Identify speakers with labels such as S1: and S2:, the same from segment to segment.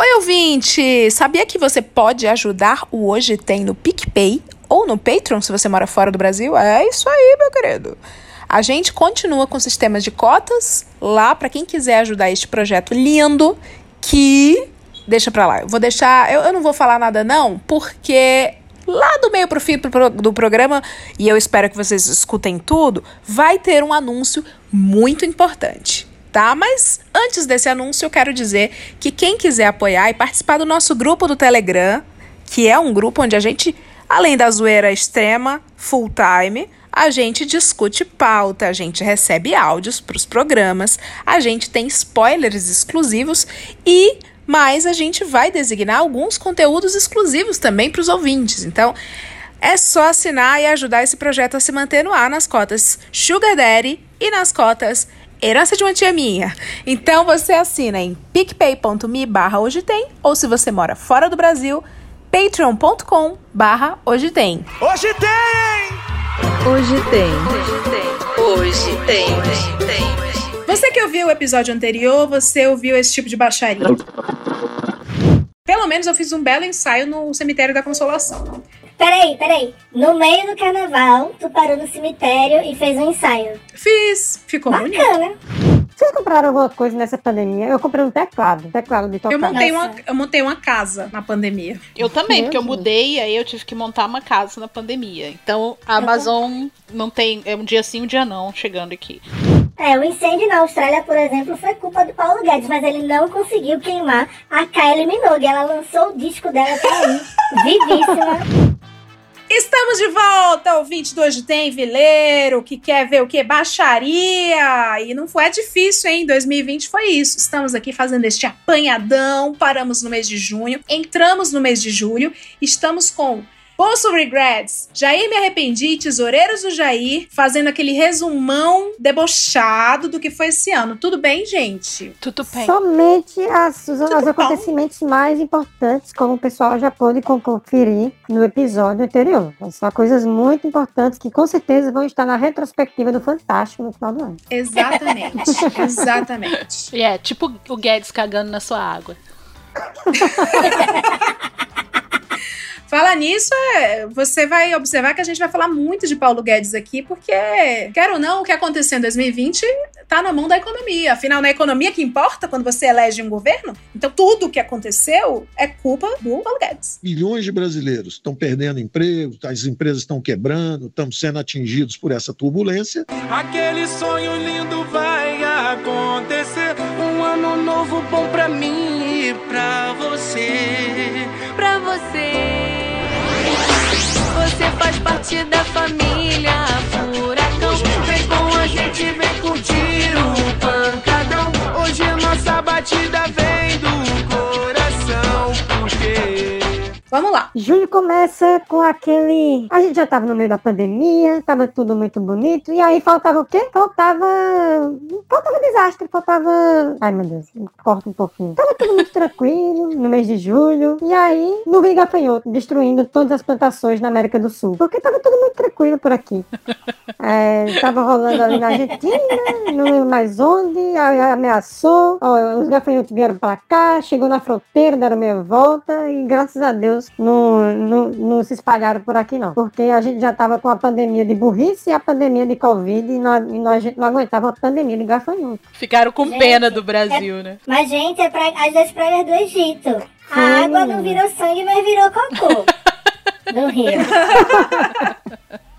S1: Oi, ouvinte! Sabia que você pode ajudar o Hoje Tem no PicPay ou no Patreon se você mora fora do Brasil? É isso aí, meu querido. A gente continua com sistemas de cotas lá para quem quiser ajudar este projeto lindo que deixa pra lá. Eu vou deixar, eu, eu não vou falar nada não, porque lá do meio pro fim do programa, e eu espero que vocês escutem tudo, vai ter um anúncio muito importante tá? Mas antes desse anúncio, eu quero dizer que quem quiser apoiar e participar do nosso grupo do Telegram, que é um grupo onde a gente, além da zoeira extrema, full time, a gente discute pauta, a gente recebe áudios para os programas, a gente tem spoilers exclusivos e mais a gente vai designar alguns conteúdos exclusivos também para os ouvintes. Então, é só assinar e ajudar esse projeto a se manter no ar nas cotas Sugar Daddy e nas cotas herança de uma tia minha. Então você assina em picpay.me barra hoje tem, ou se você mora fora do Brasil, patreon.com barra hoje tem.
S2: Hoje tem!
S3: Hoje tem. Hoje tem. Hoje tem. Hoje
S1: tem. Você que ouviu o episódio anterior, você ouviu esse tipo de baixaria. Pelo menos eu fiz um belo ensaio no cemitério da Consolação.
S4: Peraí, peraí. No meio do carnaval, tu parou no cemitério e fez um ensaio.
S1: Fiz. Ficou
S4: Bacana.
S1: bonito.
S5: Vocês compraram alguma coisa nessa pandemia? Eu comprei um teclado, um teclado de tocar.
S1: Eu montei, uma, eu montei uma casa na pandemia.
S6: Eu também, porque eu mudei e aí eu tive que montar uma casa na pandemia. Então a Amazon não tem. É um dia sim, um dia não, chegando aqui.
S4: É, o incêndio na Austrália, por exemplo, foi culpa do Paulo Guedes, mas ele não conseguiu queimar a Kylie Minogue. Ela lançou o disco dela pra aí, vivíssima.
S1: Estamos de volta, ouvinte do Hoje Tem Vileiro, que quer ver o que? Baixaria! E não foi difícil, hein? 2020 foi isso. Estamos aqui fazendo este apanhadão, paramos no mês de junho, entramos no mês de julho, estamos com Bolso Regrets, Jair Me Arrependi, Tesoureiros do Jair, fazendo aquele resumão debochado do que foi esse ano. Tudo bem, gente?
S6: Tudo bem.
S5: Somente as, os, os acontecimentos mais importantes, como o pessoal já pôde conferir no episódio anterior. São coisas muito importantes que com certeza vão estar na retrospectiva do Fantástico no final do ano.
S1: Exatamente, exatamente.
S6: E é, tipo o Guedes cagando na sua água.
S1: Fala nisso, é, você vai observar que a gente vai falar muito de Paulo Guedes aqui, porque, quer ou não, o que aconteceu em 2020 está na mão da economia. Afinal, na economia que importa quando você elege um governo. Então, tudo o que aconteceu é culpa do Paulo Guedes.
S7: Milhões de brasileiros estão perdendo emprego, as empresas estão quebrando, estamos sendo atingidos por essa turbulência.
S2: Aquele sonho lindo vai
S3: parte da família Furacão. Vem com a gente, vem curtir o pancadão.
S2: Hoje nossa batida vem do coração. Porque.
S1: Vamos.
S5: Julho começa com aquele. A gente já tava no meio da pandemia, tava tudo muito bonito. E aí faltava o quê? Faltava. Faltava desastre, faltava. Ai meu Deus, corta um pouquinho. Tava tudo muito tranquilo no mês de julho. E aí, no Rio Gafanhoto, destruindo todas as plantações na América do Sul. Porque tava tudo muito tranquilo por aqui. É, tava rolando ali na Argentina, não lembro mais onde, ameaçou. Ó, os gafanhotos vieram pra cá, chegou na fronteira, deram meia volta e graças a Deus não, não, não se espalharam por aqui, não. Porque a gente já estava com a pandemia de burrice e a pandemia de Covid e nós, e nós a gente não aguentava a pandemia de gafanhoto.
S6: Ficaram com
S4: Gente,
S6: pena do Brasil, né?
S4: Mas, gente, é pra, as das praias do Egito. A
S5: Foi,
S4: água não virou sangue, mas virou cocô. no rio.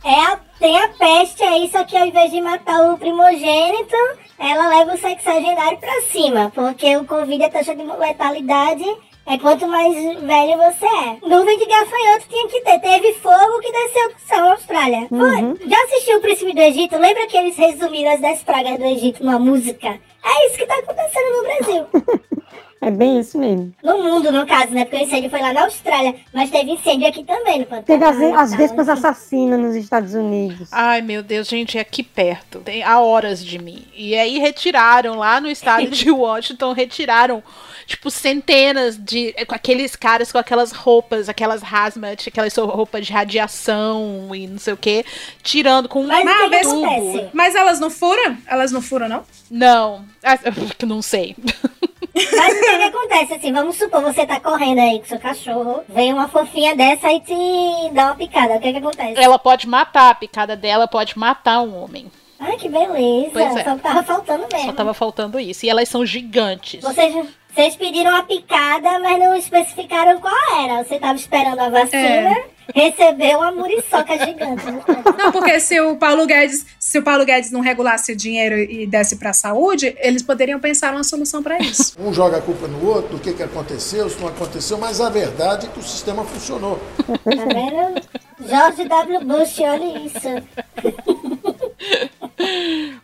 S4: É a- tem a peste aí, só que ao invés de matar o primogênito, ela leva o sexagenário pra cima. Porque o Covid, a taxa de letalidade é quanto mais velho você é. Nuvem de gafanhoto tinha que ter. Teve fogo que desceu do céu na Austrália. Foi. Já assistiu o Príncipe do Egito? Lembra que eles resumiram as 10 pragas do Egito numa música? É isso que tá acontecendo no Brasil.
S5: É bem isso mesmo.
S4: No mundo, no caso, né? Porque o incêndio foi lá na Austrália, mas teve incêndio aqui também, no Pantanal.
S5: Teve as,
S4: e
S5: as vespas
S4: enfim.
S5: assassinas nos Estados Unidos.
S6: Ai, meu Deus, gente, é aqui perto. Tem a horas de mim. E aí retiraram lá no estado de Washington, retiraram tipo centenas de com aqueles caras com aquelas roupas, aquelas hazmat, aquelas roupas de radiação e não sei o que, tirando com um
S4: Mas
S6: tubo.
S1: Mas elas não furam? Elas não furam, não?
S6: Não, Ah, não sei.
S4: Mas o que, que acontece? Assim, vamos supor, você tá correndo aí com seu cachorro, vem uma fofinha dessa e te dá uma picada. O que, que acontece?
S6: Ela pode matar, a picada dela pode matar um homem.
S4: Ai, que beleza.
S6: Pois é.
S4: Só que tava faltando mesmo.
S6: Só tava faltando isso. E elas são gigantes.
S4: Vocês, vocês pediram a picada, mas não especificaram qual era. Você tava esperando a vacina, recebeu uma muriçoca gigante. né?
S8: Não, porque se o Paulo Guedes, se o Paulo Guedes não regulasse o dinheiro e desse pra saúde, eles poderiam pensar uma solução pra isso.
S7: Um joga a culpa no outro, do que, que aconteceu, se não aconteceu, mas a verdade é que o sistema funcionou.
S4: Tá vendo? George W. Bush, olha isso.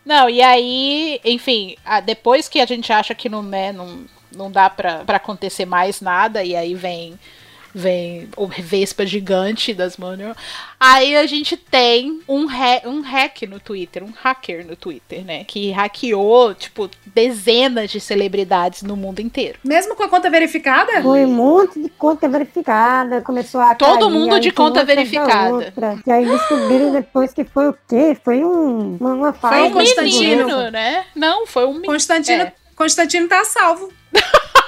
S6: Não, e aí, enfim, a- depois que a gente acha que não, né, não, não dá pra acontecer mais nada, e aí vem vem o Vespa gigante das Manuel. Aí a gente tem um, ha um hack no Twitter, um hacker no Twitter, né? Que hackeou, tipo, dezenas de celebridades no mundo inteiro.
S8: Mesmo com a conta verificada?
S5: Foi um monte de conta verificada, começou a
S6: Todo
S5: cair,
S6: mundo de
S5: foi
S6: conta verificada.
S5: outra. E aí descobriram depois que foi o quê? Foi um, uma, uma
S8: Foi
S5: falha
S8: um
S6: Um
S8: Constantino.
S6: menino, né? Não, foi um menino.
S8: Constantino,
S6: É.
S8: Constantino tá salvo.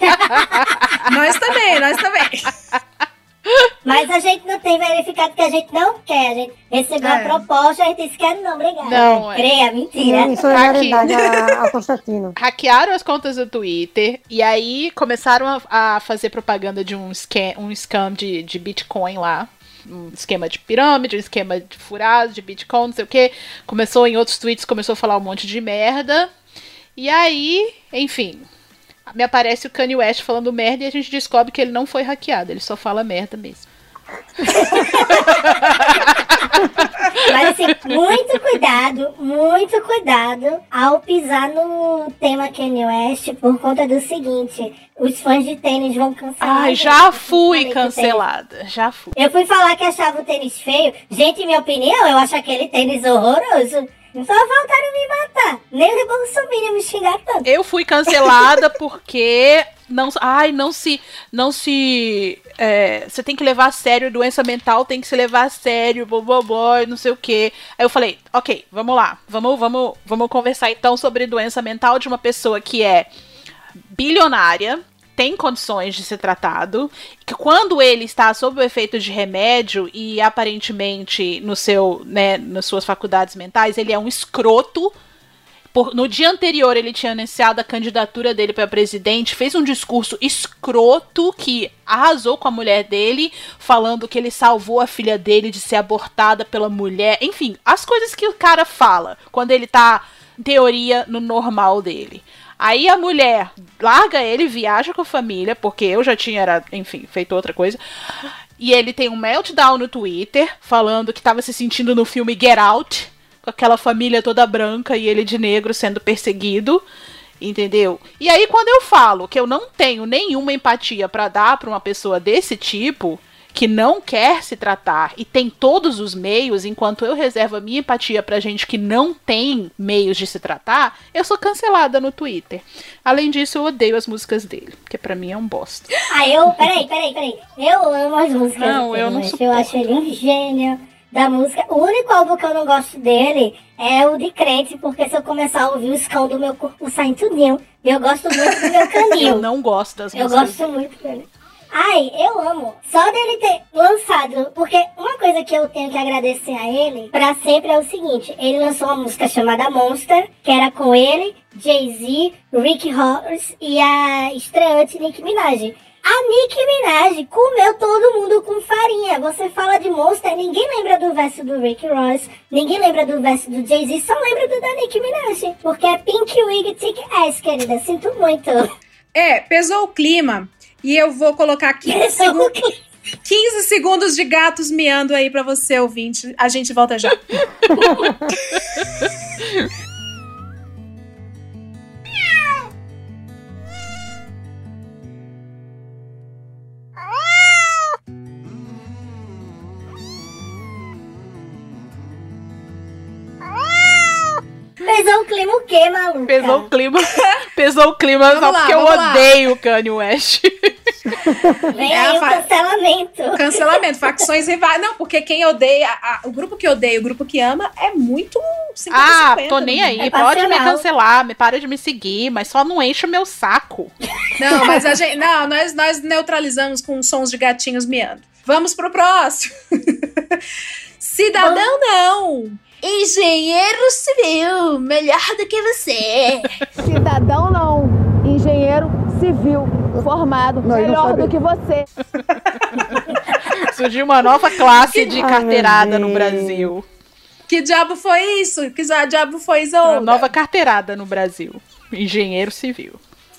S8: nós também, nós também.
S4: Mas a gente não tem verificado que a gente não quer. A gente recebeu
S8: É.
S4: a proposta, a gente disse que não, obrigada.
S6: Não, é.
S4: Creia, mentira.
S5: Em solidariedade a- ao Constantino.
S6: hackearam as contas do Twitter e aí começaram a, a fazer propaganda de um scam, um scam de, de Bitcoin lá. Um esquema de pirâmide, um esquema de furado, de Bitcoin, não sei o que. Começou em outros tweets, começou a falar um monte de merda. E aí, enfim, me aparece o Kanye West falando merda e a gente descobre que ele não foi hackeado, ele só fala merda mesmo.
S4: Mas assim, muito cuidado, muito cuidado ao pisar no tema Kanye West por conta do seguinte: os fãs de tênis vão cancelar.
S6: Ai, já fui cancelada, já fui.
S4: Eu fui falar que achava o tênis feio. Gente, minha opinião, eu acho aquele tênis horroroso. Só faltaram me matar. Nem o Bolsonaro me xingar tanto.
S6: Eu fui cancelada porque não, ai, não se, não se, é, você tem que levar a sério doença mental, tem que se levar a sério, blá, não sei o quê. Aí eu falei, ok, vamos lá, vamos, vamos, vamos conversar então sobre doença mental de uma pessoa que é bilionária, tem condições de ser tratado, que quando ele está sob o efeito de remédio e aparentemente no seu, né, nas suas faculdades mentais, ele é um escroto. Por- no dia anterior ele tinha anunciado a candidatura dele para presidente, fez um discurso escroto que arrasou com a mulher dele, falando que ele salvou a filha dele de ser abortada pela mulher, enfim, as coisas que o cara fala quando ele tá em teoria no normal dele. Aí a mulher larga ele, viaja com a família, porque eu já tinha, era, enfim, feito outra coisa. E ele tem um meltdown no Twitter, falando que tava se sentindo no filme Get Out, com aquela família toda branca e ele de negro sendo perseguido. Entendeu? E aí, quando eu falo que eu não tenho nenhuma empatia pra dar pra uma pessoa desse tipo, que não quer se tratar e tem todos os meios, enquanto eu reservo a minha empatia pra gente que não tem meios de se tratar, eu sou cancelada no Twitter. Além disso, eu odeio as músicas dele, porque pra mim é um bosta.
S4: Ah, eu. Peraí, peraí, peraí. Eu amo as músicas
S6: Não,
S4: do
S6: eu não suporto.
S4: Eu acho ele um gênio da música. O único álbum que eu não gosto dele é o de crente, porque se eu começar a ouvir o escão do meu corpo sai tudinho. E eu gosto muito do meu
S6: Eu
S4: caninho.
S6: não gosto das
S4: Eu
S6: músicas.
S4: gosto muito dele. Ai, eu amo. Só dele ter lançado. Porque uma coisa que eu tenho que agradecer a ele pra sempre é o seguinte: ele lançou uma música chamada Monster, que era com ele, Jay-Z, Rick Ross e a estreante Nicki Minaj. A Nicki Minaj comeu todo mundo com farinha. Você fala de Monster, ninguém lembra do verso do Rick Ross, ninguém lembra do verso do Jay-Z, só lembra do da Nicki Minaj. Porque é Pink Wig Thick Ass, querida. Sinto muito.
S8: É, pesou o clima. E eu vou colocar 15, segu- 15 segundos de gatos miando aí pra você, ouvinte. A gente volta já.
S4: Pesou o clima o quê, maluca?
S6: Pesou o clima. Pesou o clima
S8: Vamos
S6: só
S8: lá,
S6: porque eu
S8: lá.
S6: odeio o Kanye West.
S4: Vem
S1: É
S4: aí o
S1: fa-
S4: cancelamento.
S1: Cancelamento, facções rivais. Não, porque quem odeia, a- o grupo que odeia o grupo que ama é muito 50,
S6: Ah,
S1: 50,
S6: tô nem
S1: né?
S6: aí.
S4: É
S6: Pode me cancelar, me para de me seguir, mas só não enche o meu saco.
S1: Não, mas a gente. Não, nós, nós neutralizamos com sons de gatinhos miando. Vamos pro próximo. Cidadão não. Engenheiro civil, melhor do que você.
S9: Cidadão não, engenheiro civil, formado,
S5: Não,
S9: melhor do que você.
S6: Surgiu uma nova classe de
S5: Ai,
S6: carteirada
S5: meu
S6: no. Brasil.
S1: Que diabo foi isso? Que diabo foi isso?
S6: Uma nova carteirada no Brasil. Engenheiro civil.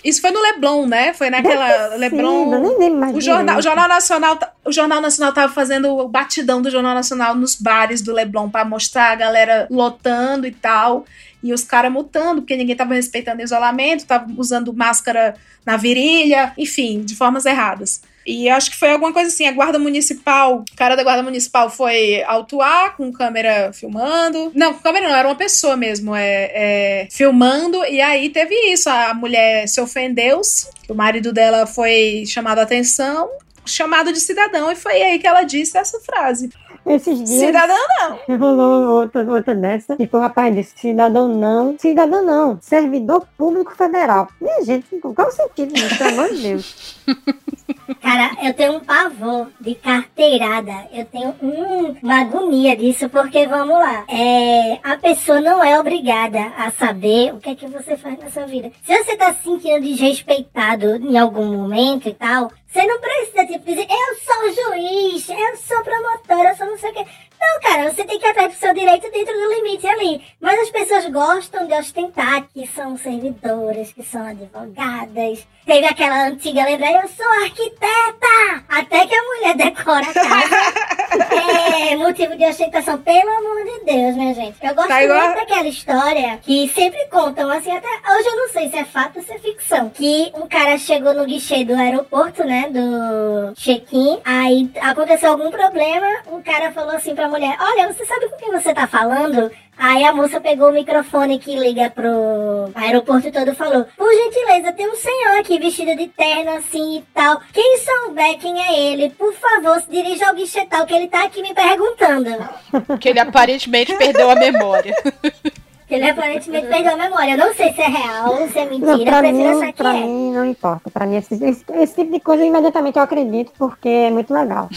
S1: Isso foi no Leblon, né? Foi naquela Leblon.
S5: Sim, eu nem mais
S1: O jornal, o jornal Nacional, o Jornal Nacional tava fazendo o batidão do Jornal Nacional nos bares do Leblon pra mostrar a galera lotando e tal. E os caras multando, porque ninguém tava respeitando o isolamento, tava usando máscara na virilha, enfim, de formas erradas. E acho que foi alguma coisa assim, a guarda municipal, o cara da guarda municipal foi autuar com câmera filmando. Não, com câmera não, era uma pessoa mesmo, é, é, filmando. E aí teve isso, a mulher se ofendeu-se, o marido dela foi chamado a atenção, chamado de cidadão, e foi aí que ela disse essa frase.
S5: Esses dias
S1: Cidadão
S5: rolou outra, outra dessa, e o rapaz disse, cidadão não, cidadão não, servidor público federal. Minha gente, qual o sentido disso, pelo amor de Deus?
S4: Cara, eu tenho um pavor de carteirada. Eu tenho hum, uma agonia disso, porque vamos lá. É, a pessoa não é obrigada a saber o que é que você faz na sua vida. Se você tá se sentindo desrespeitado em algum momento e tal, você não precisa tipo, dizer, eu sou juiz, eu sou promotor, eu sou não sei o quê. Não, cara, você tem que atrás do seu direito dentro do limite ali. Mas as pessoas gostam de ostentar que são servidoras, que são advogadas. Teve aquela antiga, lembra? Eu sou arquiteta! Até que a mulher decora a casa. é motivo de ostentação, pelo amor de Deus, minha gente. Eu gosto
S1: Tá igual-
S4: muito daquela história que sempre contam, assim, até hoje eu não sei se é fato ou se é ficção. Que um cara chegou no guichê do aeroporto, né? Do check-in. Aí aconteceu algum problema. O cara falou assim pra mulher: Olha, você sabe com quem você tá falando? Aí a moça pegou o microfone que liga pro aeroporto todo e falou: Por gentileza, tem um senhor aqui vestido de terno assim e tal. Quem souber quem é ele, por favor, se dirija ao guichê tal, que ele tá aqui me perguntando.
S6: Que ele aparentemente perdeu a memória.
S4: Ele aparentemente perdeu a memória. Eu não sei se é real ou se é
S5: Não,
S4: mentira.
S5: pra
S4: eu prefiro
S5: mim,
S4: achar que
S5: pra
S4: é.
S5: mim não importa. Pra mim, esse, esse, esse tipo de coisa, imediatamente eu acredito, porque é muito legal.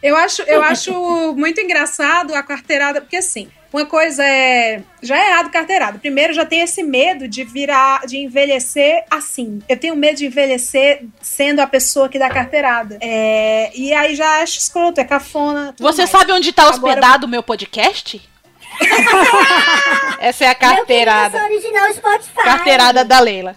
S1: Eu acho, eu acho muito engraçado a carteirada, porque assim, uma coisa é. Já é errado carteirada. Primeiro, já tem esse medo de virar, de envelhecer assim. Eu tenho medo de envelhecer sendo a pessoa que dá carteirada. É, e aí já acho escroto, é cafona.
S6: Você
S1: mais.
S6: sabe onde tá
S1: Agora-
S6: hospedado o meu podcast? Essa é a carteirada. Carteirada da Leila.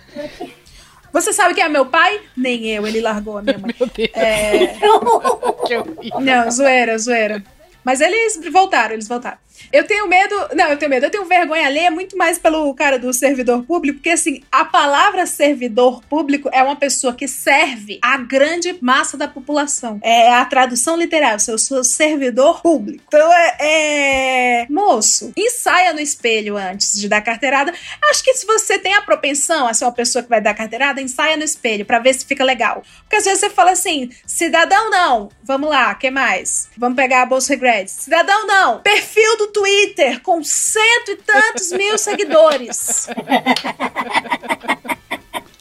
S1: Você sabe quem é meu pai? Nem eu, ele largou a minha mãe.
S6: Meu Deus.
S1: É. Não, zoeira, zoeira. Mas eles voltaram, eles voltaram. Eu tenho medo. Não, eu tenho medo. Eu tenho vergonha alheia muito mais pelo cara do servidor público, porque assim, a palavra servidor público é uma pessoa que serve a grande massa da população. É a tradução literal. Eu sou servidor público. Então é, é. Moço, ensaia no espelho antes de dar carteirada. Acho que se você tem a propensão a ser uma pessoa que vai dar carteirada, ensaia no espelho pra ver se fica legal. Porque às vezes você fala assim, cidadão não. Vamos lá, que mais? Vamos pegar a Bolsa Regrets. Cidadão não. Perfil do Twitter com cento e tantos mil seguidores.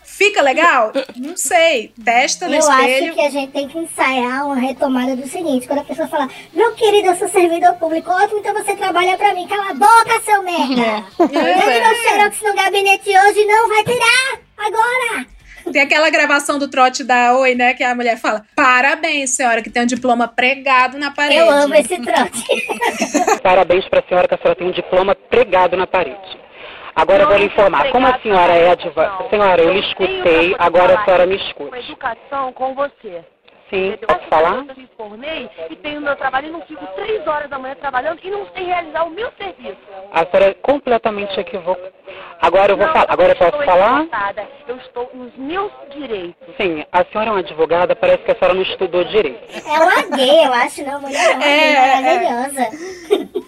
S1: Fica legal? Não sei. Testa no
S4: Eu
S1: espelho.
S4: acho que a gente tem que ensaiar uma retomada do seguinte: quando a pessoa fala, meu querido, eu sou servidor público, ótimo, então você trabalha pra mim. Cala a boca, seu merda! Ele não xerox no gabinete hoje, não, vai tirar! Agora!
S1: Tem aquela gravação do trote da Oi, né? Que a mulher fala: Parabéns, senhora, que tem um diploma pregado na parede.
S4: Eu amo esse trote.
S10: Parabéns para a senhora que a senhora tem um diploma pregado na parede. Agora eu vou lhe informar, como a senhora é advogada... Senhora, eu lhe escutei, agora a senhora me escute.
S11: educação com você.
S10: Sim,
S11: Entendeu?
S10: posso falar?
S11: Eu me formei e tenho meu trabalho e não fico três horas da manhã trabalhando e não sei realizar o meu serviço.
S10: A senhora é completamente equivocada. Agora eu vou
S11: Não,
S10: falar. Agora eu posso
S11: estou
S10: falar?
S11: equivocada. Eu estou nos meus direitos.
S10: Sim, a senhora é uma advogada, parece que a senhora não estudou direito.
S4: É uma gay, eu acho, não, mulher, é uma
S1: É,
S4: gay
S1: é.
S4: maravilhosa.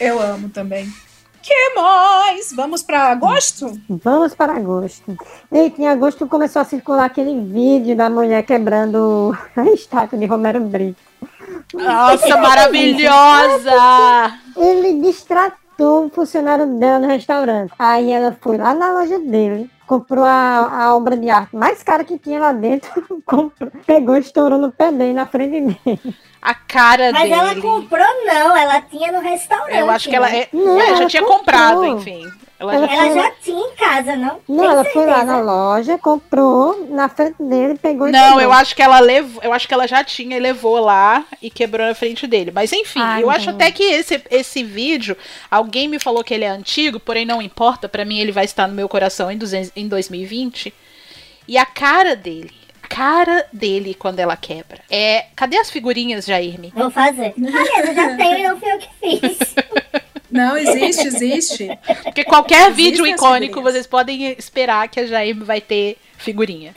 S1: Eu amo também. Que mais? Vamos pra agosto?
S5: Vamos para agosto. Eita, em agosto começou a circular aquele vídeo da mulher quebrando a estátua de Romero Brito.
S6: Nossa, maravilhosa!
S5: Ele distratou o funcionário dela no restaurante. Aí ela foi lá na loja dele, comprou a, a obra de arte mais cara que tinha lá dentro, comprou, pegou e estourou no pé dele, na frente dele.
S6: A cara
S4: Mas
S6: dele.
S4: ela comprou, não, ela tinha no restaurante.
S6: Eu acho que ela
S4: né?
S6: é.
S5: Não,
S6: é, já
S5: ela
S6: tinha
S5: comprou.
S6: comprado, enfim. Ela já-
S4: Ela já tinha em casa, não?
S5: Não,
S4: Tem
S5: ela foi lá
S4: certeza?
S5: na loja, comprou na frente dele, pegou e
S6: Não,
S5: quebrou.
S6: eu acho que ela levou, eu acho que ela já tinha e levou lá e quebrou na frente dele. Mas enfim,
S5: Ai,
S6: eu acho
S5: não.
S6: até que esse, esse vídeo, alguém me falou que ele é antigo, porém não importa, pra mim ele vai estar no meu coração em, 200 em 2020. E a cara dele, a cara dele quando ela quebra. É, cadê as figurinhas, Jairme?
S4: Vou fazer. Eu já tenho e não fui eu que fiz.
S1: Não, existe, existe.
S6: Porque qualquer
S1: Existem
S6: vídeo icônico, vocês podem esperar que a Jairme vai ter figurinha.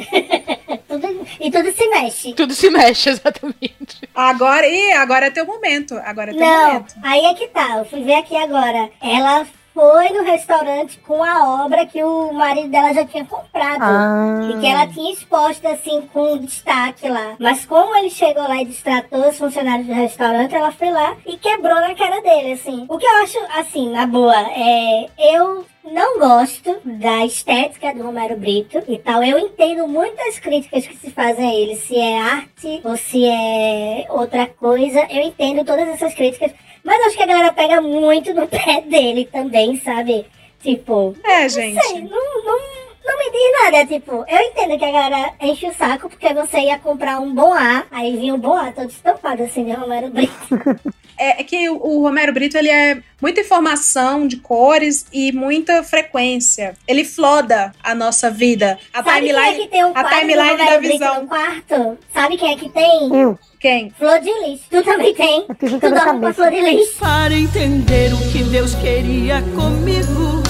S4: Tudo- e tudo se mexe.
S6: Tudo se mexe, exatamente.
S1: Agora, e agora é teu momento. Agora é teu
S4: Não,
S1: momento.
S4: aí é que tá. Eu fui ver aqui agora. Ela foi no restaurante com a obra que o marido dela já tinha comprado.
S5: Ah.
S4: E que ela tinha exposta assim com destaque lá. Mas como ele chegou lá e distratou os funcionários do restaurante, ela foi lá e quebrou na cara dele, assim. O que eu acho, assim, na boa, é. Eu não gosto da estética do Romero Brito e tal. Eu entendo muitas críticas que se fazem a ele, se é arte ou se é outra coisa. Eu entendo todas essas críticas. Mas acho que a galera pega muito no pé dele também, sabe? Tipo,
S1: É,
S4: não
S1: gente.
S4: sei, não, não, não me diz nada. Tipo, eu entendo que a galera enche o saco porque você ia comprar um bom ar, aí vinha um bom ar todo estampado assim de Romero Brito.
S1: É, é que o, o Romero Brito ele é muita informação de cores e muita frequência. Ele floda a nossa vida. A
S4: Sabe quem é
S1: timeline,
S4: que tem um
S1: a timeline da
S4: Brito
S1: visão.
S4: no quarto? Sabe quem é que tem?
S5: Eu,
S1: Quem?
S4: Flor de lis. Tu também tem?
S5: eu
S4: Tu dorme com a flor de lis.
S2: Para entender o que Deus queria comigo,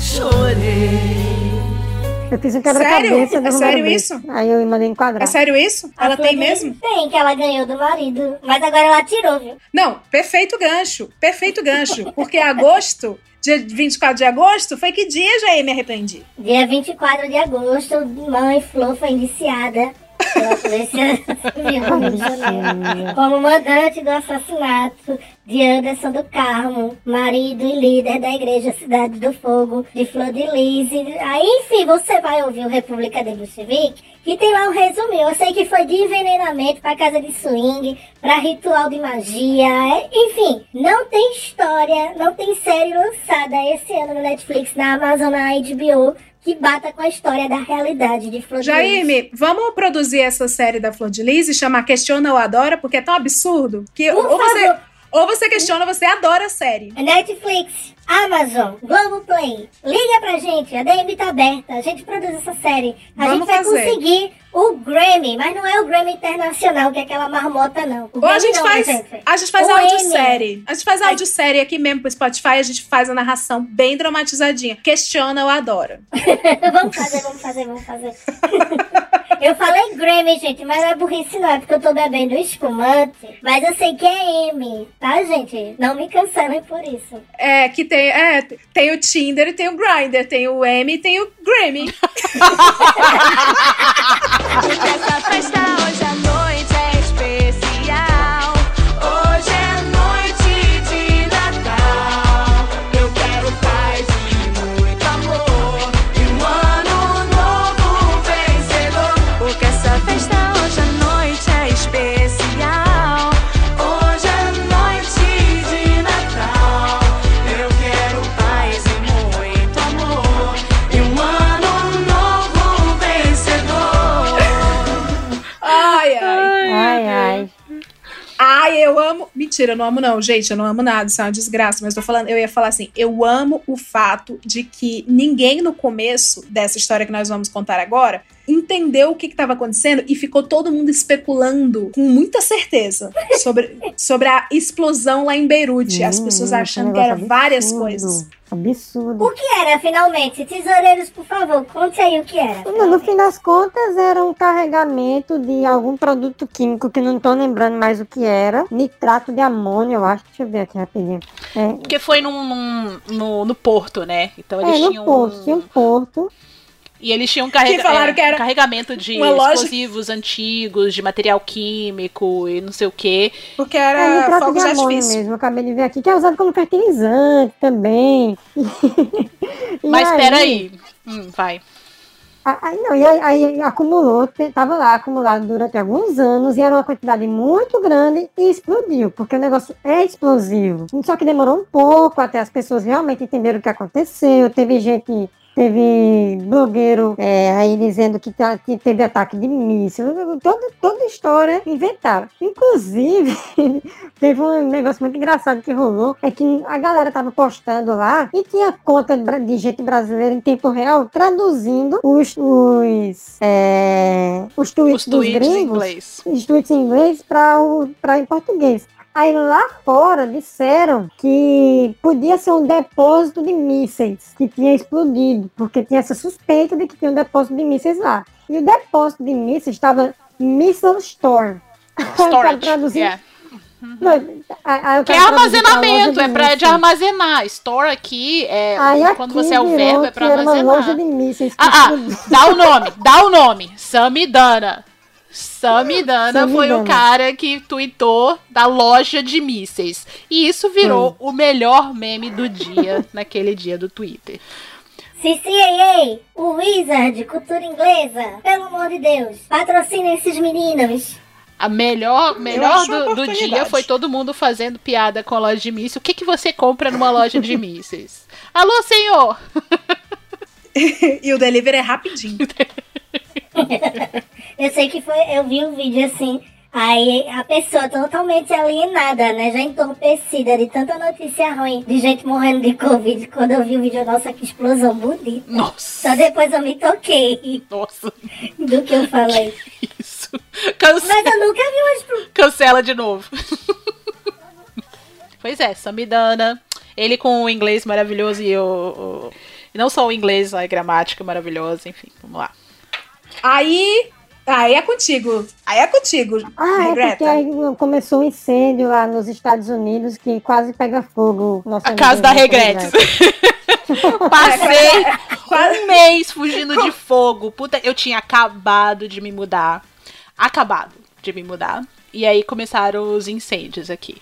S2: chorei.
S5: Eu fiz um quebra-cabeça
S1: É sério isso?
S5: Aí eu mandei enquadrar.
S1: É sério isso?
S4: A
S1: Ela tem mesmo?
S4: Tem, que ela ganhou do marido. Mas agora ela tirou, viu?
S1: Não, perfeito gancho. Perfeito gancho. Porque agosto, dia 24 de agosto, foi que dia já me arrependi?
S4: Dia 24 de agosto, mãe Flor foi indiciada como mandante do assassinato de Anderson do Carmo, marido e líder da Igreja Cidade do Fogo de Flor de Lis. Aí, enfim, você vai ouvir o República de Bolchevique, que tem lá um resumo. Eu sei que foi de envenenamento pra casa de swing, pra ritual de magia, é- enfim, não tem história, não tem série lançada esse ano no Netflix, na Amazon, na HBO, que bata com a história da realidade de Flor de Lis.
S1: Jaime, vamos produzir essa série da Flor de Lis e chamar Questiona ou Adora, porque é tão absurdo que
S4: Por
S1: ou você,
S4: favor.
S1: Ou você questiona você adora a série.
S4: Netflix, Amazon, Globoplay, liga pra gente, a DM tá aberta, a gente produz essa série. A
S1: Vamos
S4: gente vai
S1: fazer.
S4: conseguir o Grammy, mas não é o Grammy internacional, que é aquela marmota, não. O
S1: Ou a gente
S4: não,
S1: faz,
S4: gente.
S1: a gente faz
S4: O
S1: audiosérie. A gente faz audiosérie aqui mesmo pro Spotify, a gente faz a narração bem dramatizadinha. Questiona ou adora.
S4: vamos fazer, vamos fazer, vamos fazer. eu falei Grammy, gente, mas não é burrice não, é porque eu tô bebendo espumante. Mas eu sei que é M, tá, gente? Não me cancelem por isso.
S1: É, que tem, é, tem o Tinder e tem o Grindr, tem o M e tem o Grammy.
S3: Essa festa hoje à noite
S1: Mentira, eu não amo, não, gente. Eu não amo nada, isso é uma desgraça. Mas tô falando, eu ia falar assim: eu amo o fato de que ninguém no começo dessa história que nós vamos contar agora entendeu o que estava acontecendo e ficou todo mundo especulando com muita certeza sobre, sobre a explosão lá em Beirute. As
S5: Hum,
S1: pessoas
S5: esse
S1: achando que
S5: negócio
S1: era várias
S5: absurdo.
S1: coisas.
S5: Absurdo.
S4: O que era, finalmente? Tesoureiros, por favor, conte aí o que era.
S5: No, no fim das contas, era um carregamento de algum produto químico que não tô lembrando mais o que era. Nitrato de amônio, eu acho. Deixa eu ver aqui rapidinho. É,
S6: Porque foi num, num- no, no porto, né? Então eles
S5: é no
S6: tinham.
S5: porto, tinha um porto.
S6: E eles tinham carrega
S1: Que falaram
S6: é,
S1: que era
S6: um carregamento de
S1: uma loja-
S6: explosivos antigos, de material químico e não sei o quê.
S1: Porque
S5: É
S1: era
S5: nitrato
S1: fogo
S5: de
S1: artifício.
S5: mesmo, eu acabei de ver aqui, que é usado como fertilizante também. E
S6: Mas
S5: aí-
S6: peraí. Hum, vai.
S5: Aí, não, e aí, aí acumulou, te- tava lá acumulado durante alguns anos e era uma quantidade muito grande e explodiu, porque o negócio é explosivo. Só que demorou um pouco até as pessoas realmente entenderem o que aconteceu. Teve gente, teve blogueiro é, aí dizendo que, tá- que teve ataque de míssil, toda, toda história inventaram. Inclusive, teve um negócio muito engraçado que rolou, é que a galera tava postando lá e tinha conta de gente brasileira em tempo real traduzindo os, os, é, os tweets
S6: Os
S5: dos
S6: tweets em
S5: gringos,
S6: inglês.
S5: os tweets em inglês para em português. Aí lá fora disseram que podia ser um depósito de mísseis que tinha explodido, porque tinha essa suspeita de que tinha um depósito de mísseis lá. E o depósito de mísseis estava Missile Store.
S6: Storage. yeah.
S5: Aí- eu
S6: Que é
S5: traduzir
S6: armazenamento, é pra de armazenar. Store aqui é
S5: Aí
S6: quando
S5: aqui
S6: você é o verbo, é
S5: loja
S6: armazenar. Ah, ah, dá o nome, dá o nome. Samidana. Samidana foi o cara que tweetou da loja de mísseis. E isso virou o melhor meme do dia, naquele dia do Twitter.
S4: CCAA, o Wizard, cultura inglesa. Pelo amor de Deus, patrocina esses meninos.
S6: A melhor, melhor do, do dia foi todo mundo fazendo piada com a loja de mísseis. O que, que você compra numa loja de mísseis? Alô, senhor!
S1: e o delivery é rapidinho.
S4: Eu sei que foi, eu vi um vídeo assim, aí a pessoa totalmente alienada, né? Já entorpecida de tanta notícia ruim, de gente morrendo de Covid. Quando eu vi o vídeo, nossa, que explosão bonita.
S6: Nossa,
S4: Só depois eu me toquei
S6: nossa,
S4: do que eu falei.
S6: isso. Cance-
S4: Mas eu nunca vi uma explosão.
S6: Cancela de novo. pois é, Samidana. Ele com o inglês maravilhoso e o. o- e não só o inglês, a gramática maravilhosa, enfim, vamos lá.
S1: Aí. Aí é contigo. Aí é contigo.
S5: Ah, é porque aí começou um incêndio lá nos Estados Unidos que quase pega fogo. Nossa
S6: A casa da Regretes. Passei um mês fugindo de fogo. Puta, eu tinha acabado de me mudar. Acabado de me mudar. E aí começaram os incêndios aqui.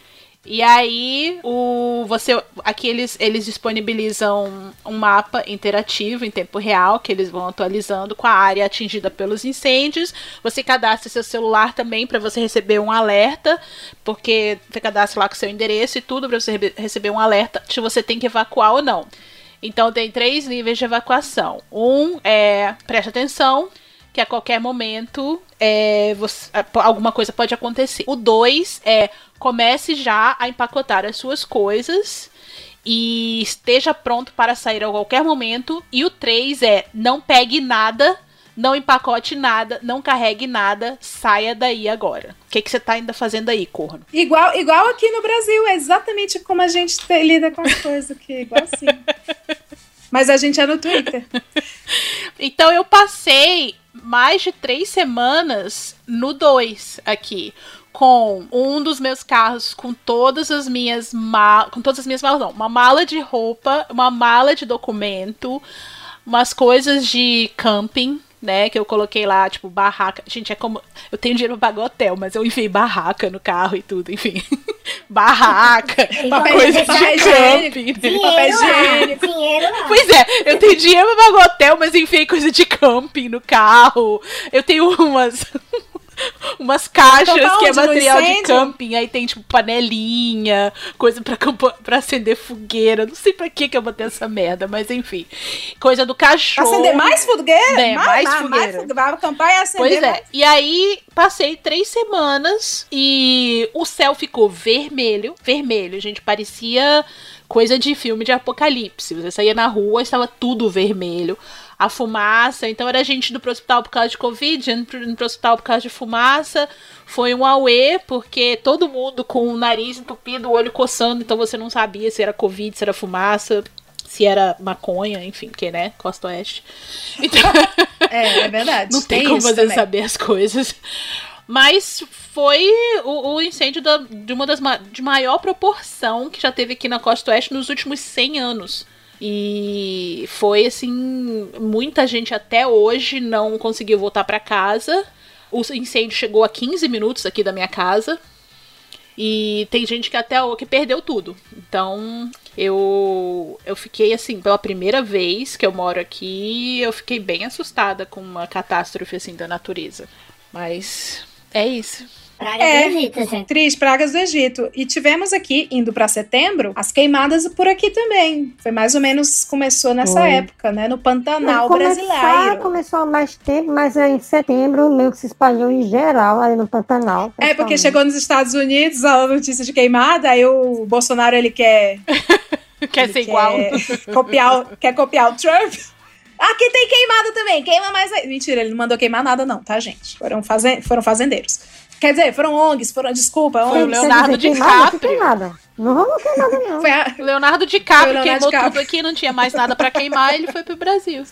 S6: E aí, o você aqui eles, eles disponibilizam um mapa interativo em tempo real que eles vão atualizando com a área atingida pelos incêndios. Você cadastra seu celular também para você receber um alerta, porque você cadastra lá com seu endereço e tudo para você receber um alerta se você tem que evacuar ou não. Então tem três níveis de evacuação. Um é preste atenção, que a qualquer momento é, você- alguma coisa pode acontecer. O dois é comece já a empacotar as suas coisas e esteja pronto para sair a qualquer momento. E o três é não pegue nada, não empacote nada, não carregue nada, saia daí agora. O que, que você tá ainda fazendo aí, corno?
S1: Igual, igual aqui no Brasil, é exatamente como a gente te- lida com as coisas aqui, igual assim. Mas a gente é no Twitter.
S6: Então eu passei mais de três semanas no 2 aqui. Com um dos meus carros com todas as minhas malas. Com todas as minhas malas, não. Uma mala de roupa, uma mala de documento, umas coisas de camping, né? Que eu coloquei lá, tipo, barraca. Gente, é como. Eu tenho dinheiro pra pagar hotel, mas eu enfiei barraca no carro e tudo, enfim. barraca, coisa de camping.
S1: papel
S4: Dinheiro
S1: higiênico.
S4: dinheiro lá.
S6: Pois é, eu tenho dinheiro pra pagar hotel, mas enfiei coisa de camping no carro. Eu tenho umas. Umas caixas
S1: Então tá
S6: que é material de camping, aí tem tipo panelinha, coisa pra, pra acender fogueira. Não sei pra que que eu botei essa merda, mas enfim. Coisa do cachorro.
S1: Acender mais fogueira?
S6: É, mais fogueira.
S1: fogueira. Vai acampar e acender
S6: Pois é.
S1: mais.
S6: E aí, passei três semanas e o céu ficou vermelho. Vermelho, gente. Parecia coisa de filme de apocalipse. Você saía na rua, estava tudo vermelho. A fumaça. Então era gente indo pro hospital por causa de Covid, indo pro, indo pro hospital por causa de fumaça. Foi um auê, porque todo mundo com o nariz entupido, o olho coçando, então você não sabia se era Covid, se era fumaça, se era maconha, enfim, porque, né, Costa Oeste. Então,
S1: É, é verdade.
S6: não tem,
S1: Tem
S6: como você
S1: também.
S6: saber as coisas. Mas foi o, o incêndio da- de uma das de maior proporção que já teve aqui na Costa Oeste nos últimos 100 anos. E foi assim, muita gente até hoje não conseguiu voltar para casa. O incêndio chegou a 15 minutos aqui da minha casa. E tem gente que até que perdeu tudo. Então, eu eu fiquei assim, pela primeira vez que eu moro aqui, eu fiquei bem assustada com uma catástrofe assim da natureza. Mas é isso.
S4: Praga
S1: É.
S4: do Egito, gente.
S1: Três pragas do Egito. E tivemos aqui, indo pra setembro, as queimadas por aqui também. Foi mais ou menos, começou nessa
S5: Foi.
S1: época, né? No Pantanal
S5: começar,
S1: brasileiro.
S5: começou há mais tempo, mas é em setembro meio que se espalhou em geral ali no Pantanal.
S1: É, porque chegou nos Estados Unidos a notícia de queimada, aí o Bolsonaro, ele quer...
S6: Quer
S1: ele
S6: ser igual.
S1: Copiar, o- quer copiar o Trump. Aqui tem queimada também, queima mais aí. Mentira, ele não mandou queimar nada não, tá, gente? Foram, fazen foram fazendeiros. Quer dizer, foram ONGs, foram, desculpa,
S6: Foi o
S1: ONGs.
S6: Leonardo DiCaprio.
S5: que queimada. Não rolou queimada, não.
S1: Foi a-
S6: O Leonardo DiCaprio
S1: Foi o Leonardo
S6: queimou
S1: DiCaprio.
S6: tudo aqui, não tinha mais nada pra queimar, ele foi pro Brasil.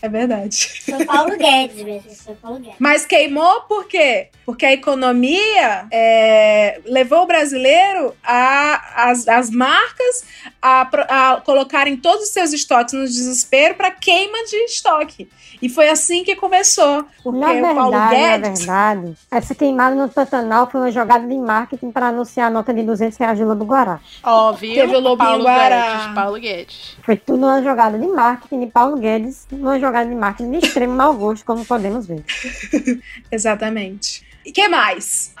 S1: É verdade.
S4: Foi Paulo Guedes mesmo. Foi Paulo Guedes.
S1: Mas queimou por quê? Porque a economia é, levou o brasileiro a as, as marcas a, a colocarem todos os seus estoques no desespero para queima de estoque. E foi assim que começou. Porque
S5: Na
S1: o Paulo
S5: verdade, na
S1: Guedes.
S5: verdade, essa queimada no Pantanal foi uma jogada de marketing para anunciar a nota de 200 reais de Lobo Guará.
S6: Ó, viu?
S1: Teve o Lobinho
S6: Paulo
S1: Guará.
S6: Guedes, Paulo Guedes.
S5: Foi tudo uma jogada de marketing de Paulo Guedes, uma jogada de marketing de extremo mau gosto, como podemos ver.
S1: Exatamente. E que mais?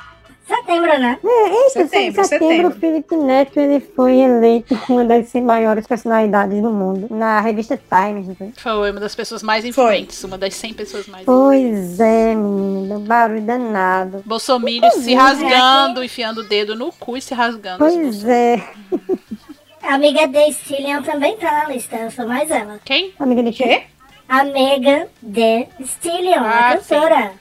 S4: Setembro, né?
S5: É, em
S1: Setembro,
S5: setembro,
S1: setembro.
S5: o Felipe Neto ele foi eleito uma das 100 maiores personalidades do mundo na revista Times. não foi?
S6: Foi uma das pessoas mais influentes, uma das 100 pessoas mais
S5: Pois é, menino, barulho danado.
S6: Bolsominion se rasgando, enfiando o dedo no cu e se rasgando.
S5: Pois é.
S4: A amiga de Stillion também tá na lista. Eu sou mais ela.
S6: Quem?
S5: Amiga de
S1: Quê?
S4: A Megan de Stillion,
S6: Ah,
S4: a cantora.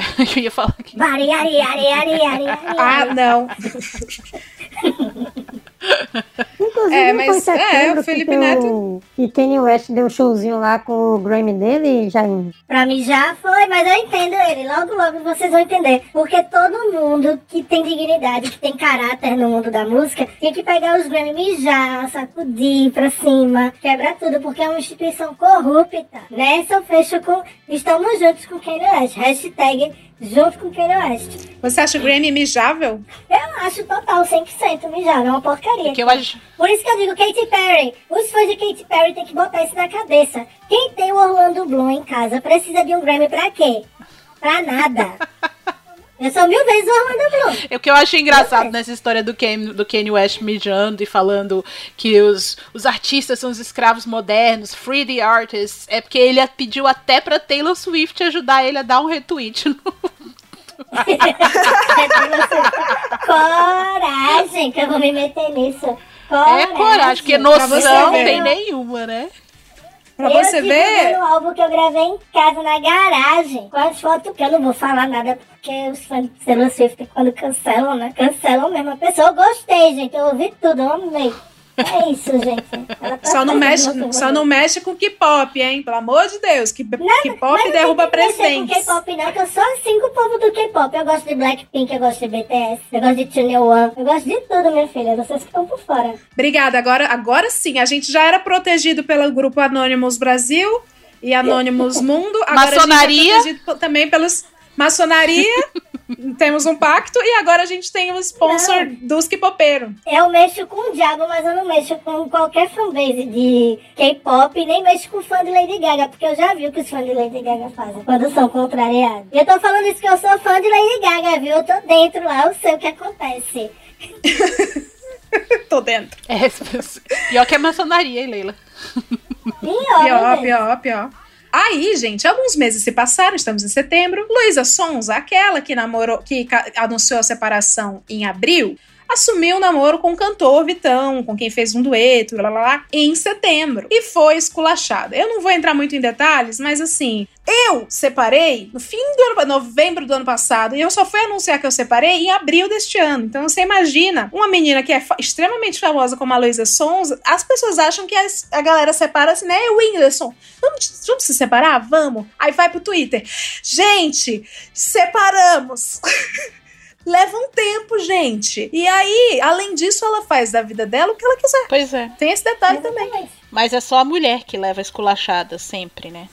S6: Eu ia falar aqui.
S4: Bari, ari, ari, ari, ari, ari,
S1: Ah, não.
S5: Inclusive,
S1: É,
S5: não
S1: mas, é, o Felipe
S5: que,
S1: Neto-
S5: deu- que Kanye West deu um showzinho lá com o Grammy dele, já
S4: Pra mim já foi, mas eu entendo ele. Logo, logo vocês vão entender. Porque todo mundo que tem dignidade, que tem caráter no mundo da música, tem que pegar os Grammy, mijar, sacudir pra cima, quebrar tudo, porque é uma instituição corrupta. Nessa eu fecho com. Estamos juntos com Kanye West. Hashtag junto com Kanye West.
S1: Você acha o Grammy mijável?
S4: Eu acho total 100% mijável, é uma porcaria.
S6: Que eu acho.
S4: Por isso que eu digo Katy Perry. Os fãs de Katy Perry têm que botar isso na cabeça. Quem tem o Orlando Bloom em casa precisa de um Grammy pra quê? Pra nada. Eu sou mil vezes o Orlando Bloom.
S6: O que eu achei engraçado nessa história do Kanye, do Kanye West mijando e falando que os, os artistas são os escravos modernos, free the artists, é porque ele pediu até pra Taylor Swift ajudar ele a dar um retweet. no-
S4: Coragem que eu vou me meter nisso.
S6: É coragem, porque noção não tem nenhuma, né?
S1: Pra
S4: eu
S1: você ver.
S4: o álbum que eu gravei em casa, na garagem. Com as fotos que eu não vou falar nada, porque os fãs de Taylor Swift, quando cancelam, né? Cancelam mesmo a pessoa. Eu gostei, gente. Eu ouvi tudo, eu amei. É isso, gente. Ela tá
S1: Só não, mexe, só não mexe com K-pop, hein? Pelo amor de Deus. Que- K-pop derruba
S4: Não mexer com K-pop não, que eu sou assim com o povo do K-pop. Eu gosto de Blackpink, eu gosto de BTS, eu gosto de Tune One, eu gosto de tudo, minha filha. Vocês estão por fora.
S1: Obrigada. Agora, agora sim, a gente já era protegido pelo grupo Anonymous Brasil e Anonymous Mundo. Agora
S6: Maçonaria.
S1: A gente é protegido p- também pelos maçonaria. Temos um pacto e agora a gente tem o sponsor dos K-popeiros.
S4: Eu mexo com o diabo, mas eu não mexo com qualquer fanbase de K-pop, nem mexo com fã de Lady Gaga, porque eu já vi o que os fãs de Lady Gaga fazem quando são contrariados. E eu tô falando isso que eu sou fã de Lady Gaga, viu? Eu tô dentro lá, eu sei o que acontece.
S1: Tô dentro.
S6: É, pior que é maçonaria, hein, Leila?
S4: Pior,
S1: Pior,
S4: gente.
S1: pior, pior. Aí, gente, alguns meses se passaram, estamos em setembro. Luísa Sonza, aquela que namorou, que anunciou a separação em abril, assumiu um namoro com o cantor Vitão, com quem fez um dueto, lá, lá, lá, em setembro. E foi esculachada. Eu não vou entrar muito em detalhes, mas assim, eu separei no fim do ano, novembro do ano passado, e eu só fui anunciar que eu separei em abril deste ano. Então você imagina, uma menina que é fa- extremamente famosa como a Luísa Sonza, as pessoas acham que as- a galera separa assim, né? O Whindersson, vamos, vamos se separar? Vamos. Aí vai pro Twitter. Gente, separamos. Leva um tempo, gente. E aí, além disso, ela faz da vida dela o que ela quiser.
S6: Pois é.
S1: Tem esse detalhe também.
S6: Mas é só a mulher que leva esculachada sempre, né?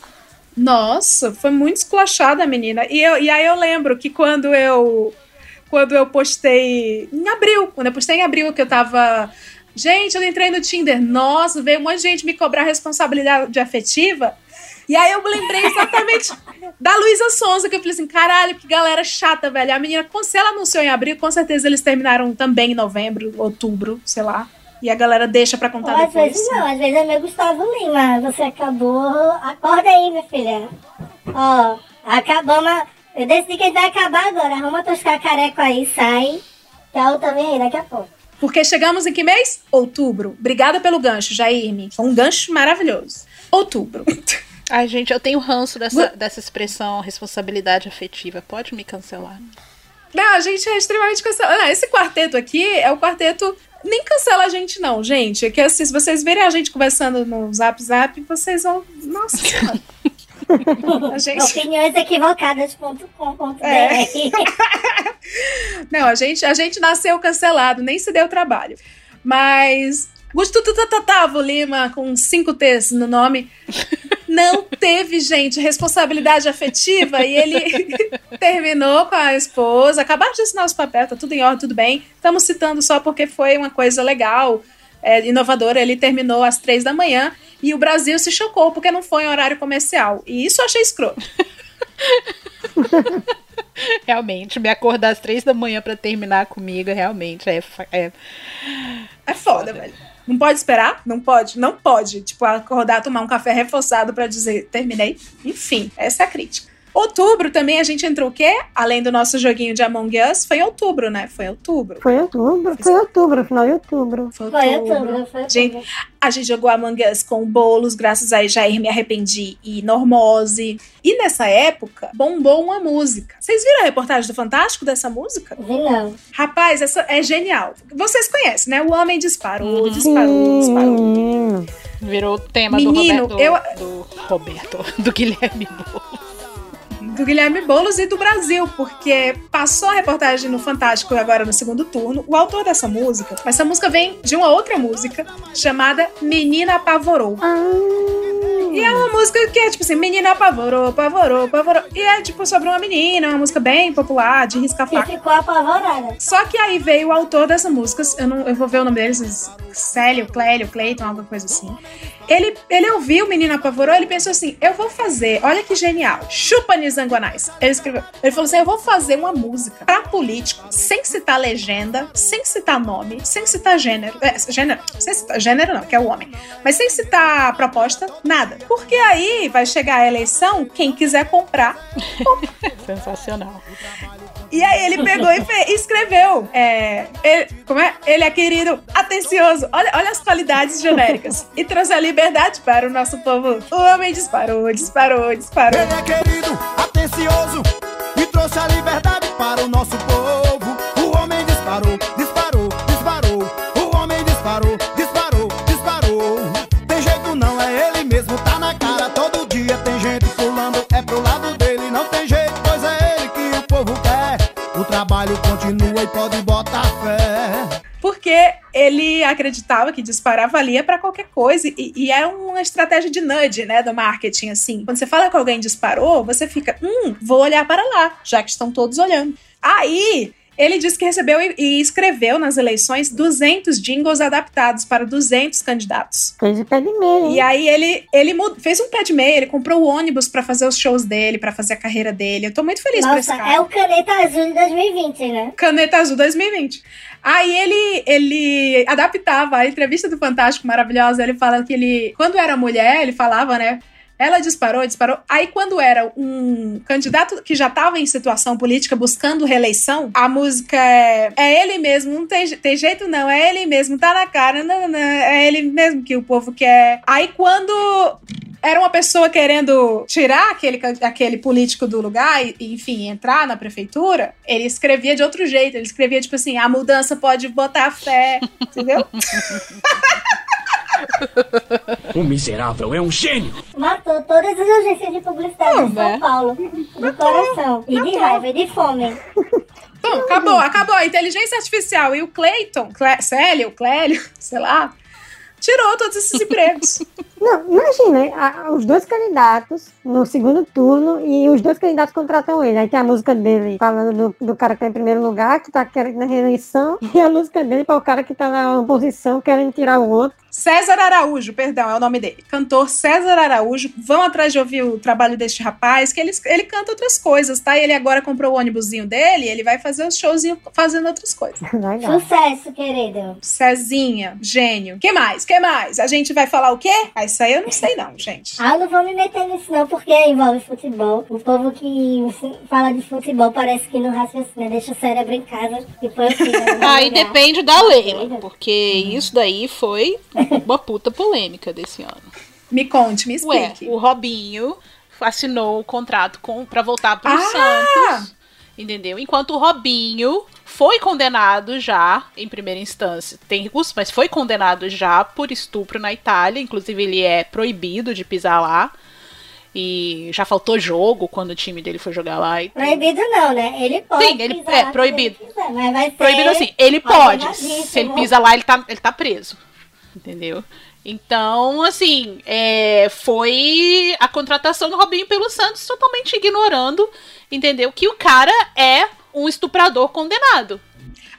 S1: Nossa, foi muito esculachada a menina. E, eu, e aí eu lembro que quando eu quando eu postei em abril, quando eu postei em abril que eu tava Gente, eu entrei no Tinder. Nossa, veio um monte de gente me cobrar responsabilidade afetiva. E aí eu lembrei exatamente da Luísa Sonza, que eu falei assim, caralho, que galera chata, velho. A menina, se ela anunciou em abril, com certeza eles terminaram também em novembro, outubro, sei lá. E a galera deixa pra contar
S4: Ou às
S1: depois.
S4: vezes não, às vezes é meu Gustavo Lima. Você acabou. Acorda aí, minha filha. Ó, acabamos. Eu decidi que ele vai acabar agora. Arruma teus cacarecos aí, sai. Que a outra vem aí daqui a pouco.
S1: Porque chegamos em que mês? Outubro. Obrigada pelo gancho, Jairme. Foi um gancho maravilhoso. Outubro.
S6: Ai, gente, eu tenho ranço dessa, dessa expressão responsabilidade afetiva. Pode me cancelar.
S1: Não, a gente é extremamente cancelado. Não, esse quarteto aqui é o quarteto. Nem cancela a gente, não, gente. É que assim, se vocês verem a gente conversando no Zap Zap, vocês vão. Nossa Senhora. A gente.
S4: Opiniõesequivocadas.com.br
S1: É. Não, a gente, a gente nasceu cancelado, nem se deu trabalho. Mas. Gustavo Lima, com cinco T's no nome, não teve, gente, responsabilidade afetiva e ele terminou com a esposa. Acabaram de assinar os papéis, tá tudo em ordem, tudo bem. Estamos citando só porque foi uma coisa legal, é, inovadora. Ele terminou às três da manhã e o Brasil se chocou porque não foi em horário comercial. E isso eu achei escroto.
S6: Realmente, me acordar às três da manhã pra terminar comigo, realmente, é... é...
S1: É foda, velho. Não pode esperar? Não pode? Não pode. Tipo, acordar, tomar um café reforçado pra dizer, terminei. Enfim, essa é a crítica. Outubro também a gente entrou o quê? Além do nosso joguinho de Among Us, foi em outubro, né? Foi outubro.
S5: Foi outubro, foi outubro, final de outubro.
S1: Foi
S4: Foi outubro, foi
S1: Gente, a gente jogou Among Us com bolos, graças a Jair Me Arrependi e Normose. E nessa época, bombou uma música. Vocês viram a reportagem do Fantástico dessa música?
S4: Vi não.
S1: Rapaz, essa é genial. Vocês conhecem, né? O homem disparou, disparou, disparou.
S5: Sim.
S6: Virou o tema
S1: Menino,
S6: do Roberto...
S1: eu-
S6: Do Roberto, do Guilherme Boulos.
S1: Do Guilherme Boulos e do Brasil, porque passou a reportagem no Fantástico agora no segundo turno. O autor dessa música, essa música vem de uma outra música chamada Menina Apavorou. E é uma música que é tipo assim, menina apavorou, apavorou, apavorou. E é tipo sobre uma menina, uma música bem popular, de
S4: Que
S1: risca-faca.
S4: ficou apavorada.
S1: Só que aí veio o autor dessa música, eu, não, eu vou ver o nome deles, Célio, Clélio, Cleiton, alguma coisa assim. Ele, ele ouviu Menina Apavorou, ele pensou assim, eu vou fazer, olha que genial, chupa Nizanguanais. Ele escreveu, ele falou assim, eu vou fazer uma música pra político, sem citar legenda, sem citar nome, sem citar gênero, é, gênero, sem citar, gênero não, que é o homem, mas sem citar proposta, nada. Porque aí vai chegar a eleição, quem quiser comprar,
S6: Sensacional.
S1: e aí ele pegou e e escreveu. É, ele, como é? Ele é querido, atencioso. Olha, olha as qualidades genéricas. E trouxe a liberdade para o nosso povo. O homem disparou, disparou, disparou.
S12: Ele é querido, atencioso e trouxe a liberdade para o nosso povo. Trabalho continua e pode botar fé.
S1: Porque ele acreditava que disparar valia para qualquer coisa. E, e é uma estratégia de nudge, né? Do marketing, assim. Quando você fala que alguém disparou, você fica, hum, vou olhar para lá, já que estão todos olhando. Aí. Ele disse que recebeu e- escreveu nas eleições 200 jingles adaptados para 200 candidatos.
S5: Fez o pé de meia?
S1: E aí ele, ele fez um pé de meia, ele comprou o ônibus pra fazer os shows dele, pra fazer a carreira dele. Eu tô muito feliz por esse
S4: Nossa,
S1: cara.
S4: é o Caneta Azul de 2020, né?
S1: Caneta Azul 2020. Aí ele, ele adaptava a entrevista do Fantástico maravilhosa. Ele fala que ele, quando era mulher, ele falava, né? Ela disparou, disparou. Aí, quando era um candidato que já estava em situação política buscando reeleição, a música é, é ele mesmo, não tem, tem jeito não, é ele mesmo, tá na cara, não, não, é ele mesmo que o povo quer. Aí, quando era uma pessoa querendo tirar aquele, aquele político do lugar e, enfim, entrar na prefeitura, ele escrevia de outro jeito. Ele escrevia, tipo assim, a mudança pode botar fé, entendeu?
S13: O miserável é um gênio.
S4: Matou todas as agências de publicidade de
S1: né?
S4: São Paulo. Do coração. E de raiva, e de fome.
S1: Bom, acabou, acabou. A inteligência artificial e o Clayton, Cle Célio, Clélio, sei lá, tirou todos esses empregos.
S5: Não, imagina, a- os dois candidatos no segundo turno e os dois candidatos contratam ele. Aí tem a música dele falando do, do cara que tá em primeiro lugar, que tá querendo na reeleição, e a música dele para o cara que tá na oposição querendo tirar o outro.
S1: César Araújo, perdão, é o nome dele. Cantor César Araújo. Vão atrás de ouvir o trabalho deste rapaz, que ele, ele canta outras coisas, tá? E ele agora comprou o ônibusinho dele, ele vai fazer os showzinhos fazendo outras coisas.
S4: Sucesso, querido.
S1: Cezinha, gênio. Que mais? Que mais? A gente vai falar o quê? Ah, isso aí eu não sei não, gente.
S4: Ah, eu não vou me meter nisso não, porque envolve futebol. O povo que fala de futebol parece que não raciocina, deixa o cérebro em casa e põe o filho
S6: Aí depende da Leila, porque isso daí foi uma puta polêmica desse ano.
S1: Me conte, me
S6: Ué,
S1: explique.
S6: o Robinho assinou o contrato com para voltar pro
S1: Ah!
S6: Santos, entendeu? Enquanto o Robinho foi condenado já em primeira instância, tem recurso, mas foi condenado já por estupro na Itália, inclusive ele é proibido de pisar lá. E já faltou jogo quando o time dele foi jogar lá. E
S4: Proibido não, né? Ele pode.
S6: Sim, ele
S4: pisar
S6: é proibido.
S4: ele quiser, mas vai ser
S6: Proibido assim, ele pode. Se ele pisa lá, ele tá, ele tá preso. Entendeu? Então, assim, é, foi a contratação do Robinho pelo Santos totalmente ignorando, entendeu? Que o cara é um estuprador condenado.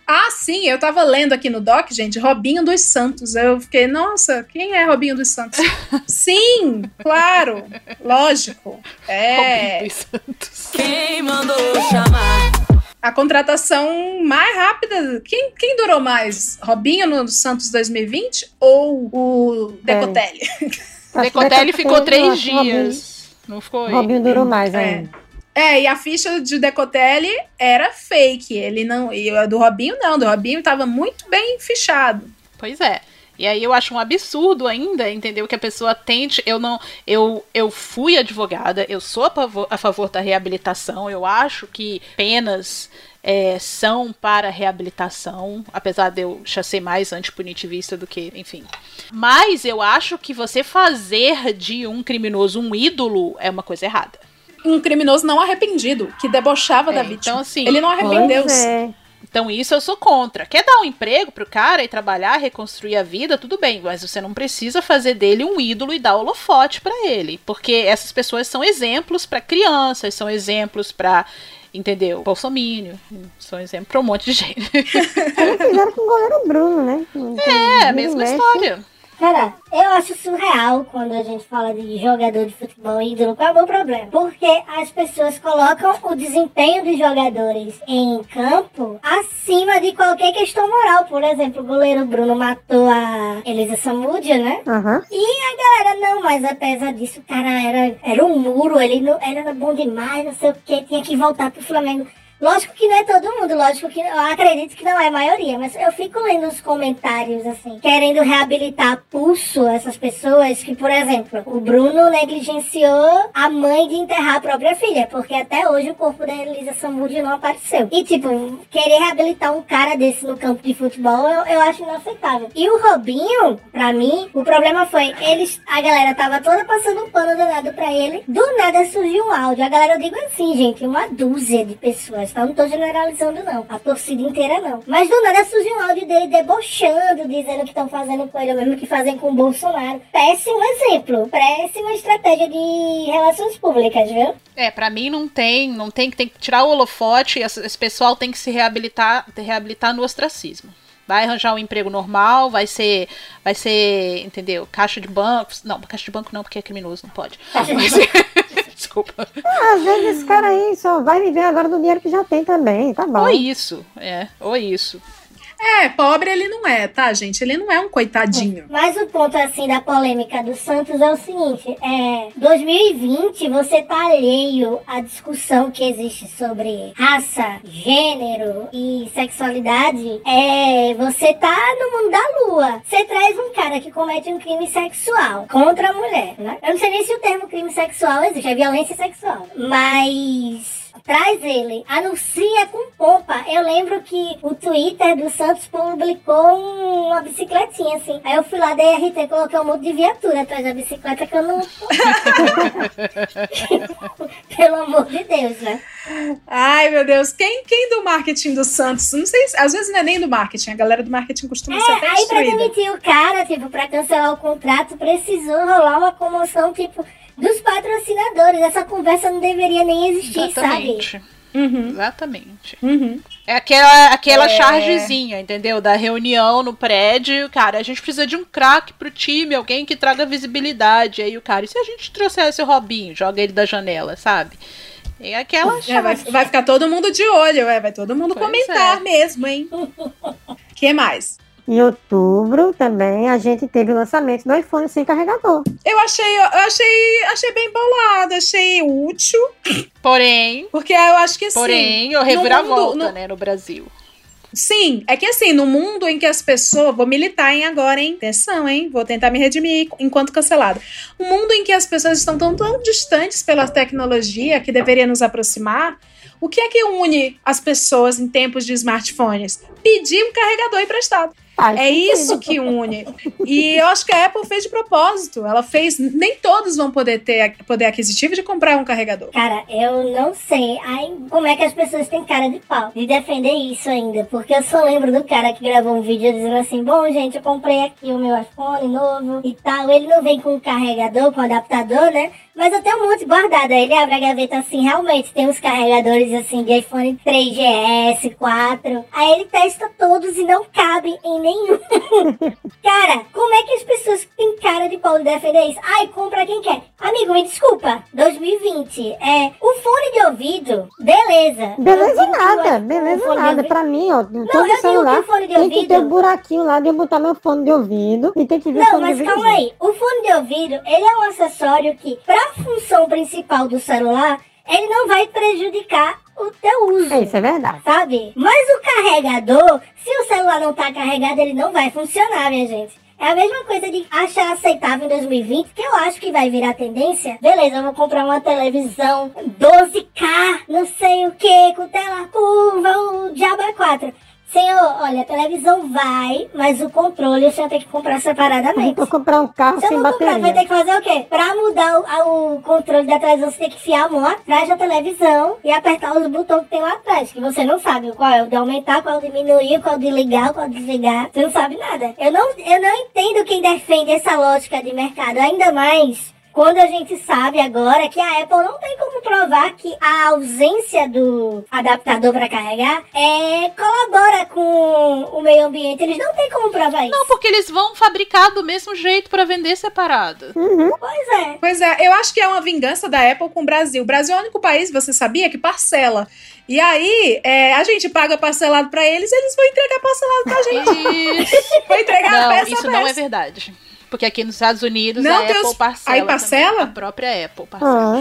S1: Ah, sim, eu tava lendo aqui no doc, gente, Robinho dos Santos. Eu fiquei, nossa, quem é Robinho dos Santos? sim, claro, lógico. É.
S6: Robinho dos Santos.
S2: Quem mandou chamar?
S1: A contratação mais rápida. Quem, quem durou mais? Robinho no Santos 2020 ou o Decotelli?
S6: Decotelli ficou três
S5: o Robinho-
S6: dias. Não foi?
S5: Robinho durou mais
S1: É.
S5: ainda.
S1: É, e a ficha de Decotelli era fake. Ele não. E a do Robinho não. Do Robinho tava muito bem fichado.
S6: Pois é. E aí eu acho um absurdo ainda, entendeu? Que a pessoa tente. Eu não. Eu, eu fui advogada, eu sou a favor, a favor da reabilitação. Eu acho que penas é, são para reabilitação, apesar de eu já ser mais antipunitivista do que, enfim. Mas eu acho que você fazer de um criminoso um ídolo é uma coisa errada.
S1: Um criminoso não arrependido, que debochava da
S6: É,
S1: vítima.
S6: então, assim,
S1: Ele não arrependeu.
S6: Então isso eu sou contra. Quer dar um emprego pro cara e trabalhar, reconstruir a vida, tudo bem, mas você não precisa fazer dele um ídolo e dar holofote pra ele, porque essas pessoas são exemplos pra crianças, são exemplos pra, entendeu? Bolsomínio, são exemplos pra um monte de gente.
S5: Como fizeram com o goleiro Bruno, né?
S6: É, a mesma história.
S4: Cara, eu acho surreal quando a gente fala de jogador de futebol ídolo. Qual é o meu problema? Porque as pessoas colocam o desempenho dos jogadores em campo acima de qualquer questão moral. Por exemplo, o goleiro Bruno matou a Elisa Samudia, né?
S5: Aham.
S4: E a galera, não, mas apesar disso, o cara era, era um muro, ele, não, ele era bom demais, não sei o que, tinha que voltar pro Flamengo. Lógico que não é todo mundo, lógico que eu acredito que não é a maioria, mas eu fico lendo os comentários assim, querendo reabilitar pulso essas pessoas que, por exemplo, o Bruno negligenciou a mãe de enterrar a própria filha, porque até hoje o corpo da Elisa Samudi não apareceu. E tipo, querer reabilitar um cara desse no campo de futebol, eu, eu acho inaceitável. E o Robinho, pra mim, o problema foi, eles, a galera tava toda passando um pano danado pra ele, do nada surgiu um áudio. A galera, eu digo assim, gente, uma dúzia de pessoas, tá? Eu não tô generalizando, não. A torcida inteira, não. Mas do nada surgiu um áudio dele debochando, dizendo que estão fazendo com ele o mesmo que fazem com o Bolsonaro. Péssimo exemplo. Péssima estratégia de relações públicas, viu?
S6: É, pra mim não tem, não tem, tem que tirar o holofote, esse, esse pessoal tem que se reabilitar, reabilitar no ostracismo. Vai arranjar um emprego normal, vai ser, vai ser, entendeu? Caixa de banco, não, caixa de banco não, porque é criminoso, não pode. Vai ser- Desculpa.
S5: Ah, Às vezes esse cara aí só vai viver agora do dinheiro que já tem também, tá bom.
S6: Ou isso, é, ou isso.
S1: É, pobre ele não é, tá, gente? Ele não é um coitadinho.
S4: Mas o ponto, assim, da polêmica do Santos é o seguinte, é... 2020, você tá alheio à discussão que existe sobre raça, gênero e sexualidade, é... Você tá no mundo da lua. Você traz um cara que comete um crime sexual contra a mulher, né? Eu não sei nem se o termo crime sexual existe, é violência sexual. Mas traz ele, anuncia com pompa. Eu lembro que o Twitter do Santos publicou uma bicicletinha assim. Aí eu fui lá, dei RT, coloquei um monte de viatura atrás da bicicleta que eu não. Pelo amor de Deus, né?
S1: Ai, meu Deus. Quem, quem do marketing do Santos? Não sei, se- às vezes não é nem do marketing. A galera do marketing costuma ser até
S4: É, aí pra
S1: destruída.
S4: demitir o cara, tipo, pra cancelar o contrato, precisou rolar uma comoção, tipo, dos patrocinadores. Essa conversa não deveria nem existir, sabe?
S6: Exatamente. Exatamente. É aquela, aquela
S4: É.
S6: chargezinha, entendeu? Da reunião no prédio, cara, a gente precisa de um craque pro time, alguém que traga visibilidade. Aí o cara, e se a gente trouxesse o Robinho, joga ele da janela, sabe? É aquela
S1: É, vai, vai ficar todo mundo de olho, é, vai todo mundo
S6: Pois
S1: comentar
S6: é.
S1: mesmo, hein? que mais?
S5: Em outubro também a gente teve o lançamento do iPhone sem carregador.
S1: Eu achei, eu achei, achei bem bolado, achei útil.
S6: Porém.
S1: Porque eu acho que assim.
S6: Porém,
S1: no
S6: reviravolta,
S1: no-
S6: né, no Brasil.
S1: Sim, é que assim, no mundo em que as pessoas. Vou militar, hein, agora, hein? Atenção, hein? Vou tentar me redimir enquanto cancelado. Um mundo em que as pessoas estão tão, tão distantes pela tecnologia que deveria nos aproximar. O que é que une as pessoas em tempos de smartphones? Pedir um carregador emprestado. É isso que une. E eu acho que a Apple fez de propósito. Ela fez. Nem todos vão poder ter poder aquisitivo de comprar um carregador.
S4: Cara, eu não sei ai, como é que as pessoas têm cara de pau de defender isso ainda. Porque eu só lembro do cara que gravou um vídeo dizendo assim: Bom, gente, eu comprei aqui o meu iPhone novo e tal. Ele não vem com um carregador, com adaptador, né? Mas eu tenho um monte guardado. Aí ele abre a gaveta assim, realmente tem uns carregadores assim de iPhone 3GS, 4. Aí ele testa todos e não cabe em nenhum. Cara, como é que as pessoas têm cara de pau de defender isso? Ai, compra quem quer. Amigo, me desculpa. 2020. É, o fone de ouvido, beleza.
S5: Beleza
S4: que
S5: nada,
S4: o-
S5: beleza
S4: o fone
S5: nada. Pra mim, ó,
S4: eu
S5: todo celular
S4: que o fone de
S5: tem que
S4: ouvido-
S5: ter um buraquinho lá de eu botar meu fone de ouvido e tem que ver o
S4: Não,
S5: fone
S4: mas
S5: de ouvido.
S4: calma aí. O fone de ouvido, ele é um acessório que, pra função principal do celular, ele não vai prejudicar o teu uso.
S5: É, isso é verdade.
S4: Sabe? Mas o carregador, se o celular não tá carregado, ele não vai funcionar, minha gente. É a mesma coisa de achar aceitável em 2020, que eu acho que vai virar tendência. Beleza, eu vou comprar uma televisão 12K, não sei o que, com tela curva, o diabo é 4. Senhor, olha, a televisão vai, mas o controle o senhor tem que comprar separadamente.
S5: Vou comprar um carro sem
S4: não comprar, vai
S5: bateria.
S4: ter que fazer o quê? Pra mudar o, o controle da televisão, você tem que enfiar a mão atrás da televisão e apertar os botões que tem lá atrás, que você não sabe qual é o de aumentar, qual é o de diminuir, qual é o de ligar, qual é o de desligar. Você não sabe nada. Eu não, eu não entendo quem defende essa lógica de mercado, ainda mais quando a gente sabe agora que a Apple não tem como provar que a ausência do adaptador para carregar é, colabora com o meio ambiente. Eles não têm como provar isso.
S6: Não, porque eles vão fabricar do mesmo jeito pra vender separado.
S4: Pois é.
S1: Pois é, eu acho que é uma vingança da Apple com o Brasil. O Brasil é o único país, você sabia, que parcela. E aí, é, a gente paga parcelado pra eles, eles vão entregar parcelado pra gente.
S6: Isso.
S1: Vão entregar
S6: Não,
S1: peça a
S6: isso não é
S1: peça.
S6: verdade. Porque aqui nos Estados Unidos
S1: Não,
S6: a
S1: tem
S6: Apple
S1: os-
S6: parcela.
S1: aí parcela?
S6: também. A própria Apple parcela.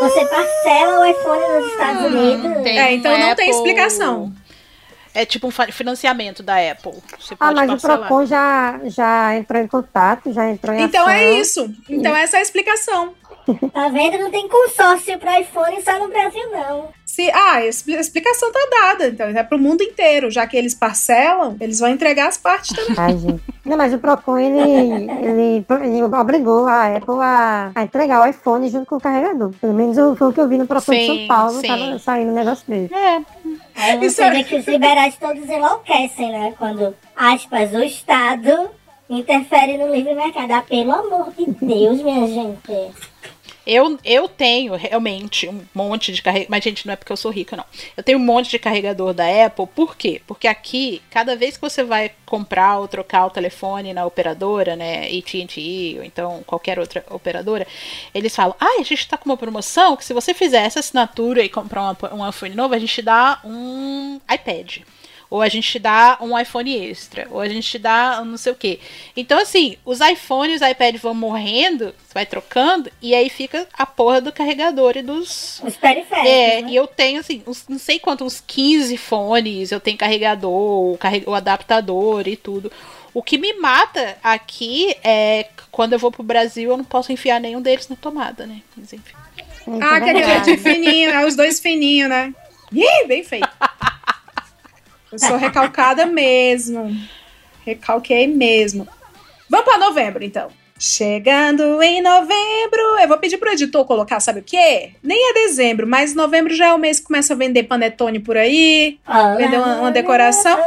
S4: Você parcela o iPhone nos Estados Unidos.
S6: Tem
S1: É, então
S6: um
S1: não tem
S6: Apple-
S1: explicação.
S6: É tipo um financiamento da Apple. Você
S5: Ah,
S6: pode
S5: mas o
S6: parcelar.
S5: Procon já, já entrou em contato, já entrou em
S1: Então
S5: ação.
S1: é isso. Então essa é a explicação.
S4: Tá vendo? Não tem consórcio para iPhone só no Brasil, não.
S1: Se, ah, a expli- a explicação tá dada. Então é pro mundo inteiro. Já que eles parcelam, eles vão entregar as partes também.
S5: Ai, gente. Não, mas o Procon, ele, ele, ele obrigou a Apple a, a entregar o iPhone junto com o carregador. Pelo menos o- foi o que eu vi no Procon de
S6: Sim,
S5: São Paulo,
S6: sim.
S5: tava saindo um negócio dele.
S6: É.
S4: Aí você
S1: Isso é-
S4: vê que os liberais todos enlouquecem, né? Quando, aspas, o Estado interfere no livre mercado. Ah, pelo amor de Deus, minha gente.
S6: Eu, eu tenho realmente um monte de carregador. Mas, gente, não é porque eu sou rica, não. Eu tenho um monte de carregador da Apple. Por quê? Porque aqui, cada vez que você vai comprar ou trocar o telefone na operadora, né? AT&T ou então qualquer outra operadora, eles falam: Ah, a gente tá com uma promoção que se você fizer essa assinatura e comprar um, um iPhone novo, a gente dá um iPad. Ou a gente te dá um iPhone extra, ou a gente te dá não sei o quê. Então, assim, os iPhones e os iPads vão morrendo, você vai trocando, e aí fica a porra do carregador e dos.
S4: Os periféricos.
S6: É,
S4: né?
S6: e eu tenho, assim, uns, não sei quantos, uns 15 fones, eu tenho carregador, o, adaptador e tudo. O que me mata aqui é quando eu vou pro Brasil, eu não posso enfiar nenhum deles na tomada, né? Mas enfim.
S1: Ah, aquele de fininho, é os dois fininhos, né? Ih, bem feito. Eu sou recalcada mesmo. Recalquei mesmo. Vamos para novembro, então. Chegando em novembro, eu vou pedir pro editor colocar, sabe o quê? Nem é dezembro, mas novembro já é o mês que começa a vender panetone por aí, vender uma, uma decoração.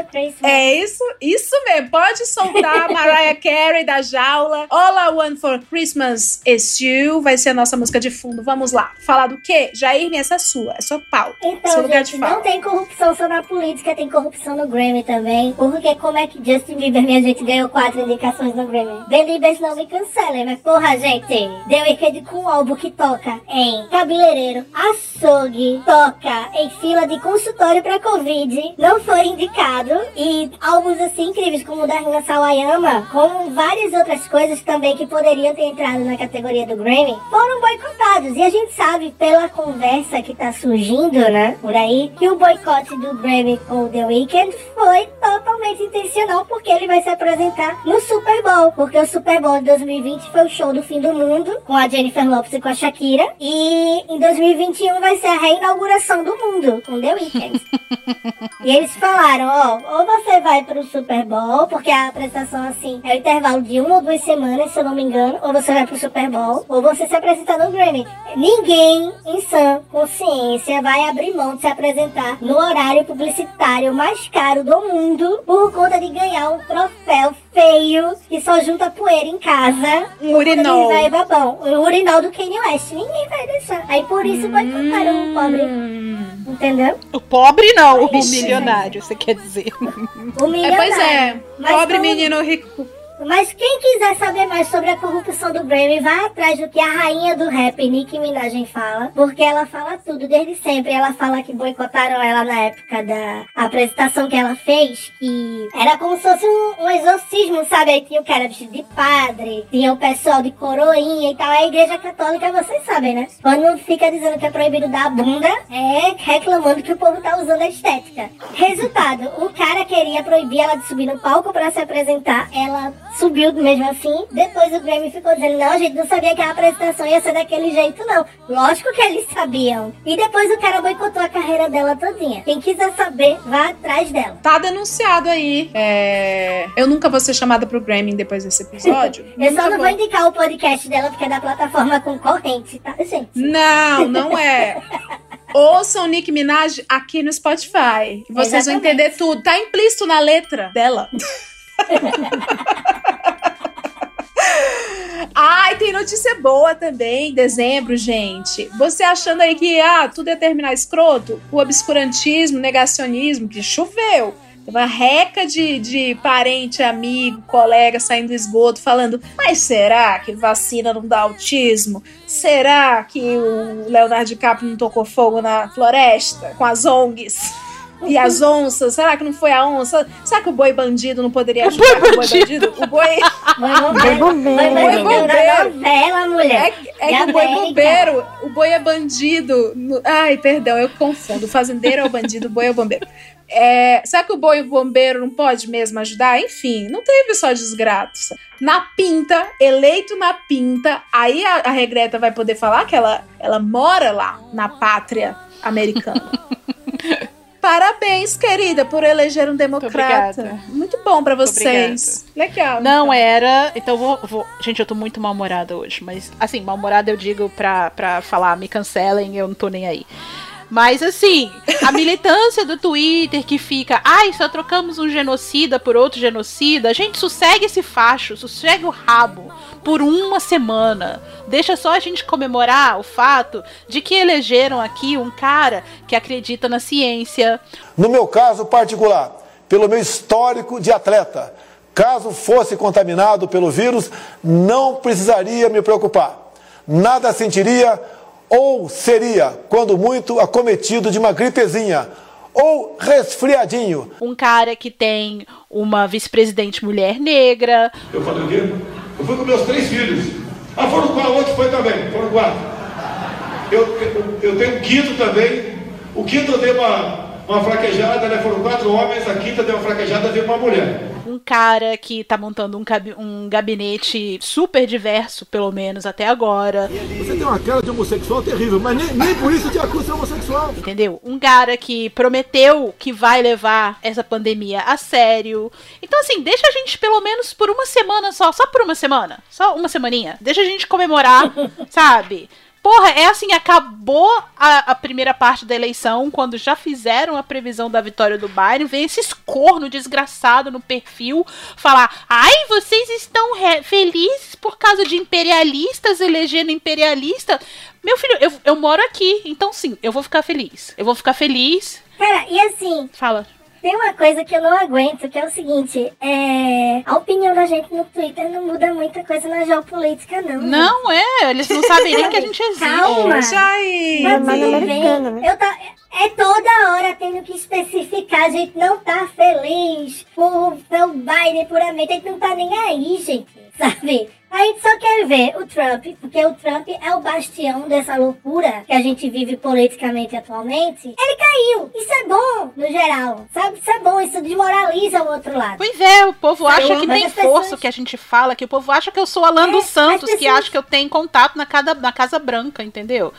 S1: É isso, isso mesmo. Pode soltar Mariah Carey da jaula. All I Want for Christmas is You vai ser a nossa música de fundo. Vamos lá. Falar do quê? Jair, essa é sua, é sua pauta. seu
S4: Então,
S1: lugar
S4: gente,
S1: de fala.
S4: não tem corrupção só na política, tem corrupção no Grammy também. Porque como é que Justin Bieber, minha gente, ganhou quatro indicações no Grammy? Belieber não me cancelem, mas porra, gente, The Wicked com um álbum que toca em cabeleireiro, açougue, toca em fila de consultório pra Covid, não foi indicado. E álbuns assim incríveis como o da Rina Sawayama, com várias outras coisas também que poderiam ter entrado na categoria do Grammy, foram boicotados. E a gente sabe pela conversa que tá surgindo, né, por aí, que o boicote do Grammy com The Weeknd foi totalmente intencional, porque ele vai se apresentar no Super Bowl. Porque o Super Bowl de 2020 foi o show do fim do mundo, com a Jennifer Lopez e com a Shakira. E em 2021 vai ser a reinauguração do mundo, com The Weeknd. E eles falaram, ó, ou você vai pro Super Bowl, porque a apresentação assim é o intervalo de uma ou duas semanas, se eu não me engano, ou você vai pro Super Bowl, ou você se apresenta no Grammy. Ninguém em sã consciência vai abrir mão de se apresentar no horário publicitário mais caro do mundo por conta de ganhar um troféu feio que só junta poeira em casa.
S1: Um urinol.
S4: Vai babão. O urinol do Kanye West. Ninguém vai deixar. Aí por isso boicotaram o pobre. Entendeu?
S6: O pobre não, o
S4: Ixi,
S6: milionário, você quer dizer.
S4: O milionário.
S1: pois é.
S4: Mas
S1: Pobre menino rico.
S4: Mas quem quiser saber mais sobre a corrupção do Grammy, vai atrás do que a rainha do rap, Nicki Minaj, fala. Porque ela fala tudo desde sempre. Ela fala que boicotaram ela na época da apresentação que ela fez, que era como se fosse um, um exorcismo, sabe? Aí tinha o cara vestido de padre, tinha o pessoal de coroinha e tal. A igreja católica, vocês sabem, né? Quando fica dizendo que é proibido dar bunda, é reclamando que o povo tá usando a estética. Resultado, o cara queria proibir ela de subir no palco pra se apresentar. Ela subiu mesmo assim. Depois o Grammy ficou dizendo: Não, a gente não sabia que a apresentação ia ser daquele jeito, não. Lógico que eles sabiam. E depois o cara boicotou a carreira dela todinha. Quem quiser saber, vá atrás dela.
S1: Tá denunciado aí. É, Eu nunca vou ser chamada pro Grammy depois desse episódio.
S4: Eu só não
S1: vou.
S4: vou indicar o podcast dela porque é da plataforma concorrente, tá, gente?
S1: Não, não é. Ouçam Nick Minaj aqui no Spotify. que Vocês vão
S4: Exatamente.
S1: entender tudo. Tá implícito na letra dela. Ai, tem notícia boa também, em dezembro, gente. Você achando aí que ah, tudo ia terminar escroto? O obscurantismo, negacionismo, que choveu. Uma reca de, de parente, amigo, colega saindo do esgoto falando: Mas será que vacina não dá autismo? Será que o Leonardo DiCaprio não tocou fogo na floresta com as ONGs? E as onças, será que não foi a onça? Será que o boi bandido não poderia ajudar o boi bandido? O boi.
S4: Boi bombeiro.
S1: Boi bombeiro.
S4: novela, mulher.
S1: É, é que o boi bombeiro, o boi é bandido. Ai, perdão, eu confundo. O fazendeiro é o bandido, o boi é o bombeiro. É, será que o boi bombeiro não pode mesmo ajudar? Enfim, não teve só desgraça. Na pinta, eleito na pinta, aí a, a Regreta vai poder falar que ela, ela mora lá, na pátria americana. Parabéns, querida, por eleger um democrata.
S6: obrigada.
S1: Muito bom pra vocês. Legal.
S6: Não era. Então vou, vou. Gente, eu tô muito mal-humorada hoje. Mas, assim, mal-humorada eu digo pra, pra falar, me cancelem, eu não tô nem aí. Mas assim, a militância do Twitter que fica, ai, só trocamos um genocida por outro genocida. Gente, sossegue esse facho, sossegue o rabo por uma semana. Deixa só a gente comemorar o fato de que elegeram aqui um cara que acredita na ciência.
S14: No meu caso particular, pelo meu histórico de atleta, caso fosse contaminado pelo vírus, não precisaria me preocupar. Nada sentiria ou seria, quando muito, acometido de uma gripezinha ou resfriadinho?
S6: Um cara que tem uma vice-presidente mulher negra.
S15: Eu falei o quê? Eu fui com meus três filhos. Ah, foram quatro, outro foi também, foram quatro. Eu, eu, eu tenho um quinto também. O quinto eu dei uma, uma fraquejada, né? Foram quatro homens, a quinta deu uma fraquejada, veio uma mulher.
S6: Um cara que tá montando um, um gabinete super diverso, pelo menos até agora.
S14: Você tem uma cara de homossexual terrível, mas nem, nem por isso te acusa de homossexual.
S6: Entendeu? Um cara que prometeu que vai levar essa pandemia a sério. Então, assim, deixa a gente pelo menos por uma semana só, só por uma semana, só uma semaninha. Deixa a gente comemorar, sabe? Porra, é assim, acabou a, a primeira parte da eleição, quando já fizeram a previsão da vitória do Biden, vem esses corno desgraçado no perfil falar: ai, vocês estão felizes por causa de imperialistas elegendo imperialista. Meu filho, eu, eu moro aqui, então sim, eu vou ficar feliz. Eu vou ficar feliz.
S4: Cara, e assim.
S6: Fala.
S4: Tem uma coisa que eu não aguento, que é o seguinte, é... A opinião da gente no Twitter não muda muita coisa na geopolítica, não.
S6: Não, é, eles não sabem nem que a gente existe.
S4: Calma.
S6: É,
S1: Jair.
S4: Tudo
S5: americana, né?
S4: Eu tá... É toda hora tendo que especificar, a gente não tá feliz por, pelo Biden puramente, a gente não tá nem aí, gente, sabe? A gente só quer ver o Trump, porque o Trump é o bastião dessa loucura que a gente vive politicamente atualmente. Ele caiu. Isso é bom, no geral. Sabe? Isso é bom, isso desmoraliza o outro lado.
S6: Pois é, o povo acha que tem
S4: pessoas-
S6: força o que a gente fala, que o povo acha que eu sou a Lando
S4: É,
S6: Santos,
S4: as
S6: que
S4: pessoas-
S6: acha que eu tenho contato na, cada, na Casa Branca, entendeu?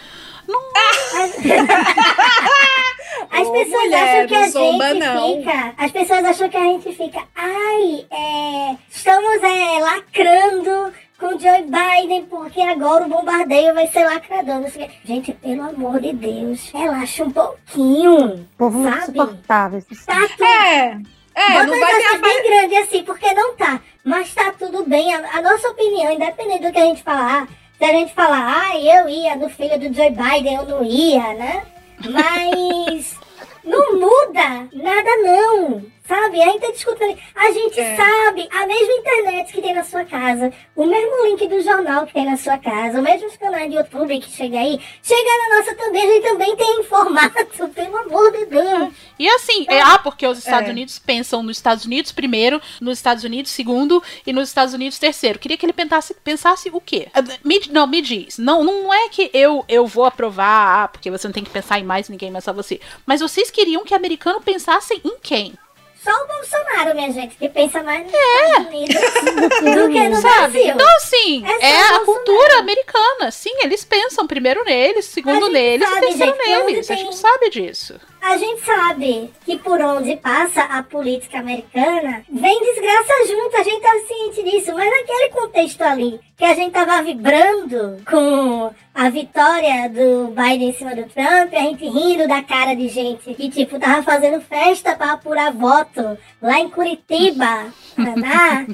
S4: As
S1: Ô,
S4: pessoas
S1: mulher,
S4: acham que a
S1: zomba,
S4: gente
S1: não.
S4: fica. As pessoas acham que a gente fica. Ai, é, estamos é, lacrando com Joe Biden porque agora o bombardeio vai ser lacrador. Gente, pelo amor de Deus, relaxa um pouquinho.
S5: Povo
S4: sabe?
S5: insuportável.
S4: Tá tudo.
S1: É, é,
S4: Bota
S1: não vai ter
S4: bem grande assim, porque não tá. Mas tá tudo bem. A, a nossa opinião, independente do que a gente falar, se a gente falar, ah, eu ia no filho do Joe Biden, eu não ia, né? Mas não muda nada não. Sabe? A gente tá discutindo. A gente
S1: É.
S4: sabe a mesma internet que tem na sua casa, o mesmo link do jornal que tem na sua casa, o mesmo canal de YouTube que chega aí, chega na nossa também, a gente também tem formato, pelo amor de Deus.
S6: E assim, é, ah, porque os Estados
S1: É.
S6: Unidos pensam nos Estados Unidos primeiro, nos Estados Unidos segundo e nos Estados Unidos terceiro. Queria que ele pensasse, pensasse o quê? Ah, Me, não, me diz. Não, não é que eu, eu vou aprovar, ah, porque você não tem que pensar em mais ninguém, mas só você. Mas vocês queriam que o americano pensasse em quem?
S4: Só o Bolsonaro, minha gente, que pensa mais nos Estados Unidos do que no
S6: É. Sabe?
S4: Brasil.
S6: Então, assim,
S4: É
S6: é, a cultura americana. Sim, eles pensam primeiro neles, segundo neles e
S4: sabe,
S6: terceiro
S4: gente,
S6: neles. A gente sabe disso.
S4: A gente sabe que por onde passa a política americana, vem desgraça junto, a gente tá ciente disso, mas naquele contexto ali, que a gente tava vibrando com a vitória do Biden em cima do Trump, a gente rindo da cara de gente que, tipo, tava fazendo festa pra apurar voto lá em Curitiba, Paraná,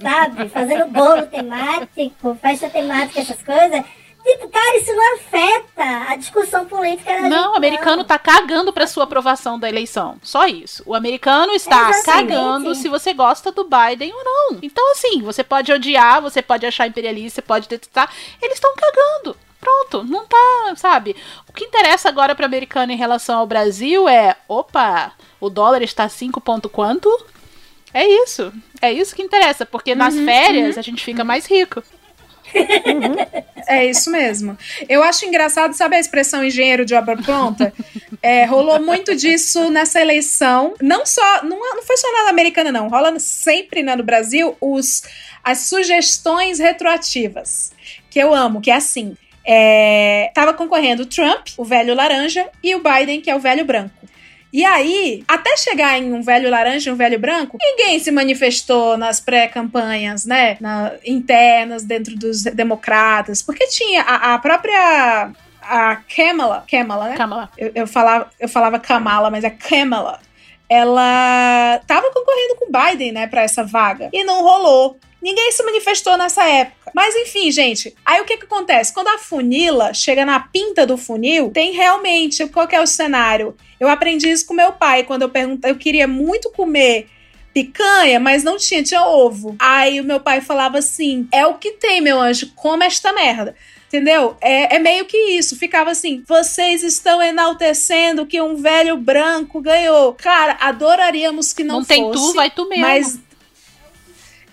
S4: sabe? Fazendo bolo temático, festa temática, essas coisas. Cara, isso não afeta a discussão política da
S6: Não,
S4: gente,
S6: o americano tá cagando pra sua aprovação da eleição. Só isso. O americano está
S4: Exatamente.
S6: cagando se você gosta do Biden ou não. Então, assim, você pode odiar, você pode achar imperialista, você pode detestar. Eles estão cagando. Pronto, não tá, sabe? O que interessa agora para americano em relação ao Brasil é, opa, o dólar está 5 ponto quanto? É isso. É isso que interessa, porque nas
S1: Uhum,
S6: férias
S1: uhum.
S6: a gente fica mais rico.
S1: É isso mesmo. Eu acho engraçado, sabe a expressão engenheiro de obra pronta? É, rolou muito disso nessa eleição. Não só, não, não foi só na americana, não. Rola sempre né, no Brasil os, as sugestões retroativas. Que eu amo, que é assim. É, tava concorrendo o Trump, o velho laranja, e o Biden, que é o velho branco. E aí, até chegar em um velho laranja e um velho branco, ninguém se manifestou nas pré-campanhas, né? na- internas dentro dos democratas, porque tinha a, a própria. A Kamala, Kamala, né?
S6: Kamala.
S1: Eu, eu, falava, eu falava Kamala, mas é Kamala. Ela tava concorrendo com o Biden, né, pra essa vaga. E não rolou. Ninguém se manifestou nessa época. Mas enfim, gente. Aí o que que acontece? Quando a funila chega na pinta do funil, tem realmente qual que é o cenário? Eu aprendi isso com meu pai quando eu perguntei, eu queria muito comer picanha, mas não tinha, tinha ovo. Aí o meu pai falava assim: "É o que tem, meu anjo, coma esta merda". Entendeu? É, é meio que isso. Ficava assim: vocês estão enaltecendo que um velho branco ganhou. Cara, adoraríamos que não,
S6: Não tem tu,
S1: fosse,
S6: vai tu mesmo.
S1: Mas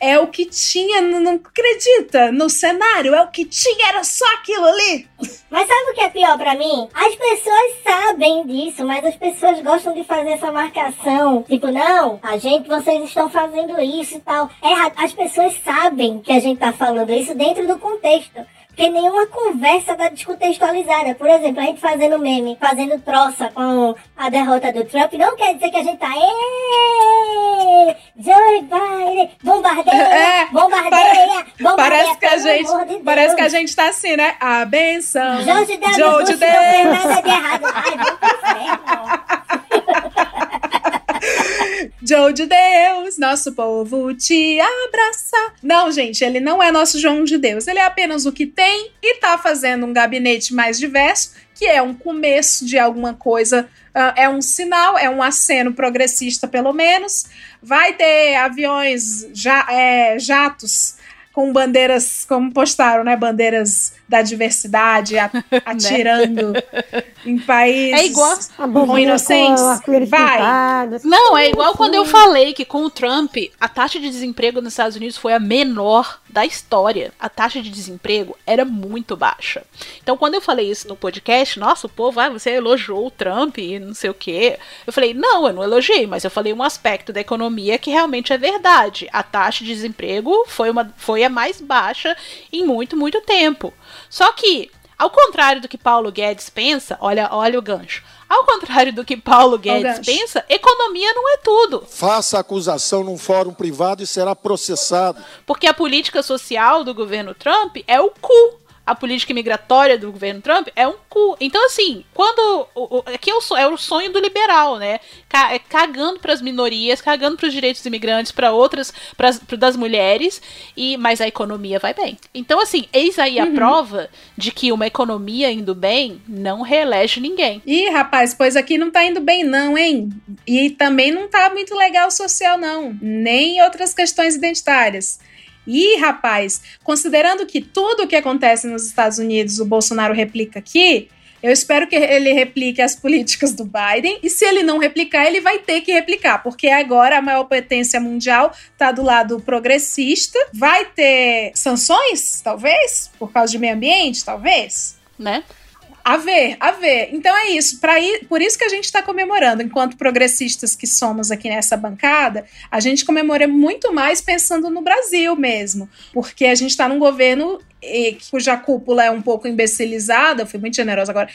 S1: é o que tinha, não, acredita? No cenário, é o que tinha, era só aquilo ali.
S4: Mas sabe o que é pior pra mim? As pessoas sabem disso, mas as pessoas gostam de fazer essa marcação. Tipo, não, a gente, vocês estão fazendo isso e tal. É. As pessoas sabem que a gente tá falando isso dentro do contexto. Porque nenhuma conversa tá descontextualizada. Por exemplo, a gente fazendo meme, fazendo troça com a derrota do Trump, não quer dizer que a gente tá. "Ê, Joe Biden, bombardeia,
S1: É,
S4: bombardeia, bombardeia.
S1: Parece que a gente,
S4: de
S1: parece
S4: Deus.
S1: que a gente tá assim, né? A benção.
S4: Joe de Deus,
S1: Joe
S4: Bush
S1: de
S4: não
S1: Deus.
S4: nada de errado. Ai, vem.
S1: Joe de Deus, nosso povo te abraça. Não, gente, ele não é nosso João de Deus. Ele é apenas o que tem e tá fazendo um gabinete mais diverso, que é um começo de alguma coisa. ah, é um sinal, é um aceno progressista, pelo menos. Vai ter aviões, ja- é, jatos com bandeiras, como postaram, né? Bandeiras da diversidade a- atirando em países
S6: É igual-
S1: com inocentes. Vai.
S6: Não, é igual quando eu falei que com o Trump a taxa de desemprego nos Estados Unidos foi a menor da história. A taxa de desemprego era muito baixa. Então, quando eu falei isso no podcast, nossa, o povo, ah, você elogiou o Trump e não sei o quê. Eu falei, não, eu não elogiei, mas eu falei um aspecto da economia que realmente é verdade. A taxa de desemprego foi, uma, foi a mais baixa em muito, muito tempo. Só que, ao contrário do que Paulo Guedes pensa, olha, olha o gancho. Ao contrário do que Paulo Guedes pensa, economia não é tudo.
S7: Faça a acusação num fórum privado e será processado.
S6: Porque a política social do governo Trump é o cu. A política migratória do governo Trump é um cu. Então, assim, quando. o- o- Aqui é o, é o sonho do liberal, né? É Cagando pras minorias, cagando pros direitos dos imigrantes, para outras, pras, pro das mulheres, e mas a economia vai bem. Então, assim, eis aí a prova de que uma economia indo bem não reelege ninguém.
S1: Ih, rapaz, pois aqui não tá indo bem, não, hein? E também não tá muito legal o social, não. Nem outras questões identitárias. Ih, rapaz, considerando que tudo o que acontece nos Estados Unidos o Bolsonaro replica aqui, eu espero que ele replique as políticas do Biden. E se ele não replicar, ele vai ter que replicar, porque agora a maior potência mundial tá do lado progressista. Vai ter sanções, talvez, por causa de meio ambiente, talvez.
S6: Né?
S1: A ver, a ver. Então é isso. Ir, por isso que a gente está comemorando. Enquanto progressistas que somos aqui nessa bancada, a gente comemora muito mais pensando no Brasil mesmo. Porque a gente está num governo eh, cuja cúpula é um pouco imbecilizada, fui muito generosa agora,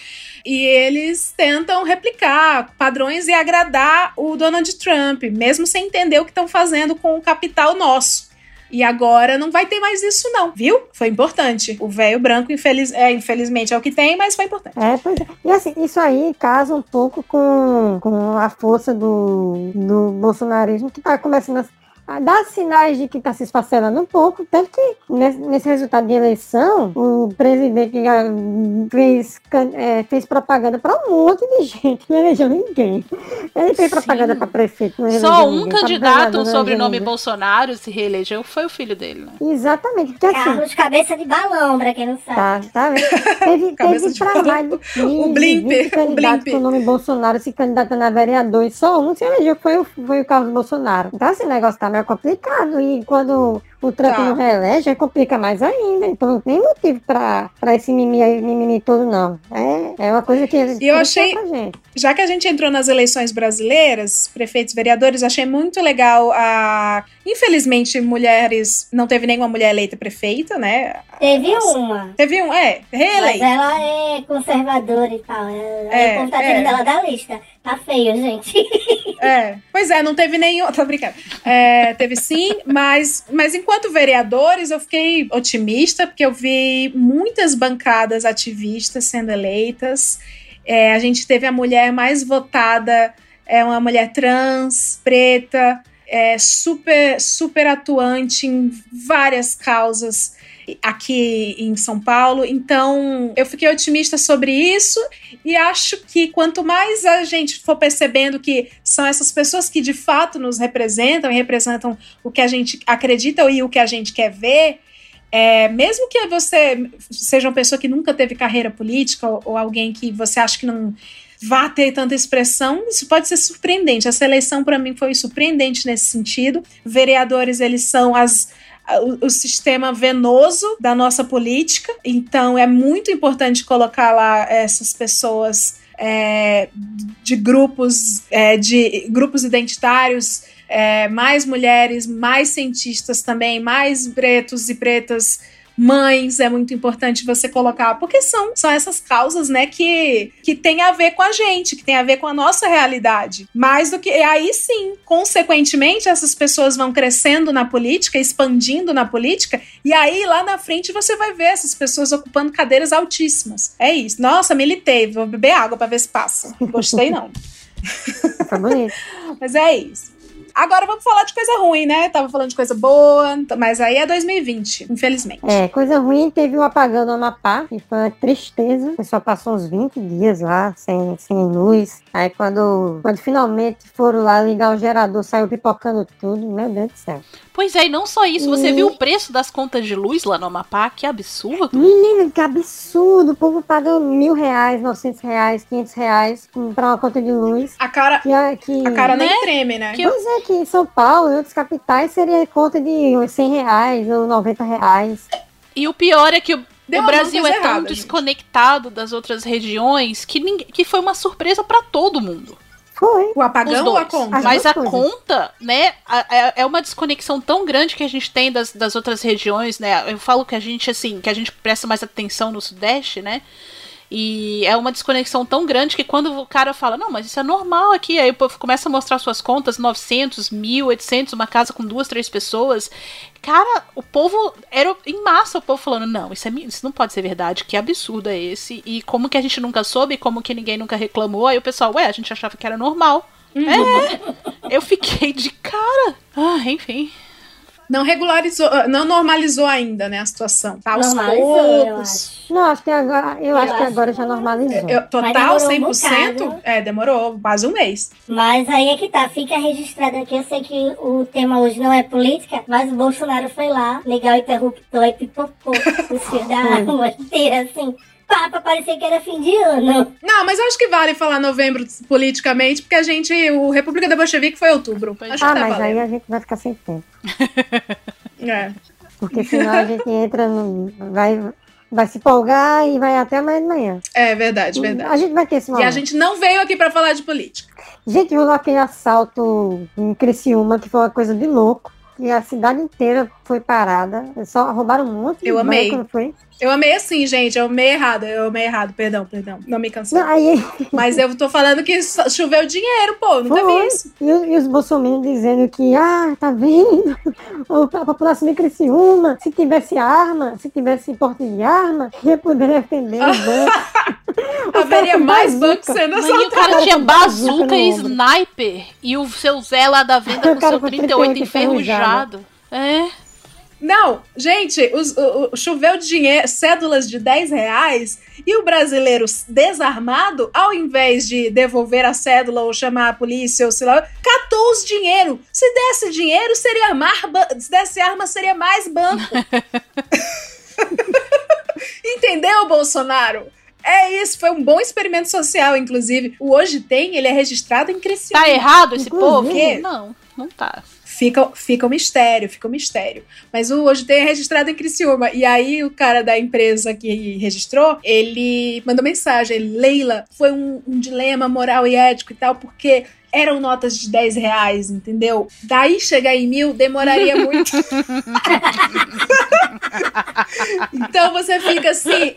S1: e eles tentam replicar padrões e agradar o Donald Trump, mesmo sem entender o que estão fazendo com o capital nosso. E agora não vai ter mais isso, não, viu? Foi importante. O velho branco, infeliz, é, infelizmente, é o que tem, mas foi importante.
S5: É, pois é. E assim, isso aí casa um pouco com, com a força do, do bolsonarismo que tá começando a, a dar sinais de que tá se esfacelando um pouco. Tanto que nesse, nesse resultado de eleição, o presidente fez, é, fez propaganda para um monte de gente, não elegeu ninguém. Ele fez propaganda para prefeito, não elegeu
S6: Só um
S5: ninguém,
S6: candidato, um
S5: não
S6: sobrenome Bolsonaro, se reelegeu, foi o filho dele, né?
S5: Exatamente, porque assim,
S4: Carlos cabeça de balão, pra quem não sabe.
S5: Tá, tá vendo? Teve, teve pra de 15,
S1: O blimper,
S5: 20
S1: o
S5: candidatos
S1: blimper.
S5: com o nome Bolsonaro se candidatando a vereador e só um se elegeu, foi o, foi o Carlos Bolsonaro. Então esse negócio tá complicado e quando o Trump
S1: Tá.
S5: não reelege, aí complica mais ainda. Então não tem motivo pra, pra esse mimimi, mimimi todo, não. É, é uma coisa que...
S1: E eu achei-
S5: Pra gente.
S1: Já que a gente entrou nas eleições brasileiras, prefeitos e vereadores, achei muito legal a. Infelizmente, mulheres. Não teve nenhuma mulher eleita prefeita, né?
S4: Teve
S1: Nossa.
S4: uma.
S1: Teve um, é,
S4: Mas
S1: reeleita.
S4: ela é conservadora e tal. Ela,
S1: É,
S4: tá
S1: é.
S4: tirando ela da lista. Tá feio, gente.
S1: É, pois é, não teve nenhum. Tô brincando. É, teve sim, mas, mas enquanto vereadores, eu fiquei otimista, porque eu vi muitas bancadas ativistas sendo eleitas. É, a gente teve a mulher mais votada, é uma mulher trans, preta, é, super, super atuante em várias causas aqui em São Paulo. Então, eu fiquei otimista sobre isso e acho que quanto mais a gente for percebendo que são essas pessoas que de fato nos representam e representam o que a gente acredita e o que a gente quer ver, É, mesmo que você seja uma pessoa que nunca teve carreira política ou, ou alguém que você acha que não vá ter tanta expressão, isso pode ser surpreendente. Essa eleição, para mim, foi surpreendente nesse sentido. Vereadores, eles são as o, o sistema venoso da nossa política, então é muito importante colocar lá essas pessoas é, de grupos é, de grupos identitários é, mais mulheres, mais cientistas também, mais pretos e pretas mães é muito importante você colocar, porque são, são essas causas, né, que, que tem a ver com a gente, que tem a ver com a nossa realidade. Mais do que. E aí sim, consequentemente, essas pessoas vão crescendo na política, expandindo na política, e aí lá na frente você vai ver essas pessoas ocupando cadeiras altíssimas. É isso. Nossa, militei, vou beber água pra ver se passa. Gostei, não.
S5: Tá bonito.
S1: Mas é isso. Agora vamos falar de coisa ruim, né? Tava falando de coisa boa, mas aí é 2020, infelizmente.
S5: É, coisa ruim, teve um apagão no Amapá, que foi uma tristeza. O pessoal passou uns 20 dias lá, sem, sem luz. Aí quando, quando finalmente foram lá ligar o gerador, saiu pipocando tudo, meu Deus do céu.
S6: Pois é, e não só isso, você
S5: E-
S6: viu o preço das contas de luz lá no Amapá? Que absurdo.
S5: Menina, que absurdo! O povo paga mil reais, 900 reais, 500 reais pra uma conta de luz.
S1: A cara,
S5: que, a- que...
S1: a cara nem
S6: Né?
S1: treme, né?
S5: Pois é, que em São Paulo e outras capitais seria conta de uns 100 reais ou 90 reais.
S6: E o pior é que o, o Brasil é tão
S1: errada, gente.
S6: desconectado das outras regiões que, ninguém, que foi uma surpresa pra todo mundo.
S5: Foi.
S1: O apagão ou a conta?
S5: As
S6: Mas a
S5: coisas.
S6: conta, né, a- é- é uma desconexão tão grande que a gente tem das, das outras regiões, né? Eu falo que a gente, assim, que a gente presta mais atenção no Sudeste, né? E é uma desconexão tão grande que quando o cara fala, não, mas isso é normal aqui, aí o povo começa a mostrar suas contas, 900, 1.000, 800, uma casa com duas, três pessoas. Cara, o povo, era em massa o povo falando, não, isso, é, isso não pode ser verdade, que absurdo é esse? E como que a gente nunca soube, como que ninguém nunca reclamou, aí o pessoal, ué, a gente achava que era normal. É, eu fiquei de cara. Ah, enfim.
S1: Não regularizou, ah, não normalizou ainda, né, a situação. Tá aos
S4: eu
S1: poucos.
S4: acho.
S5: Não, acho que agora, eu, acho que
S4: acho
S5: agora já normalizou.
S1: Eu- total,
S4: demorou um
S1: 100%?
S4: bocado.
S1: é, demorou quase um mês.
S4: Mas aí é que tá, fica registrado aqui. Eu sei que o tema hoje não é política, mas o Bolsonaro foi lá, ligar o interruptor e pipocou os fios da água inteira, assim. Pá, pra parecer que era fim de ano.
S1: Não, mas eu acho que vale falar novembro politicamente, porque a gente, o República da Bolchevique foi outubro. Acho que
S5: Ah,
S1: tá
S5: mas aí
S1: valendo.
S5: a gente vai ficar sem tempo.
S1: É.
S5: Porque senão a gente entra no. Vai, vai se empolgar e vai até amanhã de manhã.
S1: É verdade, verdade.
S5: A gente vai ter esse
S1: E
S5: momento.
S1: a gente não veio aqui pra falar de política.
S5: Gente, rolou aquele assalto em Criciúma, que foi uma coisa de louco. E a cidade inteira foi parada. Só roubaram um monte de
S1: Eu amei.
S5: banco, não foi?
S1: Eu amei assim, gente. Eu amei errado. Eu amei errado. Perdão, perdão. Não me cansei. Mas eu tô falando que choveu dinheiro, pô. Nunca
S5: Foi.
S1: vi isso.
S5: E, o- e os bolsominions dizendo que, ah, tá vendo? O- A população de Criciúma, se tivesse arma, se tivesse porte de arma, ia poder defender os bancos.
S1: Haveria mais bancos sendo
S6: Mas e o
S1: assaltados.
S6: cara tinha
S5: bazuca
S6: e sniper. E o seu Zé lá da venda
S5: O
S6: com seu
S5: com
S6: 38
S5: 38
S6: enferrujado. É.
S1: Não, gente, os- o, o- choveu dinheiro, cédulas de 10 reais e o brasileiro desarmado, ao invés de devolver a cédula ou chamar a polícia ou sei lá, catou os dinheiro. Se desse dinheiro, seria mais, ba- se desse arma, seria mais banco. Entendeu, Bolsonaro? É isso, foi um bom experimento social, inclusive. O Hoje Tem, ele é registrado em Criciúma.
S6: Tá errado esse povo? Não, não tá.
S1: Fica, fica um mistério, fica um mistério. Mas o hoje tem registrado em Criciúma. E aí o cara da empresa que registrou, ele mandou mensagem. Leila, foi um, um dilema moral e ético e tal, porque eram notas de 10 reais, entendeu? Daí chegar em mil demoraria muito. então você fica assim.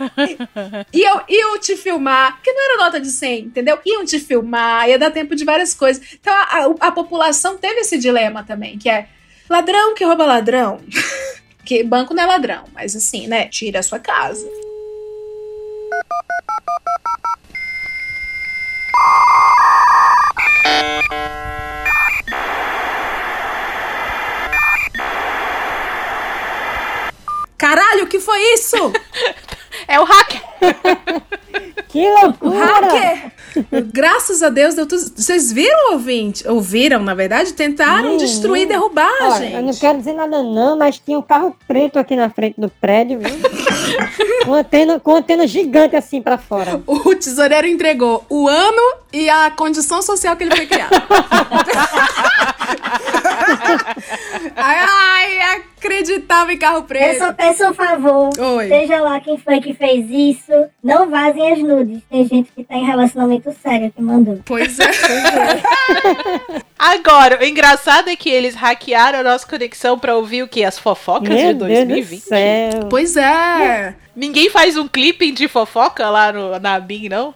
S1: Iam, iam te filmar, porque não era nota de 100, entendeu? Iam te filmar, ia dar tempo de várias coisas. Então a, a- a população teve esse dilema também, que é ladrão que rouba ladrão. que banco não é ladrão, mas assim, né? Tira a sua casa. Caralho, o que foi isso?
S6: É o hacker.
S5: Que
S1: O
S5: loucura!
S1: hacker! Graças a Deus deu tudo. Vocês viram, ouvinte? Ouviram, na verdade? Tentaram destruir, derrubar,
S5: Olha,
S1: gente.
S5: eu não quero dizer nada não, mas tinha um carro preto aqui na frente do prédio, viu? com, antena, com antena gigante assim pra fora.
S1: O tesoureiro entregou o ano e a condição social que ele foi criado. Ai, ai, acreditava em carro
S4: Eu
S1: preto.
S4: só peço um favor.
S1: Oi.
S4: Seja lá quem foi que fez isso, não vazem as nudes. Tem gente que tá em relacionamento sério que mandou.
S1: Pois é.
S6: Agora, o engraçado é que eles hackearam a nossa conexão pra ouvir o que? As fofocas
S5: Meu
S6: de
S5: Deus
S6: 2020.
S5: do céu.
S1: Pois é.
S6: Ninguém faz um clipping de fofoca lá no, na Bing, não?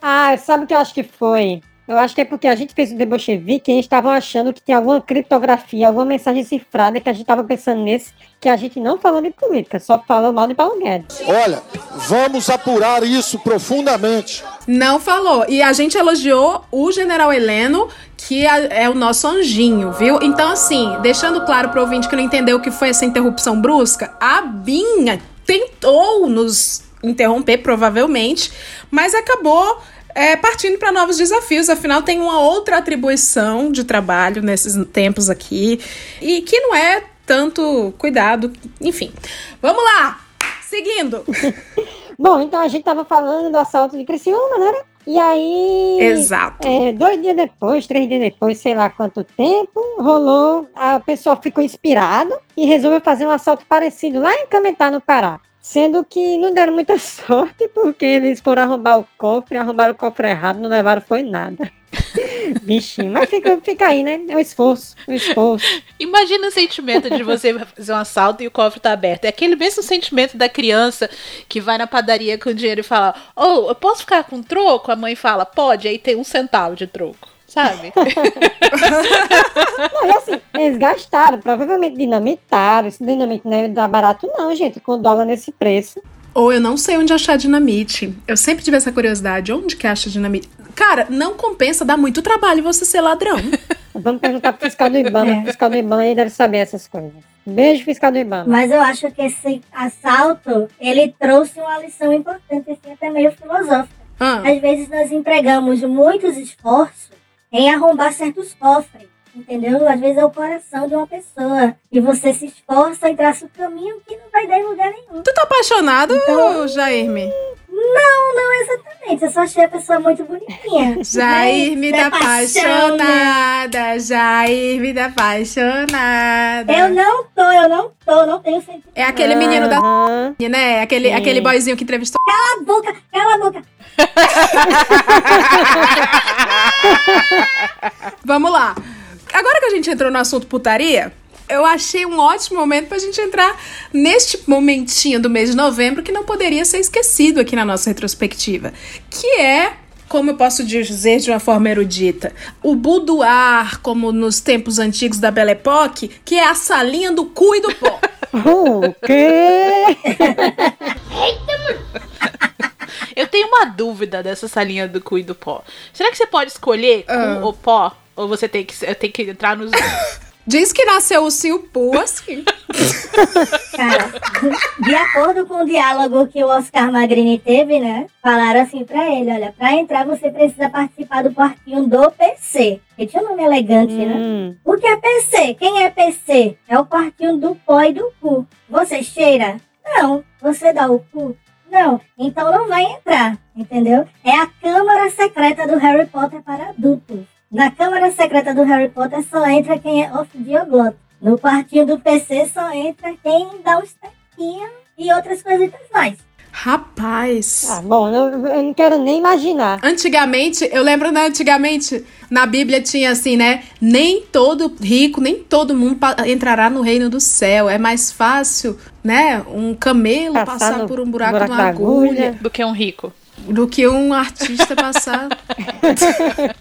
S5: Ah, sabe o que eu acho que foi? Eu acho que é porque a gente fez o debochevique e eles estavam achando que tinha alguma criptografia, alguma mensagem cifrada que a gente tava pensando nesse, que a gente não falou de política, só falou mal de Paulo Guedes.
S7: Olha, vamos apurar isso profundamente.
S1: Não falou. E a gente elogiou o general Heleno, que é é o nosso anjinho, viu? Então, assim, deixando claro pro ouvinte que não entendeu o que foi essa interrupção brusca, a Binha tentou nos interromper, provavelmente, mas acabou é, partindo para novos desafios. Afinal, tem uma outra atribuição de trabalho nesses tempos aqui e que não é tanto cuidado. Enfim, vamos lá! Seguindo.
S5: Bom, então a gente tava falando do assalto de Criciúma, né? E aí.
S1: Exato.
S5: é, dois dias depois, três dias depois, sei lá quanto tempo, rolou. A pessoa ficou inspirada e resolveu fazer um assalto parecido lá em Cametá, no Pará. Sendo que não deram muita sorte, porque eles foram arrombar o cofre, arrombaram o cofre errado, não levaram foi nada. Bichinho. Mas fica, fica aí, né? É um esforço, um esforço.
S6: Imagina o sentimento de você fazer um assalto e o cofre tá aberto. É aquele mesmo sentimento da criança que vai na padaria com dinheiro e fala: Oh, eu posso ficar com troco? A mãe fala: Pode, aí tem um centavo de troco. Sabe?
S5: Não, e assim, eles gastaram, provavelmente dinamitaram. Esse dinamite não é dá barato, não, gente, com o dólar nesse preço.
S1: Ou eu não sei onde achar dinamite. Eu sempre tive essa curiosidade. Onde que acha dinamite? Cara, não compensa, dá muito trabalho você ser ladrão.
S5: Vamos perguntar pro fiscal do Ibama. O fiscal do Ibama deve saber essas coisas. Beijo, fiscal do Ibama.
S4: Mas eu acho que esse assalto, ele trouxe uma lição importante, assim, até meio filosófica.
S1: Ah.
S4: Às vezes nós empregamos muitos esforços em arrombar certos cofres, entendeu? Às vezes é o coração de uma pessoa. E você se esforça e traça o caminho que não vai dar em lugar nenhum.
S1: Tu tá apaixonado,
S4: Então-
S1: Jairme?
S4: Não, não exatamente. Eu só achei a pessoa muito bonitinha.
S1: Jair me
S4: Da né?
S1: apaixonada. Jair me tá apaixonada.
S4: Eu não tô, eu não tô, não tenho sentido.
S1: É aquele menino da. Né? Aquele,
S5: Sim.
S1: aquele boyzinho que entrevistou.
S4: Cala a boca, cala a boca.
S1: Vamos lá. Agora que a gente entrou no assunto putaria, eu achei um ótimo momento pra gente entrar neste momentinho do mês de novembro que não poderia ser esquecido aqui na nossa retrospectiva, que é como eu posso dizer de uma forma erudita, o boudoir, como nos tempos antigos da Belle Époque, que é a salinha do cu e do pó.
S5: O quê?
S6: Eu tenho uma dúvida dessa salinha do cu e do pó. Será que você pode escolher
S1: Ah.
S6: ou pó? Ou você tem que, tem que entrar nos.
S1: Diz que nasceu o Silpu assim.
S4: Cara, de acordo com o diálogo que o Oscar Magrini teve, né? Falaram assim pra ele, olha, pra entrar você precisa participar do parquinho do PC. Que tinha um nome elegante, né?
S5: Hum.
S4: O que é PC? Quem é PC? É o parquinho do pó e do cu. Você cheira? Não. Você dá o cu? Não. Então não vai entrar, entendeu? É a Câmara Secreta do Harry Potter para adultos. Na Câmara Secreta do Harry Potter só entra quem é off-dioglota. No parquinho do PC só entra quem dá uns taquinhos e outras coisitas mais.
S1: Rapaz.
S5: Ah, bom, eu, eu não quero nem imaginar.
S1: Antigamente, eu lembro, né? Antigamente, na Bíblia tinha assim, né? Nem todo rico, nem todo mundo entrará no reino do céu. É mais fácil, né? Um camelo
S5: Passar
S1: passar,
S5: no
S1: por um buraco,
S5: buraco
S1: de uma
S5: agulha.
S1: agulha
S6: do que um rico.
S1: Do que um artista passar.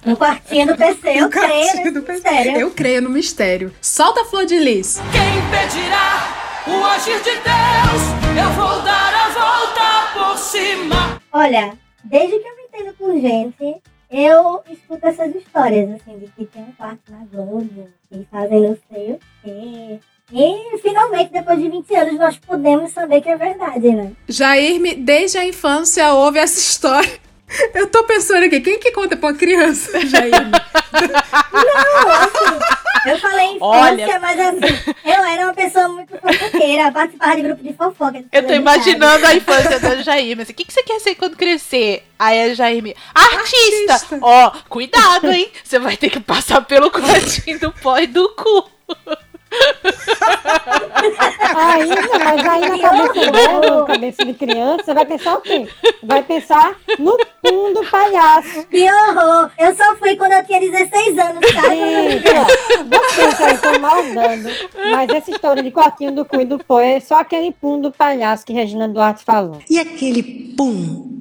S4: No quartinho do PC, eu
S1: No
S4: creio
S1: do PC.
S4: mistério.
S1: Eu creio no mistério. Solta a flor de lis.
S2: Quem impedirá o agir de Deus? Eu vou dar a volta por cima.
S4: Olha, desde que eu me entendo por gente, eu escuto essas histórias, assim, de que tem um quarto na Globo, que fazem não sei o quê. E finalmente, depois de 20 anos, nós podemos saber que é verdade, né?
S1: Jair, me- desde a infância, ouve essa história. Eu tô pensando aqui, quem que conta pra uma criança, Jair?
S4: Não, assim, eu falei infância,
S6: Olha.
S4: mas assim, eu era uma pessoa muito fofoqueira, participava de grupo de fofoca.
S6: Eu tô imaginando a infância da Jair, mas o que, que você quer ser quando crescer? Aí a Jair me. Artista! Ó, cuidado, hein? Você vai ter que passar pelo quartinho do pó e do cu.
S5: Aí, não, mas aí na cabeça dela, na cabeça de criança, você vai pensar o quê? Vai pensar no pum do palhaço.
S4: Que horror! Eu só fui quando eu tinha 16 anos, tá?
S5: Gente, ó, vocês aí estão maldando. Mas essa história de quartinho do cu e do pó é só aquele pum do palhaço que Regina Duarte falou.
S16: E aquele pum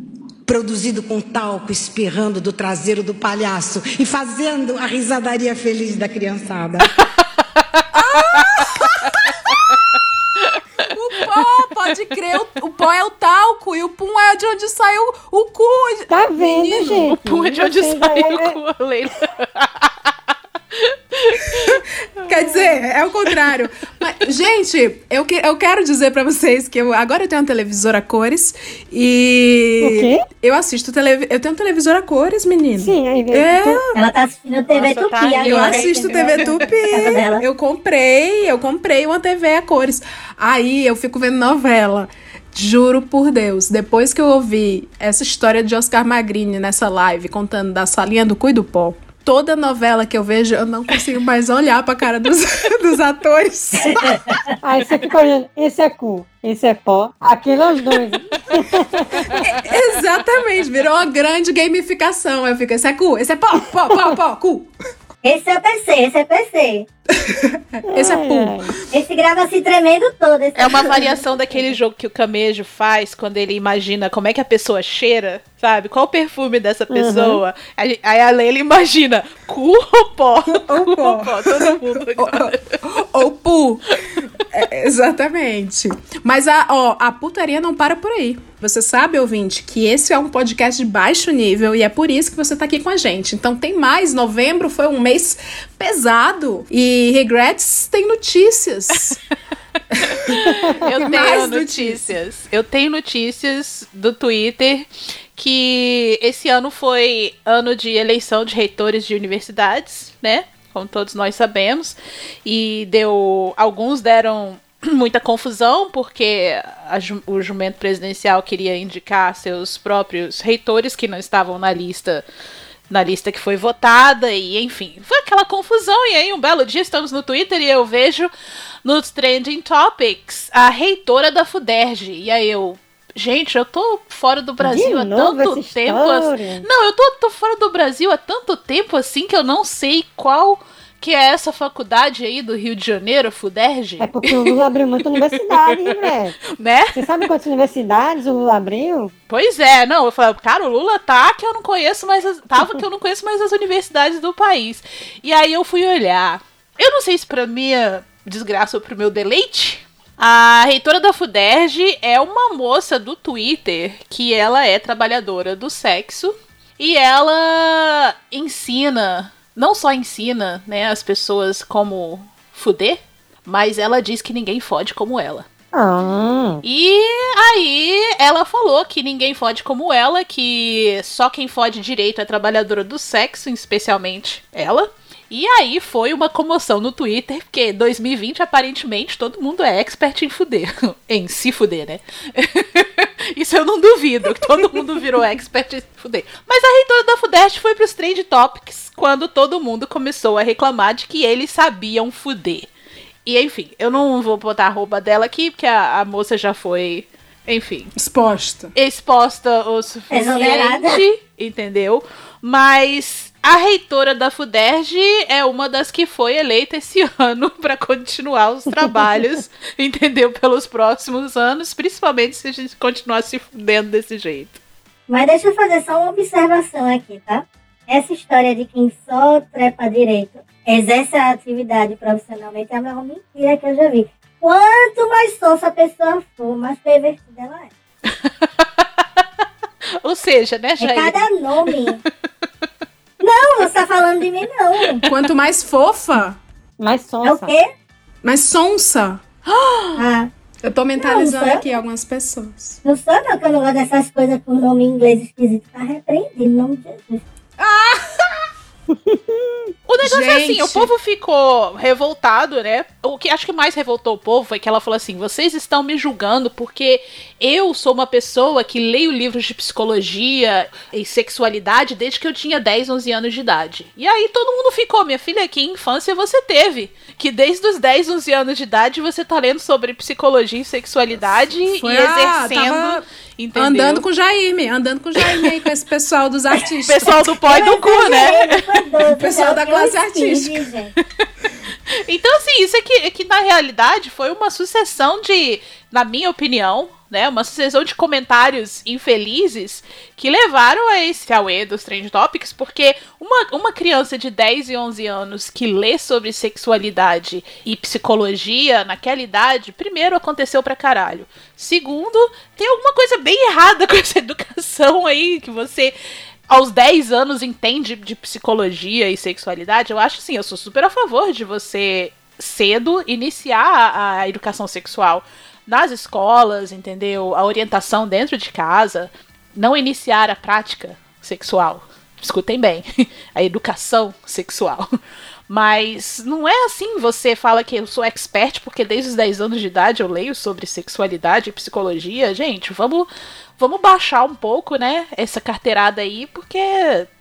S16: produzido com talco espirrando do traseiro do palhaço e fazendo a risadaria feliz da criançada.
S1: O pó, pode crer, o, o pó é o talco e o pum é de onde sai o, o cu.
S5: Tá vendo, gente?
S6: O pum é de onde
S5: Vocês
S6: sai
S5: aí-
S6: o cu, Leila.
S1: Quer dizer, é o contrário. Mas, gente, eu, que- eu quero dizer pra vocês que eu, agora eu tenho uma televisora a cores e.
S5: O quê?
S1: Eu assisto televisão. Eu tenho um televisor a cores, menino.
S5: Sim, aí vem.
S1: É.
S4: Ela tá assistindo TV
S6: Nossa, tá
S4: Tupi
S6: aí,
S1: Eu
S4: agora.
S1: assisto
S4: entendeu?
S1: TV Tupi. Eu comprei, eu comprei uma TV a cores. Aí eu fico vendo novela. Juro por Deus, depois que eu ouvi essa história de Oscar Magrini nessa live contando da salinha do cu e do pó, toda novela que eu vejo, eu não consigo mais olhar pra cara dos, dos atores.
S5: Aí você fica olhando, esse é cu, esse é pó, aquele é os dois.
S1: Exatamente, virou uma grande gamificação. Eu fico, esse é cu, esse é pó, pó, pó, pó, cu.
S4: Esse é o PC, esse é PC.
S1: Esse é
S5: Ai,
S1: pu.
S5: ai.
S4: Esse grava se tremendo todo. Esse
S6: É uma variação daquele jogo que o Camejo faz quando ele imagina como é que a pessoa cheira, sabe? Qual o perfume dessa pessoa? Aí, aí a Leila imagina cu ou pó?
S1: Ou pó.
S6: todo mundo.
S1: Ou pu. É, exatamente. Mas a, ó, a putaria não para por aí. Você sabe, ouvinte, que esse é um podcast de baixo nível e é por isso que você tá aqui com a gente. Então tem mais. Novembro foi um mês pesado. E Regrets tem notícias.
S6: Eu tenho
S1: mais
S6: notícias. Eu tenho notícias do Twitter que esse ano foi ano de eleição de reitores de universidades, né? Como todos nós sabemos. E deu. Alguns deram muita confusão, porque a o jumento presidencial queria indicar seus próprios reitores que não estavam na lista na lista que foi votada e enfim, foi aquela confusão e aí um belo dia estamos no Twitter e eu vejo nos trending topics a reitora da Fuderj e aí eu Gente, eu tô fora do Brasil há tanto tempo. assim- Não, eu tô, tô fora do Brasil há tanto tempo assim que eu não sei qual que é essa faculdade aí do Rio de Janeiro, Fuderj,
S5: É porque o Lula abriu muita universidade, né?
S6: né?
S5: Você sabe quantas universidades o Lula abriu?
S6: Pois é, não, eu falei, cara, o Lula tá que eu não conheço mais as, tava que eu não conheço mais as universidades do país. E aí eu fui olhar. Eu não sei se pra minha desgraça ou pro meu deleite, a reitora da FUDERJ é uma moça do Twitter que ela é trabalhadora do sexo e ela ensina, não só ensina, né, as pessoas como fuder, mas ela diz que ninguém fode como ela.
S5: Ah,
S6: E aí ela falou que ninguém fode como ela, que só quem fode direito é trabalhadora do sexo, especialmente ela. E aí foi uma comoção no Twitter, porque 2020 aparentemente todo mundo é expert em fuder. em se fuder, né? Isso eu não duvido, que todo mundo virou expert em fuder. Mas a reitora da Fudest foi pros Trade Topics quando todo mundo começou a reclamar de que eles sabiam fuder. E enfim, eu não vou botar a roupa dela aqui, porque a, a moça já foi, enfim,
S1: Exposta.
S6: exposta o
S4: Exonerada.
S6: suficiente, entendeu? Mas a reitora da FUDERJ é uma das que foi eleita esse ano para continuar os trabalhos, entendeu? Pelos próximos anos, principalmente se a gente continuar se fudendo desse jeito.
S4: Mas deixa eu fazer só uma observação aqui, tá? Essa história de quem só trepa direito exerce a atividade profissionalmente é a maior mentira que eu já vi. Quanto mais sonsa a pessoa for, mais pervertida ela é.
S6: Ou seja, né,
S4: É
S6: Jair?
S4: cada nome. Não, você tá falando de mim, não.
S1: Quanto mais fofa,
S5: mais
S4: É o
S5: sonsa.
S4: quê?
S1: mais sonsa.
S4: Ah,
S1: Eu tô mentalizando
S4: Não, não
S1: aqui algumas pessoas.
S4: Não sou não, que eu não gosto dessas coisas com nome em inglês esquisito. Tá repreendido, em nome de Jesus.
S6: O negócio é assim,
S1: Gente.
S6: o povo ficou revoltado, né? O que acho que mais revoltou o povo foi que ela falou assim: vocês estão me julgando porque eu sou uma pessoa que leio livros de psicologia e sexualidade desde que eu tinha 10, 11 anos de idade. E aí todo mundo ficou, minha filha, que infância você teve? Que desde os 10, 11 anos de idade você tá lendo sobre psicologia e sexualidade
S1: Foi
S6: e
S1: a-
S6: exercendo.
S1: tava
S6: entendeu?
S1: Andando com o Jaime, andando com o Jaime aí, com esse pessoal dos artistas.
S6: Pessoal do pó e do cu, né?
S1: O pessoal da classe artística.
S6: Então, assim, isso é que, é que na realidade foi uma sucessão de, na minha opinião, né, uma sucessão de comentários infelizes que levaram a esse auê dos Trend Topics, porque uma, uma criança de 10 e 11 anos que lê sobre sexualidade e psicologia naquela idade, primeiro, aconteceu pra caralho. Segundo, tem alguma coisa bem errada com essa educação aí, que você aos 10 anos entende de psicologia e sexualidade, eu acho assim, eu sou super a favor de você cedo iniciar a, a educação sexual nas escolas, entendeu? A orientação dentro de casa, não iniciar a prática sexual. Escutem bem, a educação sexual. Mas não é assim, você fala que eu sou expert porque desde os 10 anos de idade eu leio sobre sexualidade e psicologia. Gente, vamos vamos baixar um pouco, né, essa carteirada aí, porque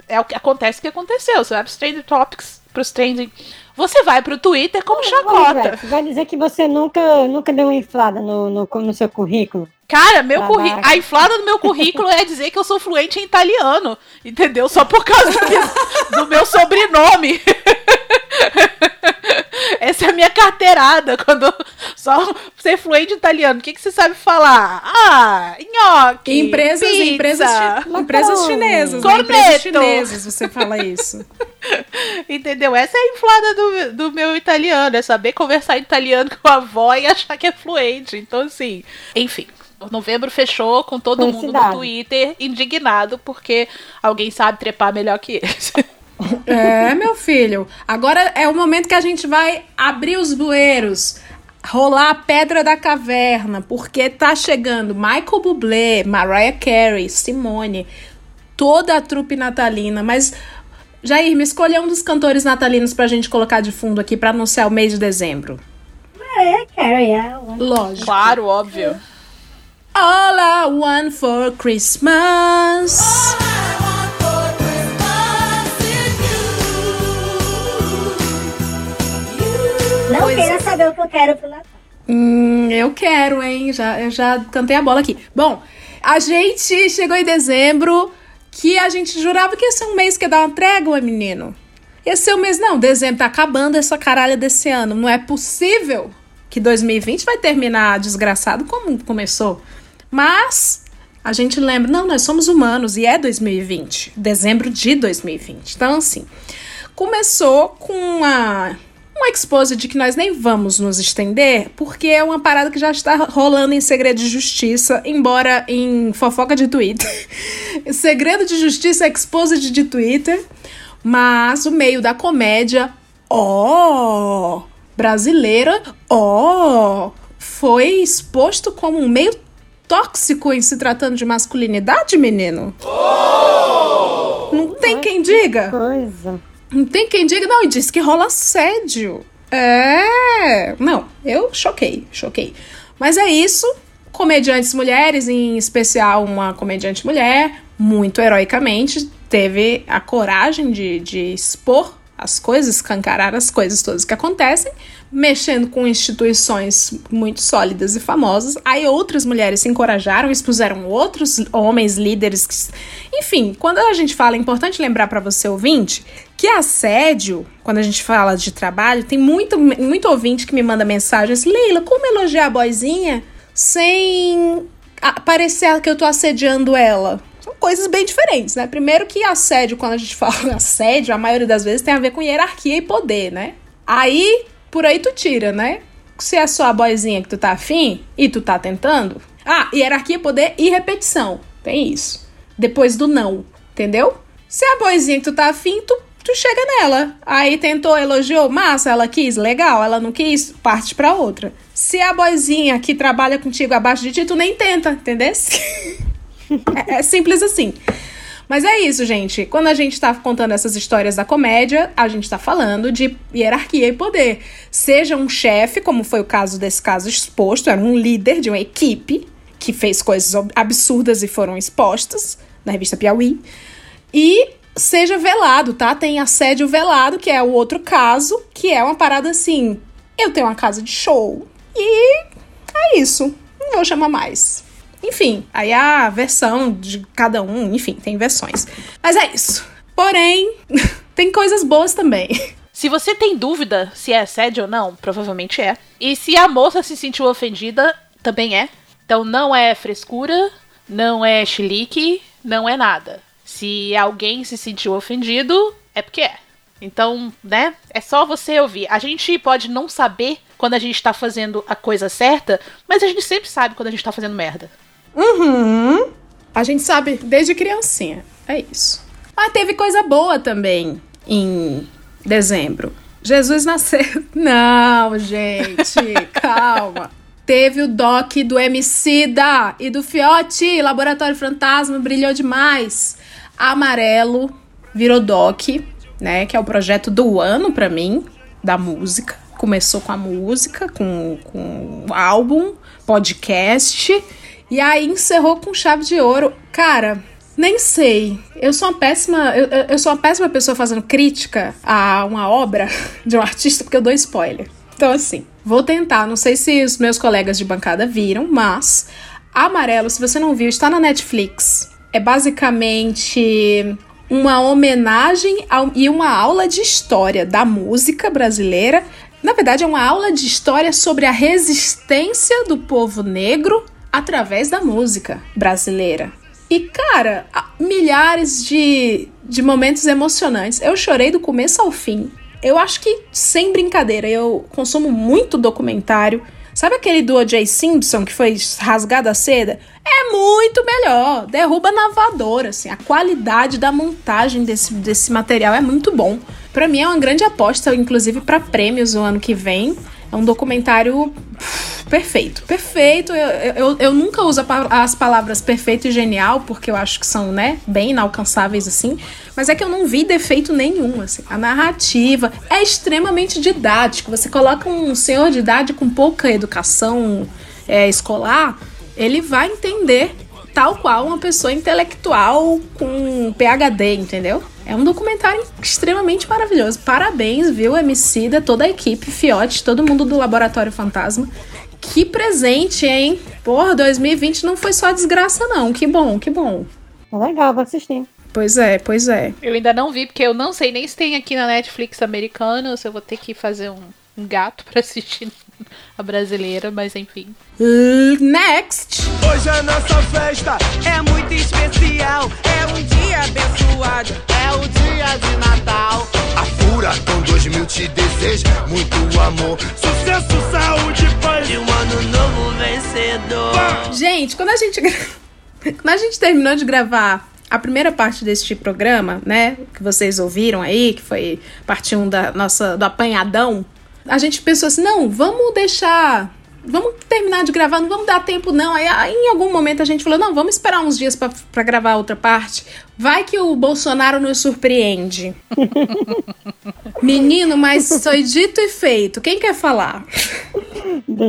S6: é o que acontece o que aconteceu. Você vai pros Trending Topics, pros Trending... Você vai pro Twitter como chacota.
S5: Vai dizer que você nunca, nunca deu uma inflada no, no, no seu currículo?
S6: Cara, meu currículo. A inflada do meu currículo é dizer que eu sou fluente em italiano. Entendeu? Só por causa do meu sobrenome. Essa é a minha carteirada. Quando só ser fluente italiano. O que, que você sabe falar? Ah, nhoque.
S1: Empresas,
S6: pizza,
S1: empresas, chi- empresas chinesas, né? Empresas chinesas, você fala isso.
S6: Entendeu? Essa é a inflada do, do meu italiano. É saber conversar italiano com a avó e achar que é fluente. Então, assim. Enfim. Novembro fechou com todo mundo no. Twitter indignado porque alguém sabe trepar melhor que eles.
S1: É, meu filho. Agora é o momento que a gente vai abrir os bueiros, rolar a pedra da caverna, porque tá chegando Michael Bublé, Mariah Carey, Simone, toda a trupe natalina, mas Jair, me escolha um dos cantores natalinos pra gente colocar de fundo aqui pra anunciar o mês de dezembro.
S4: Mariah Carey, é
S1: Lógico.
S6: Claro, óbvio.
S1: All I want for Christmas.
S4: Não
S1: Pois
S4: queira
S1: é.
S4: saber o que eu quero pro Natal.
S1: Hum, eu quero, hein? Já, eu já cantei a bola aqui. Bom, a gente chegou em dezembro que a gente jurava que ia ser um mês que ia dar uma trégua, menino. Ia ser um mês, não. Dezembro tá acabando essa caralha desse ano. Não é possível que 2020 vai terminar desgraçado como começou. Mas a gente lembra, não, nós somos humanos e é 2020, dezembro de 2020. Então, assim, começou com uma, um expose de que nós nem vamos nos estender, porque é uma parada que já está rolando em segredo de justiça, embora em fofoca de Twitter. segredo de justiça, expose de Twitter, mas o meio da comédia, ó, brasileira, ó, foi exposto como um meio tóxico em se tratando de masculinidade, menino? Não tem quem diga.
S5: Coisa.
S1: Não tem quem diga, não, e diz que rola assédio. É. Não, eu choquei, choquei. Mas é isso. Comediantes mulheres, em especial uma comediante mulher, muito heroicamente, teve a coragem de, de expor as coisas, escancarar as coisas todas que acontecem, mexendo com instituições muito sólidas e famosas. Aí outras mulheres se encorajaram, expuseram outros homens líderes. Que... Enfim, quando a gente fala, é importante lembrar para você ouvinte que assédio, quando a gente fala de trabalho, tem muito, muito ouvinte que me manda mensagem assim, Leila, como elogiar a boizinha sem parecer que eu tô assediando ela? São coisas bem diferentes, né? Primeiro que assédio, quando a gente fala assédio, a maioria das vezes tem a ver com hierarquia e poder, né? Aí, por aí tu tira, né? Se é só a boizinha que tu tá afim e tu tá tentando. Ah, hierarquia, poder e repetição. Tem isso. Depois do não, entendeu? Se é a boizinha que tu tá afim, tu tu chega nela. Aí tentou, elogiou, massa, ela quis, legal, ela não quis, parte pra outra. Se a boizinha que trabalha contigo abaixo de ti, tu nem tenta, entendeu? é, é simples assim. Mas é isso, gente. Quando a gente tá contando essas histórias da comédia, a gente tá falando de hierarquia e poder. Seja um chefe, como foi o caso desse caso exposto, era um líder de uma equipe que fez coisas absurdas e foram expostas na revista Piauí. E seja velado, tá? Tem assédio velado, que é o outro caso, que é uma parada assim: eu tenho uma casa de show e é isso. Não vou chamar mais. Enfim, aí a versão de cada um, enfim, tem versões. Mas é isso. Porém, tem coisas boas também.
S6: Se você tem dúvida se é assédio ou não, provavelmente é. E se a moça se sentiu ofendida, também é. Então não é frescura, não é chilique, não é nada. Se alguém se sentiu ofendido, é porque é. Então, né? É só você ouvir. A gente pode não saber quando a gente tá fazendo a coisa certa, mas a gente sempre sabe quando a gente tá fazendo merda.
S1: Uhum. A gente sabe desde criancinha. É isso. Mas teve coisa boa também em dezembro. Jesus nasceu. Não, gente, calma. Teve o doc do Emicida e do Fiote, Laboratório Fantasma, brilhou demais. Amarelo virou doc, né? Que é o projeto do ano pra mim, da música. Começou com a música, com, com o álbum, podcast. E aí encerrou com chave de ouro. Cara, nem sei. Eu sou uma péssima. Eu, eu- sou uma péssima pessoa fazendo crítica a uma obra de um artista, porque eu dou spoiler. Então, assim, vou tentar. Não sei se os meus colegas de bancada viram, mas Amarelo, se você não viu, está na Netflix. É basicamente uma homenagem ao- e uma aula de história da música brasileira. Na verdade, é uma aula de história sobre a resistência do povo negro através da música brasileira. E, cara, milhares de, de momentos emocionantes. Eu chorei do começo ao fim. Eu acho que, sem brincadeira, eu consumo muito documentário. Sabe aquele do O.J. Simpson que foi rasgado a seda? É muito melhor. Derruba na voadora, assim. A qualidade da montagem desse, desse material é muito bom. Pra mim é uma grande aposta, inclusive pra prêmios no ano que vem. É um documentário perfeito, perfeito. Eu, eu, eu nunca uso as palavras perfeito e genial, porque eu acho que são, né, bem inalcançáveis assim. Mas é que eu não vi defeito nenhum, assim. A narrativa é extremamente didática. Você coloca um senhor de idade com pouca educação é, escolar, ele vai entender tal qual uma pessoa intelectual com PhD, entendeu? É um documentário extremamente maravilhoso. Parabéns, viu, Emicida, toda a equipe, Fiote, todo mundo do Laboratório Fantasma. Que presente, hein? Porra, 2020 não foi só desgraça, não. Que bom, que bom.
S5: Legal, vou assistir.
S1: Pois é, pois é.
S6: Eu ainda não vi, porque eu não sei nem se tem aqui na Netflix americana, ou se eu vou ter que fazer um, um gato pra assistir a brasileira, mas enfim.
S1: Next!
S2: Hoje a nossa festa é muito especial. É um dia abençoado. É o dia de Natal.
S17: A Furacão 2000 te deseja muito amor.
S2: Sucesso, saúde, paz e um ano novo vencedor.
S1: Gente, quando a gente quando a gente terminou de gravar a primeira parte deste programa, né, que vocês ouviram aí, que foi parte 1 da nossa do apanhadão, a gente pensou assim, não, vamos deixar Vamos terminar de gravar, não vamos dar tempo, não. Aí, aí, em algum momento a gente falou: não, vamos esperar uns dias pra pra gravar a outra parte. Vai que o Bolsonaro nos surpreende. Menino, mas foi dito e feito. Quem quer falar?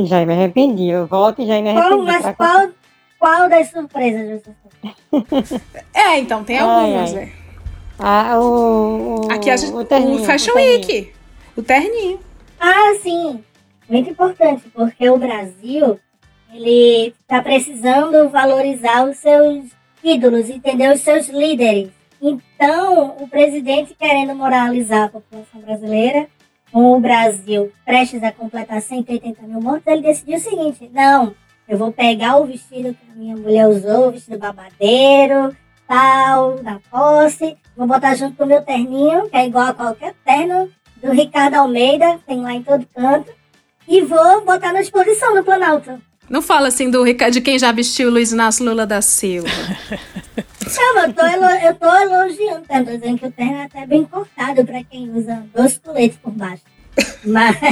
S5: Já me arrependi. Eu volto e já me arrependi.
S4: Qual, mas qual, qual das surpresas você
S1: É, então, tem
S5: Ai,
S1: algumas,
S5: ai.
S1: né?
S5: Ah, o, o.
S1: Aqui a gente,
S5: o, terninho,
S1: o Fashion
S5: o.
S1: Week. O terninho.
S4: Ah, sim. Muito importante, porque o Brasil, ele tá precisando valorizar os seus ídolos, entendeu? Os seus líderes. Então, o presidente querendo moralizar a população brasileira, com o Brasil prestes a completar 180 mil mortos, ele decidiu o seguinte, não, eu vou pegar o vestido que a minha mulher usou, o vestido babadeiro, tal, da posse, vou botar junto com o meu terninho, que é igual a qualquer terno do Ricardo Almeida, tem lá em todo canto, e vou botar na exposição no Planalto.
S1: Não fala assim do Rica- de quem já vestiu Luiz Inácio Lula da Silva.
S4: Não, eu tô, eu tô elogiando, tá? Dizendo que o terno é até bem cortado pra quem usa dois coletes por baixo. Mas.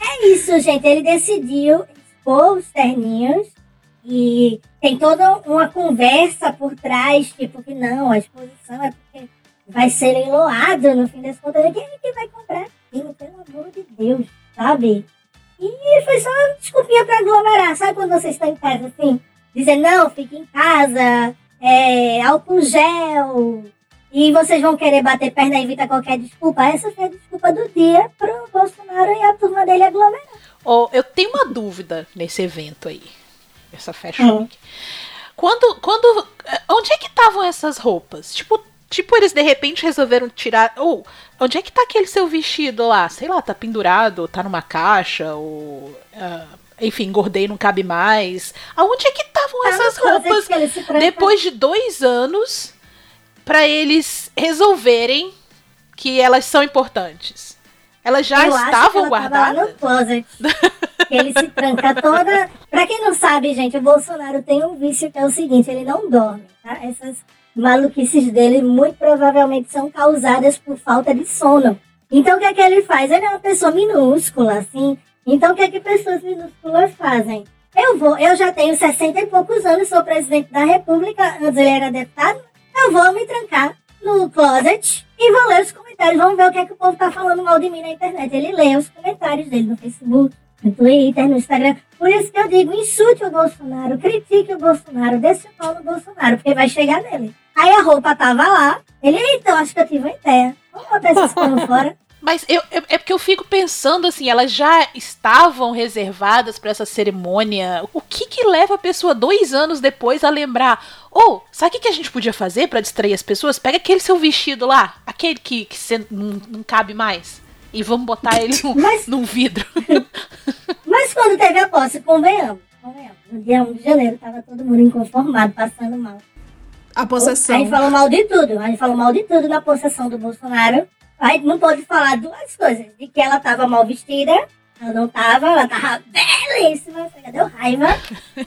S4: é isso, gente. Ele decidiu expor os terninhos e tem toda uma conversa por trás, tipo que não, a exposição é porque vai ser leiloado no fim das contas. Quem é que vai comprar aquilo, pelo amor de Deus, sabe? E foi só uma desculpinha pra aglomerar. Sabe quando você está em casa assim? Dizer, não, fique em casa, é, álcool gel. E vocês vão querer bater perna e evitar qualquer desculpa. Essa foi a desculpa do dia pro Bolsonaro e a turma dele aglomerar.
S6: Ó, eu tenho uma dúvida nesse evento aí. Essa Fashion Week. Quando, quando. eh, Onde é que estavam essas roupas? Tipo, tipo, eles de repente resolveram tirar. Ou, onde é que tá aquele seu vestido lá? Sei lá, tá pendurado, tá numa caixa, ou. ah, enfim, engordei, não cabe mais. Aonde é que estavam
S4: Tá
S6: essas roupas depois de dois anos pra eles resolverem que elas são importantes? Elas já
S4: Eu
S6: estavam guardadas?
S4: ele se tranca toda. Pra quem não sabe, gente, o Bolsonaro tem um vício que é o seguinte: ele não dorme, tá? Essas maluquices dele muito provavelmente são causadas por falta de sono. Então o que é que ele faz? Ele é uma pessoa minúscula, assim. Então o que é que pessoas minúsculas fazem? Eu vou, eu já tenho 60 e poucos anos, sou presidente da República, antes ele era deputado. Eu vou me trancar no closet e vou ler os comentários. Vamos ver o que é que o povo tá falando mal de mim na internet. Ele lê os comentários dele no Facebook, no Twitter, no Instagram. Por isso que eu digo, insulte o Bolsonaro, critique o Bolsonaro, desce o pau no Bolsonaro, porque vai chegar nele. Aí a roupa tava lá, ele, então, acho que eu tive uma ideia. Vamos botar esses panos fora.
S6: Mas eu, eu- é porque eu fico pensando assim, elas já estavam reservadas para essa cerimônia. O que que leva a pessoa dois anos depois a lembrar? Ou, sabe o que, que a gente podia fazer para distrair as pessoas? Pega aquele seu vestido lá, aquele que, que cê não, não cabe mais, e vamos botar ele num, num vidro.
S4: Mas quando teve a posse, convenhamos, convenhamos. No dia 1 de janeiro, tava todo mundo inconformado, passando mal.
S1: A possessão.
S4: A gente falou mal de tudo. A gente falou mal de tudo na possessão do Bolsonaro. A gente não pode falar duas coisas. De que ela tava mal vestida. Ela não tava, ela tava belíssima. Deu raiva.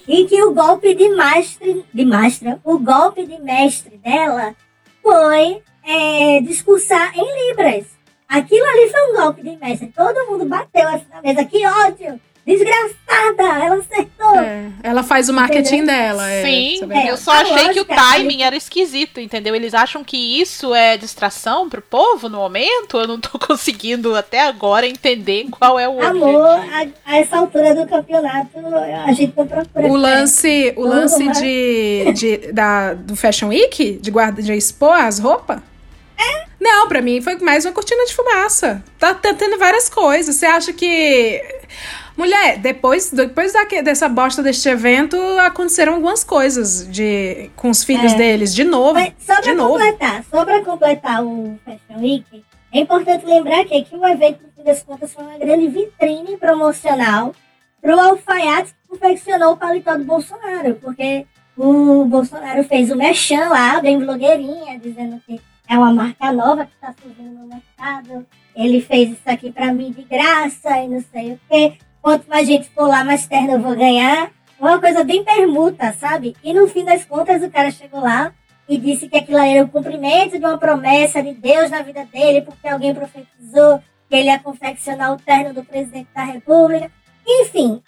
S4: E que o golpe de mestre, de mestra, o golpe de mestre dela foi é, discursar em Libras. Aquilo ali foi um golpe de mestre. Todo mundo bateu assim na mesa. Que ódio! Desgraçada! Ela acertou.
S1: É, ela faz o marketing
S4: Entendeu?
S1: dela. é,
S6: Sim,
S1: sabe?
S6: eu só achei que o
S4: lógica
S6: timing era esquisito, entendeu? Eles acham que isso é distração pro povo no momento? Eu não tô conseguindo até agora entender qual é o
S4: Amor,
S6: objetivo.
S4: a, a essa altura do campeonato, a gente não procura.
S1: O lance, o lance de, de, da, do Fashion Week, de, guarda, de expor as roupas? Não, pra mim foi mais uma cortina de fumaça. Tá, tá tendo várias coisas. Você acha que. Mulher, depois, depois daque- dessa bosta deste evento, aconteceram algumas coisas de, com os filhos
S4: É.
S1: deles. De novo.
S4: Mas só
S1: de
S4: pra
S1: novo.
S4: completar, só pra completar o Fashion Week, é importante lembrar que, que o evento, no fim das contas, foi uma grande vitrine promocional pro alfaiate que confeccionou o paletó do Bolsonaro, porque o Bolsonaro fez o mechan lá, bem blogueirinha, dizendo que é uma marca nova que está surgindo no mercado. Ele fez isso aqui pra mim de graça e não sei o quê. Quanto mais gente for lá, mais terno eu vou ganhar. Uma coisa bem permuta, sabe? E no fim das contas, o cara chegou lá e disse que aquilo era o cumprimento de uma promessa de Deus na vida dele, porque alguém profetizou que ele ia confeccionar o terno do presidente da República. Enfim,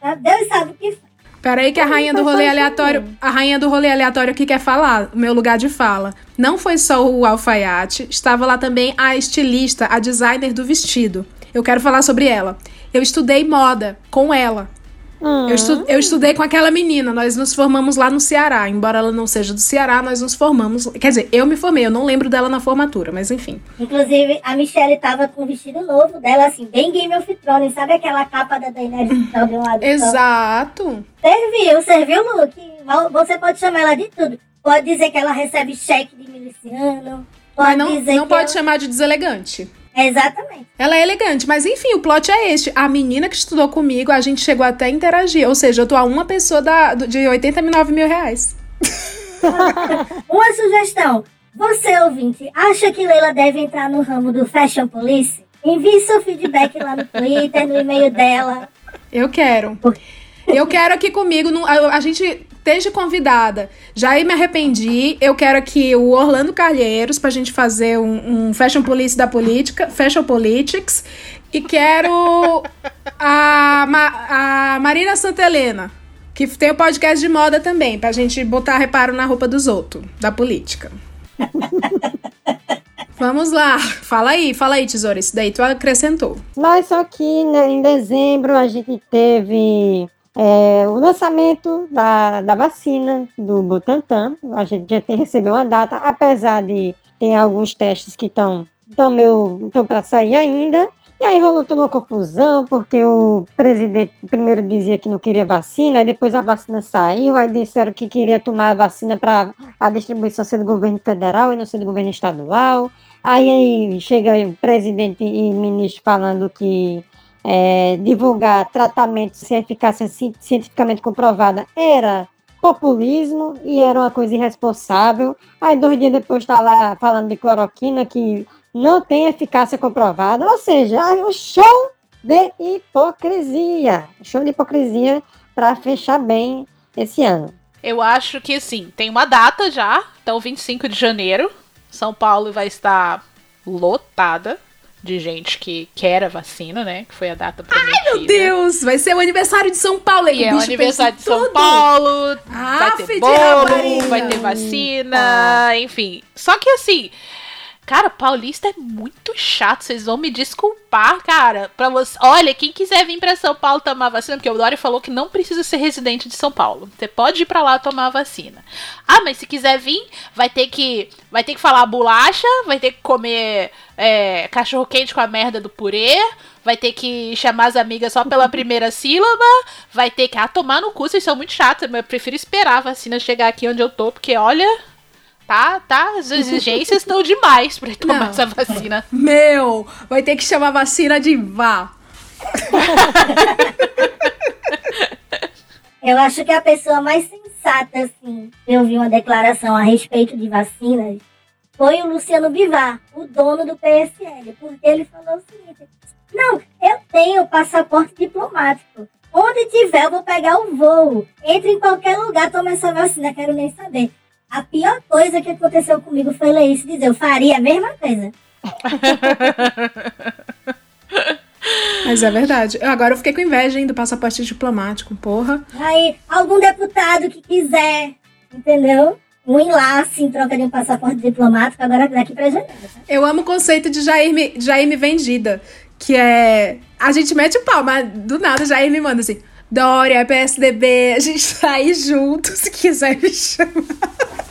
S4: tá? Deus sabe o que faz.
S1: Peraí que a rainha do rolê aleatório, a rainha do rolê aleatório aqui quer falar, o meu lugar de fala. Não foi só o alfaiate, estava lá também a estilista, a designer do vestido. Eu quero falar sobre ela. Eu estudei moda com ela. Eu, estu- eu estudei com aquela menina, nós nos formamos lá no Ceará. Embora ela não seja do Ceará, nós nos formamos. Quer dizer, eu me formei, eu não lembro dela na formatura, mas enfim.
S4: Inclusive, a Michelle tava com um vestido novo dela, assim, bem Game of Thrones. Sabe aquela capa da Daenerys que de um lado?
S1: Exato.
S4: Serviu, serviu. Mal- Você pode chamar ela de tudo. Pode dizer que ela recebe cheque de miliciano. Pode
S1: Mas não,
S4: dizer
S1: não
S4: que
S1: pode
S4: ela...
S1: chamar de deselegante.
S4: Exatamente.
S1: Ela é elegante, mas enfim, o plot é este. A menina que estudou comigo, a gente chegou até a interagir. Ou seja, eu tô a uma pessoa da, de 89 mil reais.
S4: Uma sugestão. Você, ouvinte, acha que Leila deve entrar no ramo do Fashion Police? Envie seu feedback lá no Twitter, no e-mail dela.
S1: Eu quero. Eu quero aqui comigo. a gente esteja convidada. Já me arrependi. Eu quero aqui o Orlando Calheiros pra gente fazer um, um Fashion Police da política, Fashion Politics. E quero a, Ma- a Marina Santelena, que tem o podcast de moda também, pra gente botar reparo na roupa dos outros, da política. Vamos lá. Fala aí, fala aí, tesoura. Isso daí tu acrescentou.
S5: Mas só que né, em dezembro a gente teve é, o lançamento da, da vacina do Butantan. A gente já tem, recebeu uma data, apesar de ter alguns testes que estão para sair ainda. E aí rolou toda uma confusão, porque o presidente primeiro dizia que não queria vacina, aí depois a vacina saiu, aí disseram que queria tomar a vacina para a distribuição ser do governo federal e não ser do governo estadual. Aí, aí chega o presidente e ministro falando que é, divulgar tratamentos sem eficácia ci- cientificamente comprovada era populismo e era uma coisa irresponsável. Aí dois dias depois está lá falando de cloroquina que não tem eficácia comprovada. Ou seja, é um show de hipocrisia. Show de hipocrisia para fechar bem esse ano.
S6: Eu acho que assim, tem uma data já, então 25 de janeiro. São Paulo vai estar lotada de gente que quer a vacina, né? Que foi a data prometida.
S1: Ai, meu Deus! Vai ser o aniversário de São Paulo.
S6: E é o aniversário de São
S1: tudo.
S6: Paulo,
S1: Ah,
S6: vai ter bolo, vai ter vacina, enfim. Só que assim, cara, paulista é muito chato, vocês vão me desculpar, cara. Pra você, olha, quem quiser vir pra São Paulo tomar vacina, porque o Dória falou que não precisa ser residente de São Paulo. Você pode ir pra lá tomar a vacina. Ah, mas se quiser vir, vai ter que vai ter que falar bolacha, vai ter que comer é, cachorro quente com a merda do purê, vai ter que chamar as amigas só pela primeira sílaba, vai ter que ah, tomar no cu, vocês são muito chatos, eu prefiro esperar a vacina chegar aqui onde eu tô, porque olha, tá, tá, as exigências estão demais pra tomar
S1: Não.
S6: essa vacina.
S1: Meu, vai ter que chamar vacina de vá.
S4: Eu acho que a pessoa mais sensata, assim, eu vi uma declaração a respeito de vacinas, foi o Luciano Bivar, o dono do PSL, porque ele falou o seguinte: Não, eu tenho passaporte diplomático. Onde tiver, eu vou pegar o voo. Entre em qualquer lugar, toma essa vacina, quero nem saber. A pior coisa que aconteceu comigo foi ler isso e dizer, eu faria a mesma coisa.
S1: Mas é verdade. Agora eu fiquei com inveja hein, do passaporte diplomático, porra.
S4: Aí, algum deputado que quiser, entendeu? Um enlace em troca de um passaporte diplomático, agora daqui pra janeiro.
S1: Eu amo o conceito de Jair me, Jair me vendida, que é. A gente mete o pau, mas do nada Jair me manda assim. Dória, PSDB, a gente tá aí junto, se quiser me chamar.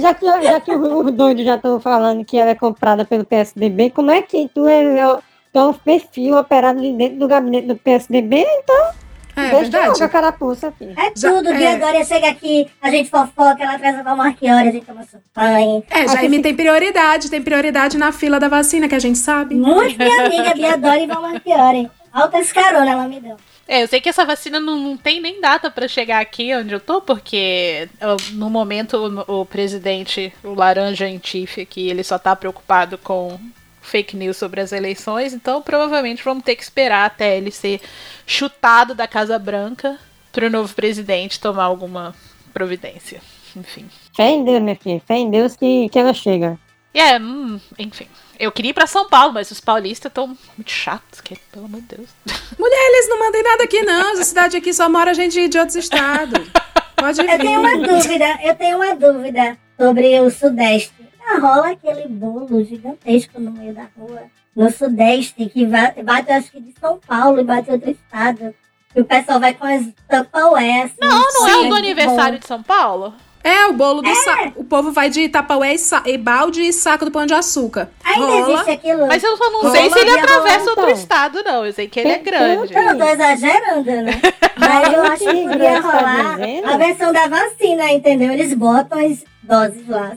S5: Já que, já que os doidos já estão falando que ela é comprada pelo PSDB, como é que tu é, é, tu é um perfil operado de dentro do gabinete do PSDB? Então,
S1: É
S5: deixa
S1: verdade.
S5: a carapuça, filho.
S4: É tudo,
S1: é.
S4: dia agora chega aqui, a gente fofoca, ela traz a Valmarquiori, a gente toma champanhe.
S1: É, Jair tem prioridade, tem prioridade na fila da vacina, que a gente sabe.
S4: Muito minha amiga, Bia Dória e Valmarquiori. Altas caronas ela me deu.
S6: É, eu sei que essa vacina não, não tem nem data pra chegar aqui onde eu tô, porque no momento o, o presidente, o Laranja em Tiff aqui, ele só tá preocupado com fake news sobre as eleições, então provavelmente vamos ter que esperar até ele ser chutado da Casa Branca pro novo presidente tomar alguma providência. Enfim.
S5: Fé em Deus, minha filha. Fé em Deus que, que ela chega.
S6: E é, hum, enfim. Eu queria ir pra São Paulo, mas os paulistas estão muito chatos, que, pelo amor de Deus.
S1: Mulher, eles não mandem nada aqui, não. Essa cidade aqui só mora gente de outros estados. Pode vir.
S4: Eu tenho uma dúvida, eu tenho uma dúvida sobre o Sudeste. Ah, rola aquele bolo gigantesco no meio da rua, no Sudeste, que bate, acho que de São Paulo e bate outro estado. E o pessoal vai com as Tupperware, assim.
S6: Não, não é o do aniversário
S4: bom.
S6: de São Paulo?
S1: É, o bolo do saco. O povo vai de Tupperware e, sa- e balde e saco do pão de açúcar.
S4: Ainda
S1: Rola.
S4: existe aquilo.
S6: Mas eu só não
S1: Rola
S6: sei se ele atravessa outro estado, não. Eu sei que ele é grande.
S4: Eu não tô exagerando, né? Mas eu acho que podia
S5: tá
S4: rolar a versão da vacina, entendeu? Eles botam as doses lá.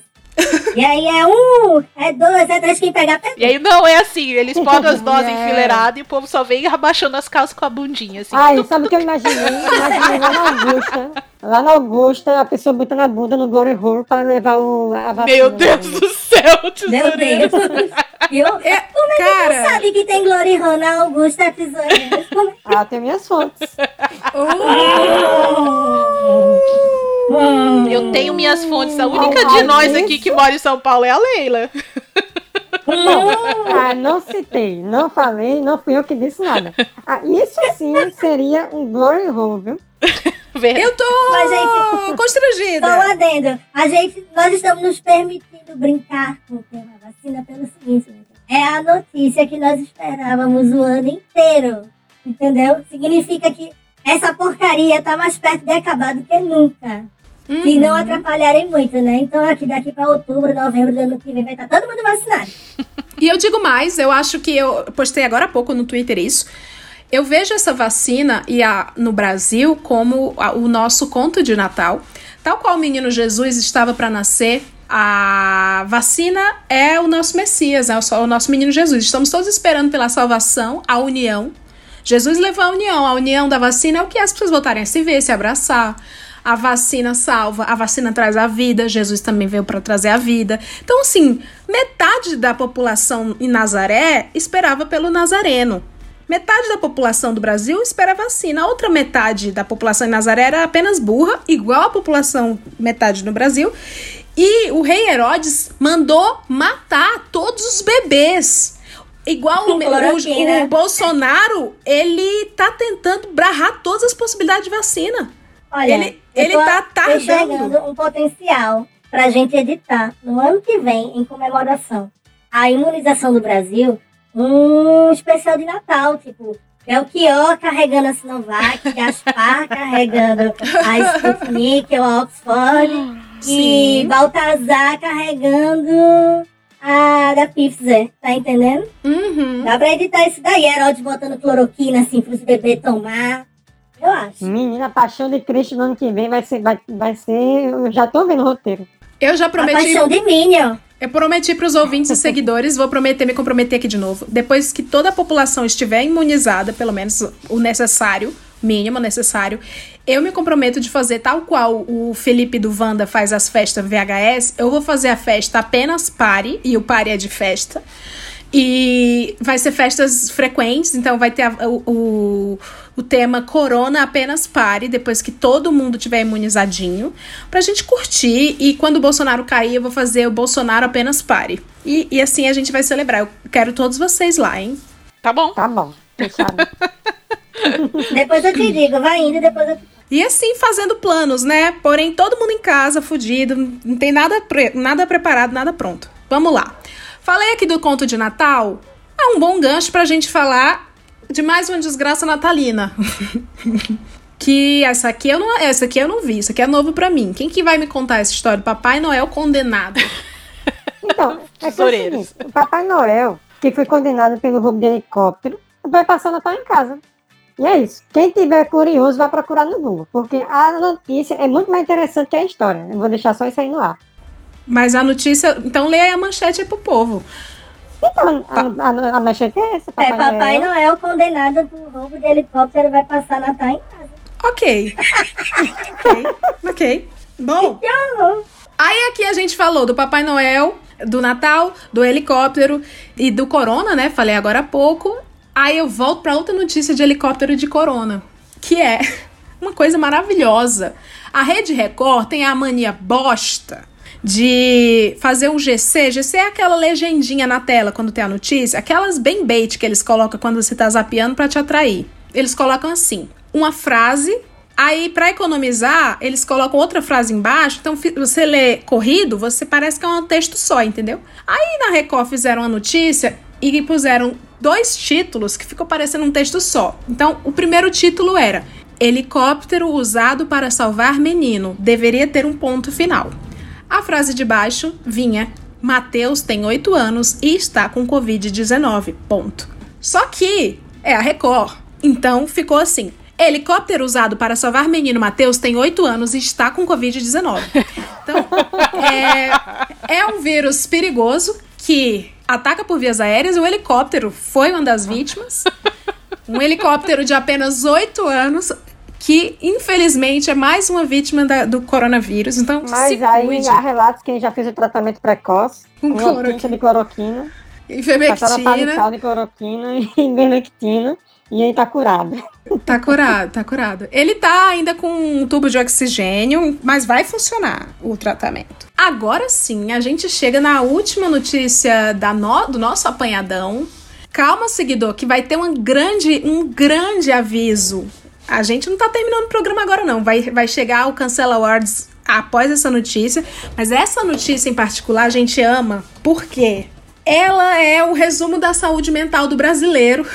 S4: E aí é um, é dois, é três, quem pegar pega.
S6: E aí não é assim, eles podam as doses
S1: Mulher.
S6: enfileiradas e o povo só vem abaixando as calças com a bundinha, assim.
S5: Ai, sabe o que eu imaginei? Imaginei lá na Augusta. Lá na Augusta, a pessoa botando a bunda no glory hole para levar o, a vacina.
S6: Meu Deus do céu,
S4: Meu
S6: tesoureiro.
S4: Deus. Eu, como é que
S1: cara.
S4: tu sabe que tem Glory Hole na Augusta Tesoureira? Como é-
S5: Ah, tem minhas fontes.
S1: Oh!
S6: tenho minhas fontes. A única de nós aqui que mora em São Paulo é a Leila.
S5: Não, ah, não citei, não falei, não fui eu que disse nada. Ah, isso sim seria um glory hole, viu?
S1: Eu tô
S4: Mas, gente,
S1: constrangida.
S4: Um adendo. A gente, nós estamos nos permitindo brincar com o tema vacina pelo seguinte, né? é a notícia que nós esperávamos o ano inteiro, entendeu? Significa que essa porcaria tá mais perto de acabar do que nunca.
S1: Uhum.
S4: não atrapalharem muito, né? Então aqui daqui para outubro, novembro do ano que vem vai estar todo mundo vacinado.
S1: E eu digo mais, eu acho que eu postei agora há pouco no Twitter isso. Eu vejo essa vacina e a, no Brasil como a- o nosso conto de Natal. Tal qual o menino Jesus estava para nascer, a vacina é o nosso Messias, é o, o nosso menino Jesus. Estamos todos esperando pela salvação, a união. Jesus levou a união. A união da vacina é o que as pessoas voltarem a se ver, se abraçar. A vacina salva, a vacina traz a vida, Jesus também veio para trazer a vida. Então, assim, metade da população em Nazaré esperava pelo Nazareno. Metade da população do Brasil espera vacina. A outra metade da população em Nazaré era apenas burra, igual a população metade no Brasil. E o rei Herodes mandou matar todos os bebês. Igual o, o, o Bolsonaro, ele tá tentando barrar todas as possibilidades de vacina.
S4: Olha,
S1: ele
S4: eu
S1: ele
S4: tô
S1: tá tardando.
S4: enxergando um potencial pra gente editar no ano que vem, em comemoração à imunização do Brasil, um especial de Natal, tipo, é o Kió carregando a Sinovac, Gaspar carregando a Sputnik ou a Oxford, e. Baltazar carregando a da Pfizer, tá entendendo?
S1: Uhum.
S4: Dá pra editar isso daí, Herodes botando cloroquina assim pros bebês tomar. Eu acho.
S5: Menina, Paixão de Cristo no ano que vem vai ser, vai, vai ser. Eu já tô vendo o roteiro.
S1: Eu já prometi.
S4: paixão de Minion.
S1: Eu prometi para os ouvintes e seguidores, vou prometer, me comprometer aqui de novo. Depois que toda a população estiver imunizada, pelo menos o necessário, mínimo necessário, eu me comprometo de fazer tal qual o Felipe do Wanda faz as festas VHS, eu vou fazer a festa apenas pare, e o pare é de festa. E vai ser festas frequentes, então vai ter a- o, o, o tema Corona apenas pare, depois que todo mundo tiver imunizadinho, pra gente curtir. E quando o Bolsonaro cair, eu vou fazer o Bolsonaro apenas pare. E, e assim a gente vai celebrar. Eu quero todos vocês lá, hein?
S6: Tá bom.
S5: Tá bom.
S4: Depois eu te digo, vai indo e depois eu te
S1: E assim fazendo planos, né? Porém, todo mundo em casa, fudido, não tem nada, pre- nada preparado, nada pronto. Vamos lá. Falei aqui do conto de Natal. É um bom gancho pra gente falar de mais uma desgraça natalina. que essa aqui eu não, essa aqui eu não vi, isso aqui é novo pra mim. Quem que vai me contar essa história? Papai Noel condenado.
S5: Então, é é seguinte, o Papai Noel, que foi condenado pelo roubo de helicóptero, vai passar o Natal em casa. E é isso. Quem tiver curioso, vai procurar no Google. Porque a notícia é muito mais interessante que a história. Eu vou deixar só isso aí no ar.
S1: Mas a notícia. Então leia a manchete aí pro povo.
S5: Então, a, a, a manchete é essa,
S4: É,
S5: Papai,
S4: Papai
S5: Noel.
S4: Noel condenado por roubo de helicóptero vai passar Natal em casa.
S1: Ok. ok. Ok. Bom. Aí aqui a gente falou do Papai Noel, do Natal, do helicóptero e do Corona, né? Falei agora há pouco. Aí eu volto pra outra notícia de helicóptero de Corona, que é uma coisa maravilhosa. A Rede Record tem a mania bosta de fazer um GC. GC é aquela legendinha na tela quando tem a notícia, aquelas bem bait que eles colocam quando você tá zapeando pra te atrair. Eles colocam assim, uma frase Aí, pra economizar, eles colocam outra frase embaixo. Então, você lê corrido, você parece que é um texto só, entendeu? Aí, na Record, fizeram uma notícia e puseram dois títulos que ficou parecendo um texto só. Então, o primeiro título era Helicóptero usado para salvar menino. Deveria ter um ponto final. A frase de baixo vinha Mateus tem 8 anos e está com Covid-19. Ponto. Só que é a Record. Então ficou assim. Helicóptero usado para salvar menino Mateus tem 8 anos e está com Covid-19. Então, é, é um vírus perigoso que ataca por vias aéreas. O helicóptero foi uma das vítimas. Um helicóptero de apenas 8 anos que, infelizmente, é mais uma vítima da- do coronavírus. Então,
S5: Mas
S1: se
S5: aí
S1: cuide.
S5: há relatos que já fez o tratamento precoce,
S1: Com cloroquina.
S5: de cloroquina.
S1: Ivermectina.
S5: de cloroquina e ivermectina. E aí tá curado.
S1: Tá curado, tá curado. Ele tá ainda com um tubo de oxigênio, mas vai funcionar o tratamento. Agora sim, a gente chega na última notícia da no- do nosso apanhadão. Calma, seguidor, que vai ter um grande, um grande aviso. A gente não tá terminando o programa agora, não. Vai, vai chegar o Cancela Awards após essa notícia. Mas essa notícia em particular a gente ama porque ela é o resumo da saúde mental do brasileiro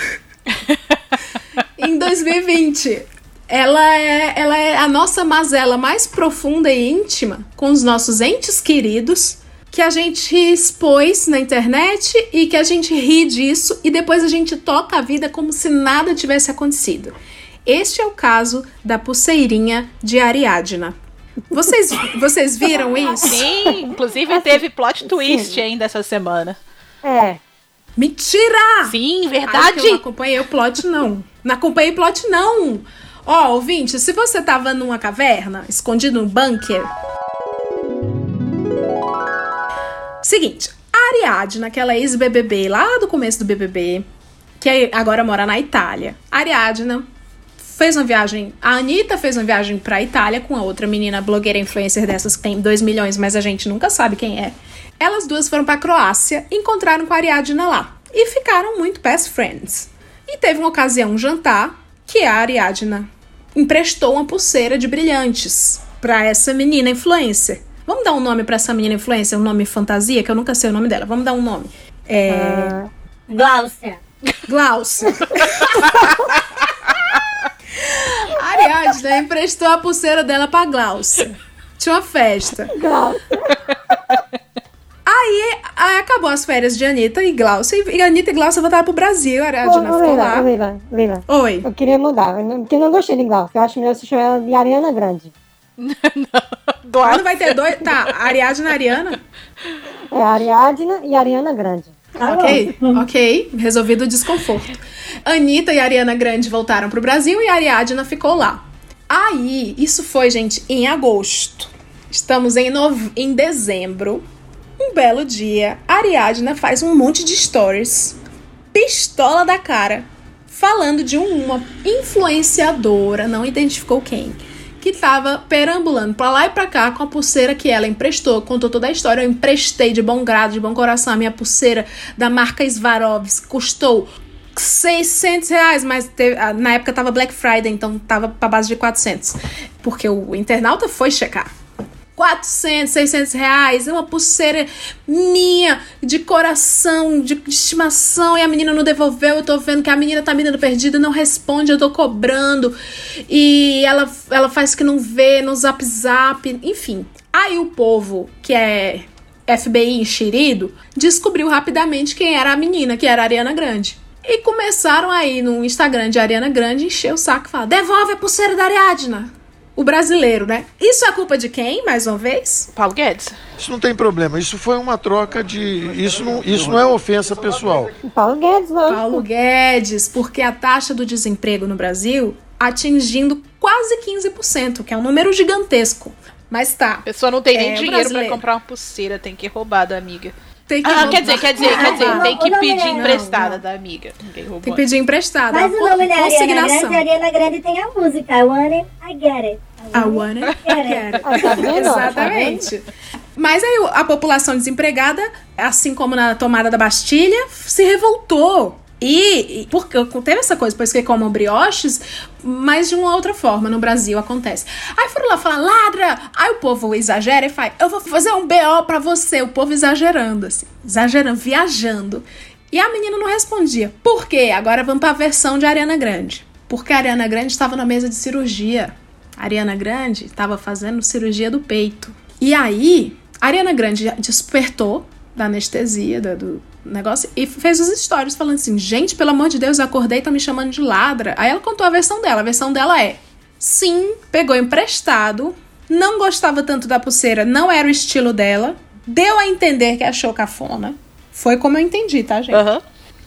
S1: em 2020. Ela é, ela é a nossa mazela mais profunda e íntima com os nossos entes queridos que a gente expôs na internet e que a gente ri disso e depois a gente toca a vida como se nada tivesse acontecido. Este é o caso da pulseirinha de Ariadna. Vocês, vocês viram isso?
S6: Sim, inclusive teve plot twist ainda essa semana.
S5: É.
S1: Mentira!
S6: Sim,
S1: Ai,
S6: verdade.
S1: que eu não acompanhei o plot, não. Não acompanhei o plot, não. Ó, ouvinte, se você tava numa caverna, escondido num bunker. Seguinte, a Ariadna, aquela ex-BBB lá do começo do BBB, que agora mora na Itália. A Ariadna fez uma viagem. A Anitta fez uma viagem pra Itália com a outra menina blogueira influencer dessas que tem 2 milhões, mas a gente nunca sabe quem é. Elas duas foram pra Croácia, encontraram com a Ariadna lá e ficaram muito best friends. E teve uma ocasião, um jantar, que a Ariadna emprestou uma pulseira de brilhantes pra essa menina influencer. Vamos dar um nome pra essa menina influencer, um nome fantasia, que eu nunca sei o nome dela. Vamos dar um nome. É.
S4: Gláucia.
S1: Glaucia. A Ariadna emprestou a pulseira dela pra Glaucia. Tinha uma festa. Aí, aí acabou as férias de Anitta e Glaucia. E Anitta e Glaucia voltaram pro Brasil. A Ariadna
S5: Ô, ô,
S1: ficou lá.
S5: Leila, Leila.
S1: Oi.
S5: Eu queria mudar, eu não- porque eu não gostei de Glaucia. Eu acho melhor você chamar ela de Ariana Grande.
S1: Ah, não vai ter dois. Tá, Ariadna e Ariana?
S5: É Ariadna e Ariana Grande.
S1: Ok, ok. Resolvido o desconforto. Anitta e Ariana Grande voltaram pro Brasil e a Ariadna ficou lá. Aí, isso foi, gente, em agosto. Estamos em, nove... em dezembro. Um belo dia, a Ariadna faz um monte de stories. Pistola da cara. Falando de uma influenciadora, não identificou quem, que tava perambulando pra lá e pra cá com a pulseira que ela emprestou. Contou toda a história. Eu emprestei de bom grado, de bom coração, a minha pulseira da marca Swarovski. Custou 600 reais, mas teve- na época tava Black Friday, então tava pra base de 400. Porque o internauta foi checar. 400, 600 reais, uma pulseira minha, de coração, de estimação, e a menina não devolveu. Eu tô vendo que a menina tá me dando perdida, não responde, eu tô cobrando. E ela, ela faz que não vê no zap zap, enfim. Aí o povo, que é FBI enxerido, descobriu rapidamente quem era a menina, que era a Ariana Grande. E começaram aí no Instagram de Ariana Grande encher o saco e falar: devolve a pulseira da Ariadna. O brasileiro, né? Isso é culpa de quem, mais uma vez?
S6: Paulo Guedes.
S7: Isso não tem problema, isso foi uma troca de. Isso não, isso não é ofensa pessoal.
S5: Paulo Guedes, não.
S1: Paulo Guedes, porque a taxa do desemprego no Brasil atingindo quase 15%, que é um número gigantesco. Mas tá.
S6: A pessoa não tem nem
S1: É,
S6: dinheiro pra
S1: brasileiro.
S6: comprar uma pulseira, tem que roubar da amiga.
S1: Tem que
S6: ah, quer dizer, quer dizer, quer dizer, tem que pedir emprestada da amiga.
S1: Tem que pedir emprestado.
S4: Mas o nome da Ariana. Grande, a Ariana Grande tem a música I Want It, I Get It.
S1: I want it,
S4: Get
S1: I
S4: it.
S1: get it.
S5: Tá?
S1: Exatamente. Mas aí a população desempregada, assim como na tomada da Bastilha, se revoltou. E, porque teve essa coisa, pois que comam brioches, mas de uma outra forma no Brasil acontece. Aí foram lá falar, ladra! Aí o povo exagera e faz, eu vou fazer um BO pra você. O povo exagerando, assim, exagerando, viajando. E a menina não respondia. Por quê? Agora vamos pra versão de Ariana Grande. Porque a Ariana Grande estava na mesa de cirurgia. A Ariana Grande estava fazendo cirurgia do peito. E aí, a Ariana Grande despertou da anestesia, da- do negócio, e fez os stories falando assim: gente, pelo amor de Deus, eu acordei e tá me chamando de ladra. Aí ela contou a versão dela. A versão dela é: sim, pegou emprestado, não gostava tanto da pulseira, não era o estilo dela, deu a entender que achou cafona. Foi como eu entendi, tá, gente?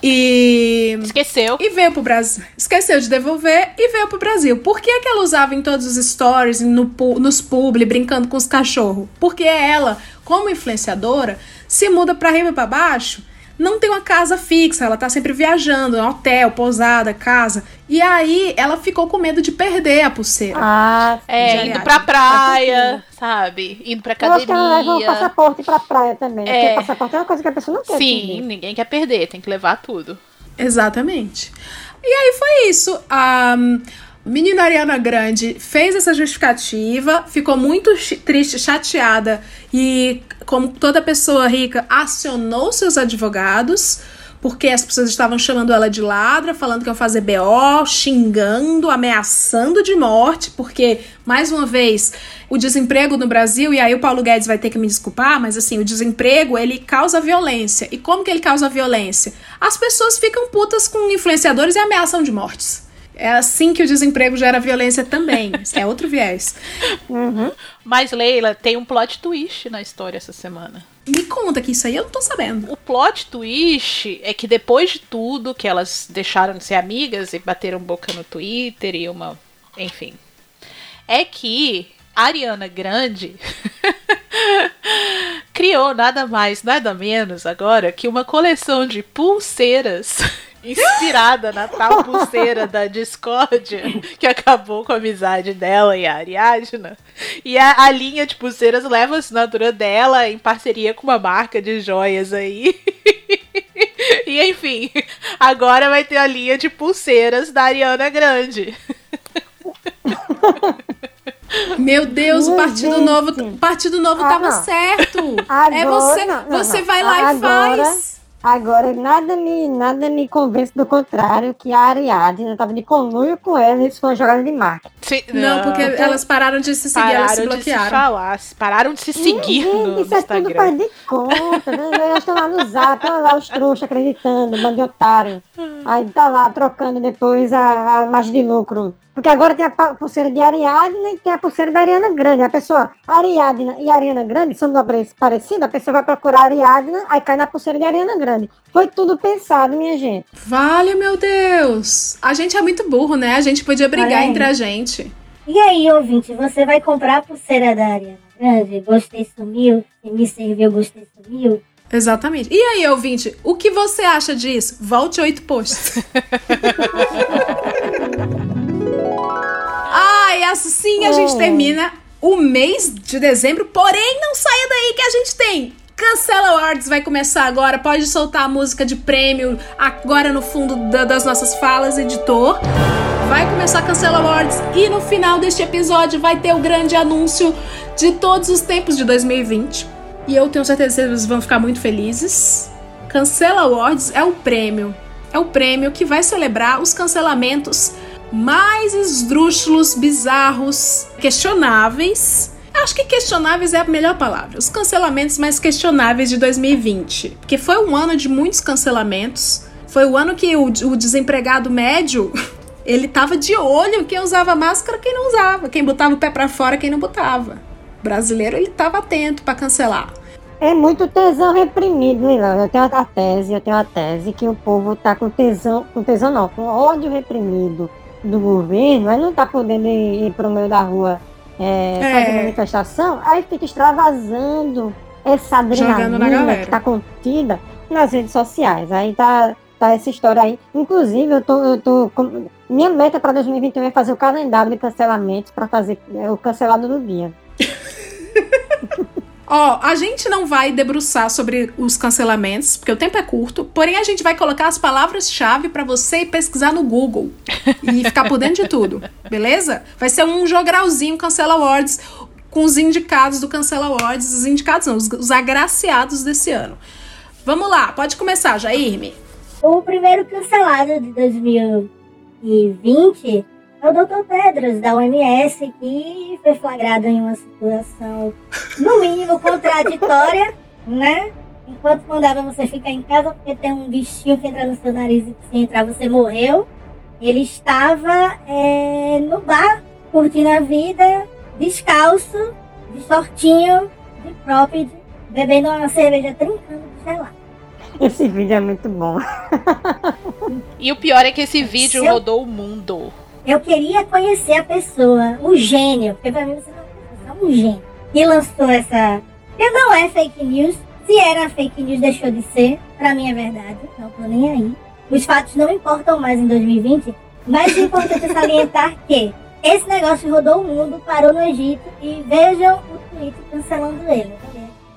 S1: E.
S6: Esqueceu.
S1: E veio pro Brasil. Esqueceu de devolver e veio pro Brasil. Por que, que ela usava em todos os stories, no, nos publi, brincando com os cachorros? Porque ela, como influenciadora, se muda pra riba e pra baixo não tem uma casa fixa, ela tá sempre viajando, hotel, pousada, casa. E aí ela ficou com medo de perder a pulseira.
S5: Ah,
S6: É,
S1: de
S6: indo pra praia, sabe? Indo pra
S5: Eu acho que ela leva o
S6: academia.
S5: passaporte pra praia também.
S6: É.
S5: Porque passaporte é uma coisa que a pessoa não quer.
S6: Sim,
S5: perder.
S6: ninguém quer perder, tem que levar tudo.
S1: Exatamente. E aí foi isso. A hum, menina Ariana Grande fez essa justificativa, ficou muito triste, chateada e, como toda pessoa rica, acionou seus advogados. Porque as pessoas estavam chamando ela de ladra, falando que ia fazer BO, xingando, ameaçando de morte, porque, mais uma vez, o desemprego no Brasil, e aí o Paulo Guedes vai ter que me desculpar, mas assim, o desemprego, ele causa violência. E como que ele causa violência? As pessoas ficam putas com influenciadores e ameaçam de mortes. É assim que o desemprego gera violência também. É outro viés.
S6: Mas, Leila, tem um plot twist na história essa semana.
S1: Me conta que isso aí eu não tô sabendo.
S6: O plot twist é que depois de tudo que elas deixaram de ser amigas e bateram boca no Twitter e uma. Enfim. É que a Ariana Grande criou nada mais, nada menos agora que uma coleção de pulseiras inspirada na tal pulseira da discórdia que acabou com a amizade dela e a Ariadna. E a, a linha de pulseiras leva a assinatura dela em parceria com uma marca de joias aí. E enfim, agora vai ter a linha de pulseiras da Ariana Grande.
S1: Meu Deus, o Partido
S5: gente.
S1: Novo, Partido Novo
S5: Ah,
S1: tava certo. é
S5: Agora,
S1: você,
S5: não,
S1: você
S5: não.
S1: vai lá e
S5: Agora-
S1: faz.
S5: Agora, nada me, nada me convence do contrário que a Ariadne estava de conluio com ela e isso foi uma jogada de marketing.
S1: Não, porque elas pararam de se seguir, elas se
S6: Pararam de se
S1: bloquearam.
S6: falar, pararam de se seguir no,
S5: Isso
S6: no
S5: é tudo faz de conta, né? Elas estão lá no zap, olha lá os trouxas acreditando, bando de otário. Aí tá lá trocando depois a, a margem de lucro. Porque agora tem a pulseira de Ariadne e tem a pulseira da Ariana Grande. A pessoa, Ariadne e Ariana Grande são nomes parecidos, a pessoa vai procurar Ariadne, aí cai na pulseira de Ariana Grande. Foi tudo pensado, minha gente.
S1: Vale, meu Deus. A gente é muito burro, né? A gente podia brigar
S4: Olha aí.
S1: entre a gente.
S4: E aí, ouvinte, você vai comprar a pulseira da Ariana Grande? Gostei, sumiu. E me serviu, gostei, sumiu.
S1: Exatamente. E aí, ouvinte, o que você acha disso? Volte oito posts. e assim a gente
S5: Oh.
S1: termina o mês de dezembro, porém não saia daí que a gente tem. Cancela Awards vai começar agora. Pode soltar a música de prêmio agora no fundo da- das nossas falas, editor. Vai começar Cancela Awards e no final deste episódio vai ter o grande anúncio de todos os tempos de 2020. E eu tenho certeza que vocês vão ficar muito felizes. Cancela Awards é o prêmio. É o prêmio que vai celebrar os cancelamentos mais esdrúxulos, bizarros, questionáveis. Acho que questionáveis é a melhor palavra. Os cancelamentos mais questionáveis de 2020. Porque foi um ano de muitos cancelamentos. Foi o ano que o, o desempregado médio ele tava de olho quem usava máscara, quem não usava, quem botava o pé pra fora, quem não botava. O brasileiro ele tava atento pra cancelar.
S5: É muito tesão reprimido, Leilão. Eu tenho a tese, eu tenho a tese que o povo tá com tesão, com tesão não, com ódio reprimido do governo, aí não tá podendo ir, ir pro meio da rua é,
S1: É.
S5: fazer manifestação, aí fica extravasando essa adrenalina que tá contida nas redes sociais. Aí tá, tá essa história aí. Inclusive, eu tô, eu tô com- minha meta para 2021 é fazer o calendário de cancelamentos para fazer é, o cancelado do dia.
S1: Ó, a gente não vai debruçar sobre os cancelamentos, porque o tempo é curto, porém a gente vai colocar as palavras-chave pra você pesquisar no Google e ficar por dentro de tudo, beleza? Vai ser um jogralzinho Cancela Awards com os indicados do Cancela Awards, os indicados não, os, os agraciados desse ano. Vamos lá, pode começar, Jairme.
S4: O primeiro cancelado de 2020 é o Dr. Pedros, da OMS, que foi flagrado em uma situação, no mínimo, contraditória, né? Enquanto mandava você ficar em casa porque tem um bichinho que entra no seu nariz e se entrar você morreu. Ele estava é, no bar, curtindo a vida, descalço, de shortinho, de cropped, bebendo uma cerveja trincando de gelado.
S5: Esse vídeo é muito bom.
S6: E o pior é que esse vídeo
S4: Seu-
S6: rodou o mundo.
S4: Eu queria conhecer a pessoa, o gênio, porque pra mim você não é um gênio, que lançou essa. Que não é fake news, Se era fake news, deixou de ser. Pra mim é verdade. Não tô nem aí. Os fatos não importam mais em 2020. Mas é importante salientar que esse negócio rodou o mundo, parou no Egito e vejam o tweet cancelando ele.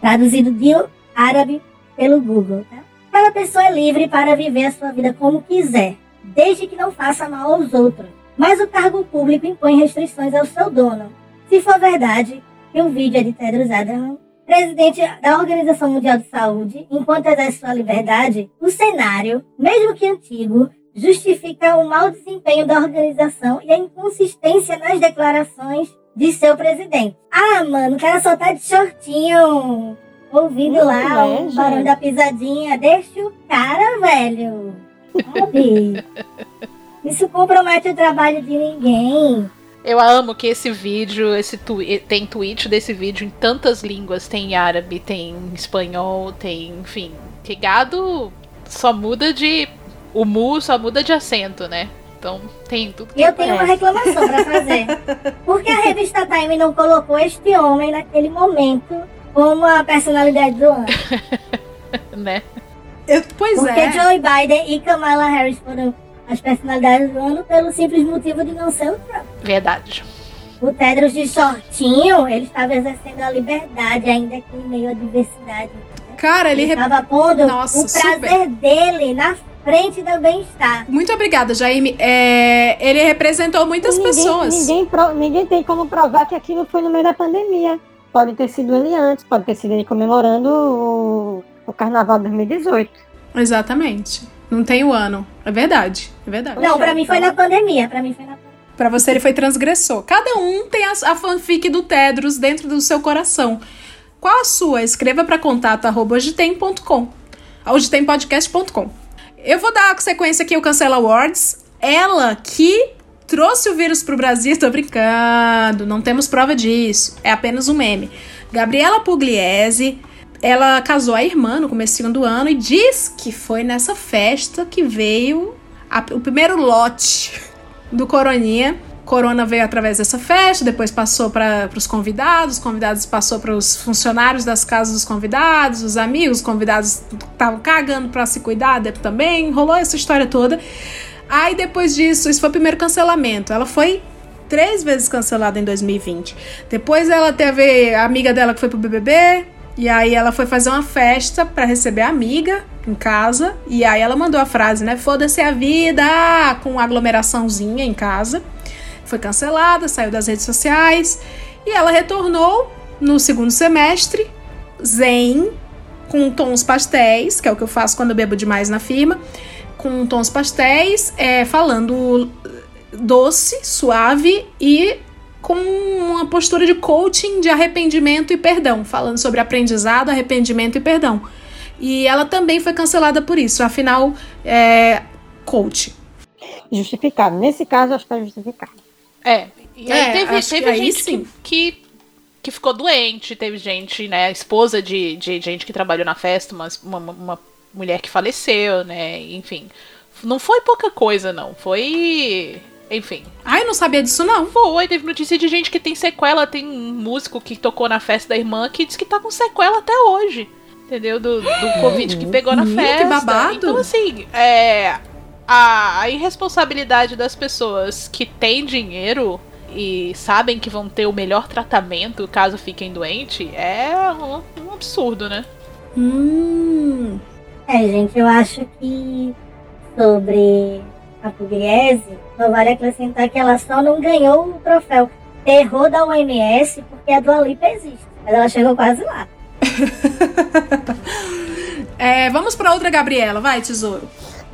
S4: Traduzido de árabe pelo Google, tá? Cada pessoa é livre para viver a sua vida como quiser, desde que não faça mal aos outros. Mas o cargo público impõe restrições ao seu dono. Se for verdade que o vídeo é de Tedros Adhanom, presidente da Organização Mundial de Saúde, enquanto exerce sua liberdade, o cenário, mesmo que antigo, justifica o mau desempenho da organização e a inconsistência nas declarações de seu presidente. Ah, mano, o cara só tá de shortinho, ouvindo
S5: Não
S4: lá
S5: é,
S4: o barulho da pisadinha. Deixa o cara, velho. Sabe? Isso compromete o trabalho de ninguém.
S6: Eu amo que esse vídeo, esse tu, tem tweet desse vídeo em tantas línguas. Tem em árabe, tem em espanhol, tem, enfim. Que gado só muda de. O mu só muda de acento, né? Então tem tudo que
S4: E eu tenho uma reclamação pra fazer. Por que a revista Time não colocou este homem naquele momento como a personalidade do ano?
S6: né?
S1: pois
S4: Porque
S1: é.
S4: Joe Biden e Kamala Harris foram as personalidades do ano pelo simples motivo de não ser o Trump.
S6: Verdade.
S4: O Tedros de shortinho, ele estava exercendo a liberdade, ainda que em meio à diversidade.
S1: Cara, ele,
S4: Ele
S1: rep-
S4: estava pondo
S1: Nossa,
S4: o prazer
S1: super.
S4: dele na frente do bem-estar.
S1: Muito obrigada, Jaime. É, ele representou muitas
S5: ninguém,
S1: pessoas.
S5: Ninguém, pro- ninguém tem como provar que aquilo foi no meio da pandemia. Pode ter sido ele antes, pode ter sido ele comemorando o, o Carnaval de 2018.
S1: Exatamente. Não tem o ano. É verdade. É verdade.
S4: Não, pra mim foi na pandemia. Pra mim foi na
S1: Pra você ele foi transgressor. Cada um tem a, a fanfic do Tedros dentro do seu coração. Qual a sua? Escreva para contato arroba hojetem.com. hojetempodcast.com. Eu vou dar sequência aqui ao Cancela Awards. Ela que trouxe o vírus pro Brasil, tô brincando, não temos prova disso. É apenas um meme. Gabriela Pugliese, ela casou a irmã no comecinho do ano e diz que foi nessa festa que veio a- o primeiro lote do Coroninha. Corona veio através dessa festa, depois passou para os convidados, os convidados passou para os funcionários das casas dos convidados, os amigos, os convidados estavam cagando para se cuidar também, rolou essa história toda. Aí depois disso, isso foi o primeiro cancelamento. Ela foi três vezes cancelada em 2020. Depois ela teve a amiga dela que foi pro BBB, e aí ela foi fazer uma festa para receber a amiga em casa, e aí ela mandou a frase, né? Foda-se a vida, com uma aglomeraçãozinha em casa. Foi cancelada, saiu das redes sociais, e ela retornou no segundo semestre, zen, com tons pastéis, que é o que eu faço quando eu bebo demais na firma, com tons pastéis, é, falando doce, suave e com uma postura de coaching de arrependimento e perdão, falando sobre aprendizado, arrependimento e perdão. E ela também foi cancelada por isso, afinal, é coach.
S5: Justificado. Nesse caso, acho que é justificado.
S6: É. E aí
S1: É,
S6: teve, teve gente que, que, que ficou doente, teve gente, né? Esposa de, de gente que trabalhou na festa, uma, uma, uma mulher que faleceu, né? Enfim. Não foi pouca coisa, não. Foi. Enfim.
S1: Ai, não sabia disso, não.
S6: Foi, teve notícia de gente que tem sequela. Tem um músico que tocou na festa da irmã que diz que tá com sequela até hoje. Entendeu? Do, do Covid que pegou na
S1: Menino, que
S6: festa.
S1: babado.
S6: Então, assim, é. A, a irresponsabilidade das pessoas que têm dinheiro e sabem que vão ter o melhor tratamento caso fiquem doentes é um, um absurdo, né?
S1: Hum.
S4: É, gente, eu acho que sobre a Pugliese, só vale acrescentar que ela só não ganhou o troféu terror da OMS porque a Dua Lipa existe. Mas ela chegou quase lá.
S1: É, vamos para outra Gabriela, vai, tesouro.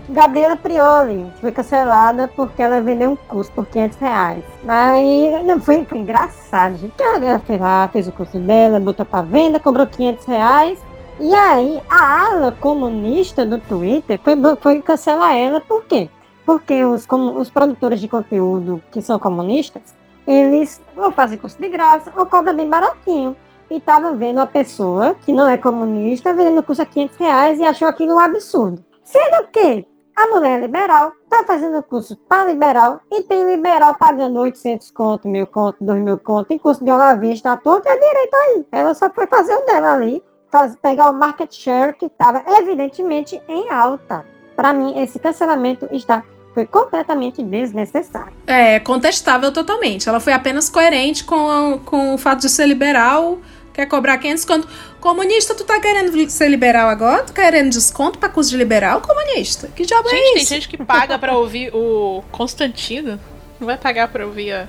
S5: Gabriela Prioli foi cancelada porque ela vendeu um curso por 500 reais. Aí, não, foi, foi engraçado, gente. Ela fez lá, fez o curso dela, botou pra venda, cobrou 500 reais. E aí, a ala comunista do Twitter foi, foi cancelar ela, por quê? Porque os, como, os produtores de conteúdo que são comunistas, eles ou fazem curso de graça ou cobram bem baratinho. E tava vendo uma pessoa que não é comunista vendendo curso a 500 reais e achou aquilo um absurdo. Sendo que a mulher é liberal, tá fazendo curso para liberal e tem liberal pagando 800 conto, mil conto, dois mil conto em curso de hora vista à toa, tem direito aí. Ela só foi fazer o dela ali faz- pegar o market share que estava evidentemente em alta. Para mim, esse cancelamento está foi completamente desnecessário.
S1: É, contestável totalmente. Ela foi apenas coerente com, com o fato de ser liberal. Quer cobrar 500 conto. Comunista, tu tá querendo ser liberal agora? Tu querendo desconto pra curso de liberal, comunista? Que diabo
S6: Gente,
S1: é
S6: tem
S1: isso?
S6: gente que paga pra ouvir o Constantino. Não vai pagar pra ouvir a.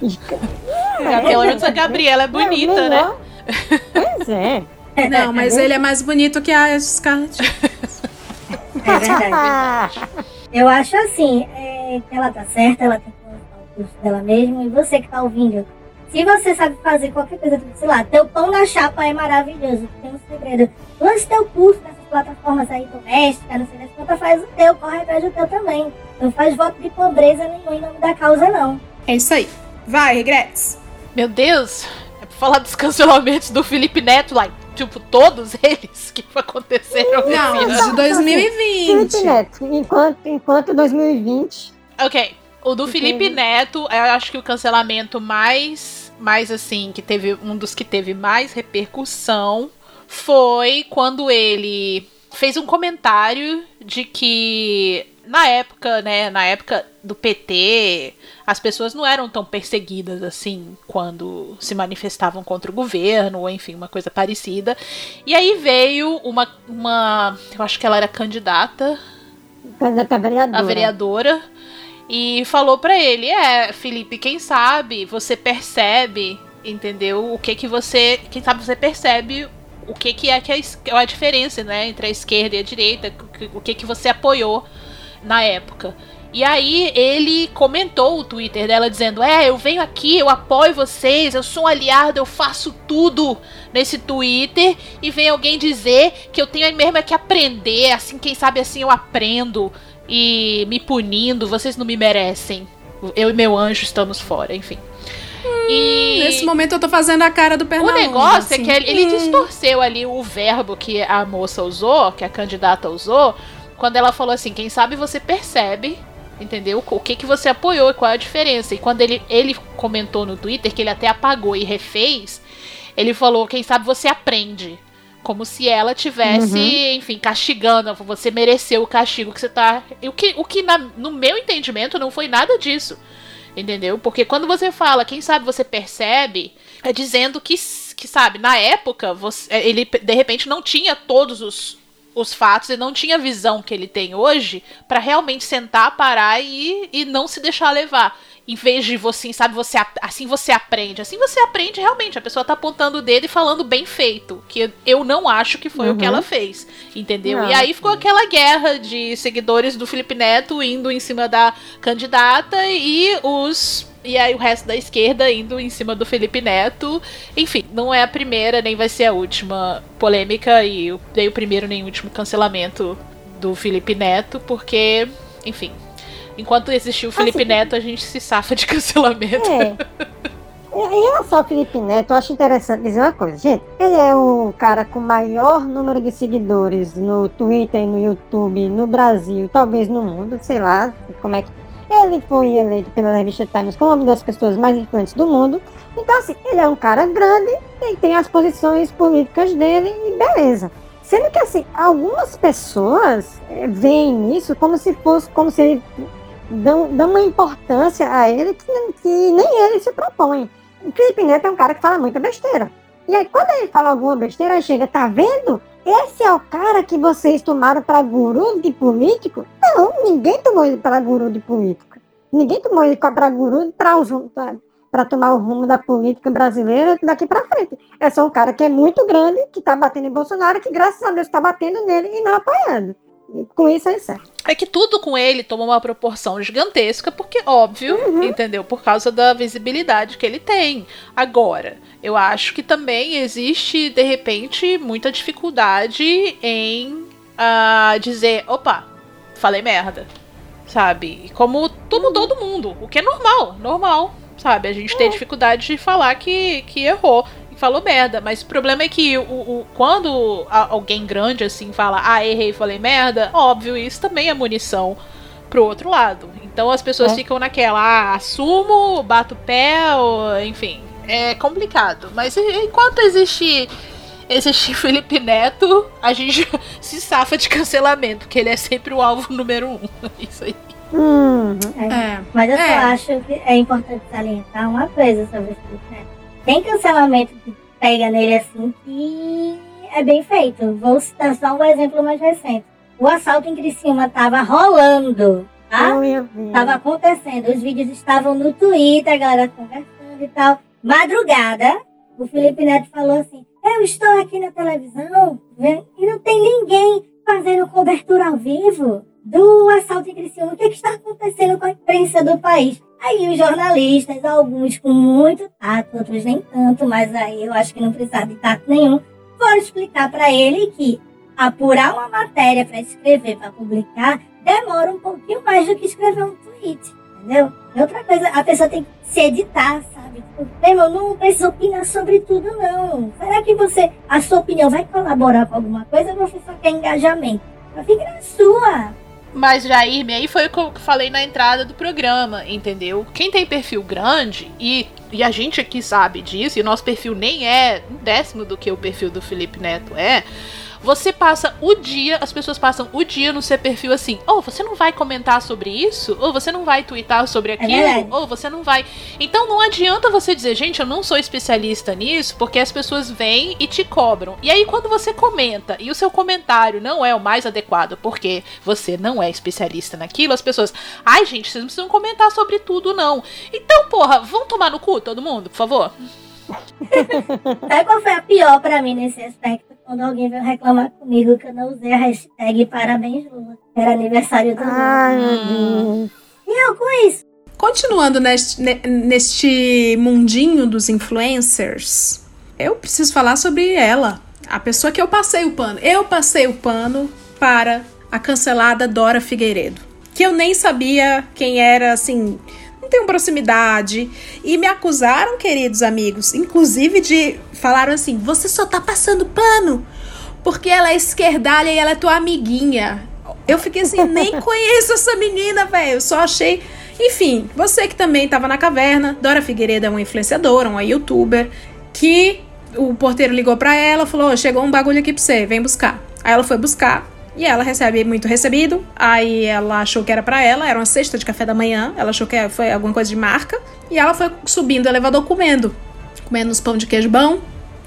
S6: É, Pelo menos a Gabriela é bonita, né?
S5: Pois é.
S1: Não, mas ele é mais bonito que a Scarlett.
S4: É verdade. Eu acho assim, é, que ela tá certa, ela tem que colocar o curso dela mesmo. E você que tá ouvindo, se você sabe fazer qualquer coisa, sei lá, teu pão na chapa é maravilhoso, tem um segredo. Lance teu curso nessas plataformas aí domésticas, não sei das quantas, faz o teu, corre atrás do teu também. Não faz voto de pobreza nenhum em nome da causa, não.
S1: É isso aí. Vai, regretes.
S6: Meu Deus, é pra falar dos cancelamentos do Felipe Neto lá. Tipo, todos eles que aconteceram
S1: Não,
S6: esse
S1: de
S6: ano.
S1: 2020.
S5: Felipe Neto, enquanto, enquanto 2020.
S6: Ok. O do Felipe Neto, eu acho que o cancelamento mais, mais assim, que teve um dos que teve mais repercussão foi quando ele fez um comentário de que na época, né, na época do PT, as pessoas não eram tão perseguidas assim quando se manifestavam contra o governo, ou enfim, uma coisa parecida. E aí veio uma, uma eu acho que ela era candidata
S5: Candidata vereadora.
S6: a vereadora e falou pra ele: "É, Felipe, quem sabe você percebe, entendeu? O que que você, quem sabe você percebe o que que é que a, a diferença, né, entre a esquerda e a direita, o que que você apoiou na época?" E aí ele comentou o Twitter dela dizendo: "É, eu venho aqui, eu apoio vocês, eu sou um aliado, eu faço tudo nesse Twitter e vem alguém dizer que eu tenho mesmo é que aprender, assim, quem sabe assim eu aprendo e me punindo, vocês não me merecem. Eu e meu anjo estamos fora, enfim. E
S1: Nesse momento eu tô fazendo a cara do
S6: o
S1: Pernambuco.
S6: negócio é
S1: assim.
S6: que ele, ele distorceu ali o verbo que a moça usou, que a candidata usou, quando ela falou assim: quem sabe você percebe, entendeu? O que, que você apoiou e qual é a diferença. E quando ele, ele comentou no Twitter, que ele até apagou e refez, ele falou: quem sabe você aprende. Como se ela tivesse,
S5: Uhum.
S6: enfim, castigando. Você mereceu o castigo que você tá. O que, o que na- no meu entendimento, não foi nada disso. Entendeu? Porque quando você fala, quem sabe você percebe, é dizendo que, que sabe, na época, você- ele de repente não tinha todos os, os fatos e não tinha a visão que ele tem hoje pra realmente sentar, parar e, e não se deixar levar. Em vez de você, sabe, você assim você aprende. Assim você aprende realmente. A pessoa tá apontando o dedo e falando bem feito. Que eu não acho que foi o que
S5: Uhum.
S6: ela fez. Entendeu?
S5: Não.
S6: E aí ficou aquela guerra de seguidores do Felipe Neto indo em cima da candidata e os. E aí o resto da esquerda indo em cima do Felipe Neto. Enfim, não é a primeira, nem vai ser a última polêmica e o- nem o primeiro nem o último cancelamento do Felipe Neto, porque, enfim. Enquanto existir o Felipe Neto, a gente se safa de cancelamento.
S5: É. Em relação ao Felipe Neto, eu acho interessante dizer uma coisa. Gente, ele é o cara com maior número de seguidores no Twitter, no YouTube, no Brasil, talvez no mundo, sei lá como é que. Ele foi eleito pela revista Times como uma das pessoas mais influentes do mundo. Então, assim, ele é um cara grande e tem as posições políticas dele e beleza. Sendo que, assim, algumas pessoas eh, veem nisso como se fosse, como se ele dão, dão uma importância a ele que, que nem ele se propõe. O Felipe Neto é um cara que fala muita besteira. E aí, quando ele fala alguma besteira, chega, tá vendo? Esse é o cara que vocês tomaram para guru de político? Não, ninguém tomou ele para guru de política. Ninguém tomou ele para guru para tomar o rumo da política brasileira daqui para frente. É só um cara que é muito grande, que tá batendo em Bolsonaro, que graças a Deus tá batendo nele e não apoiando. Com isso é certo.
S6: É que tudo com ele toma uma proporção gigantesca, porque, óbvio, entendeu? Por causa da visibilidade que ele tem. Agora, eu acho que também existe, de repente, muita dificuldade em ah, dizer: opa, falei merda. Sabe? Como todo, todo mundo. O que é normal, normal. Sabe? A gente tem dificuldade de falar que, que errou falou merda. Mas o problema é que o, o- quando a- alguém grande assim fala, ah, errei, falei merda, óbvio, isso também é munição pro outro lado. Então as pessoas
S5: É.
S6: ficam naquela, ah, assumo, bato o pé, ou, enfim. É complicado. Mas enquanto existe Existir Felipe Neto, a gente se safa de cancelamento, porque ele é sempre o alvo número um. Isso aí.
S4: É. Mas eu só
S1: É.
S4: acho que é importante salientar uma coisa sobre o Felipe Neto. Tem cancelamento que pega nele assim que é bem feito. Vou citar só um exemplo mais recente. O assalto em Criciúma tava rolando, tá? Tava acontecendo. Os vídeos estavam no Twitter, a galera conversando e tal. Madrugada, o Felipe Neto falou assim: Eu estou aqui na televisão vendo, e não tem ninguém fazendo cobertura ao vivo do assalto em Criciúma. O que, é que está acontecendo com a imprensa do país? Aí os jornalistas, alguns com muito tato, outros nem tanto, mas aí eu acho que não precisava de tato nenhum, foram explicar para ele que apurar uma matéria para escrever, para publicar, demora um pouquinho mais do que escrever um tweet, entendeu? E outra coisa, a pessoa tem que se editar, sabe? Meu não precisa opinar sobre tudo, não. Será que você, a sua opinião vai colaborar com alguma coisa ou você só quer engajamento? Fica na sua.
S6: Mas, Jair, aí foi o que eu falei na entrada do programa, entendeu? Quem tem perfil grande, e, e a gente aqui sabe disso, e nosso perfil nem é um décimo do que o perfil do Felipe Neto é. Você passa o dia, as pessoas passam o dia no seu perfil assim, ou você não vai comentar sobre isso, ou você não vai twittar sobre aquilo,
S4: verdade.
S6: ou você não vai. Então não adianta você dizer, gente, eu não sou especialista nisso, porque as pessoas vêm e te cobram. E aí quando você comenta e o seu comentário não é o mais adequado, porque você não é especialista naquilo, as pessoas, ai gente, vocês não precisam comentar sobre tudo não. Então, porra, vão tomar no cu todo mundo, por favor?
S4: Sabe qual foi a pior pra mim nesse aspecto? Quando alguém veio reclamar comigo que eu não usei a hashtag parabéns Lula. Era aniversário do Lula.
S5: Ai, meu Deus.
S4: E eu com isso.
S1: Continuando neste, ne- neste mundinho dos influencers, eu preciso falar sobre ela. A pessoa que eu passei o pano. Eu passei o pano para a cancelada Dora Figueiredo. Que eu nem sabia quem era, assim, não tenho proximidade. E me acusaram, queridos amigos, inclusive de. Falaram assim: você só tá passando pano porque ela é esquerdalha e ela é tua amiguinha. Eu fiquei assim, nem conheço essa menina, velho. Eu só achei. Enfim, você que também tava na caverna, Dora Figueiredo é uma influenciadora, uma youtuber, que o porteiro ligou pra ela, falou: "Ô, chegou um bagulho aqui pra você, vem buscar. Aí ela foi buscar. E ela recebe muito recebido. Aí ela achou que era pra ela, era uma cesta de café da manhã. Ela achou que foi alguma coisa de marca. E ela foi subindo o elevador comendo. Comendo uns pão de queijo bom.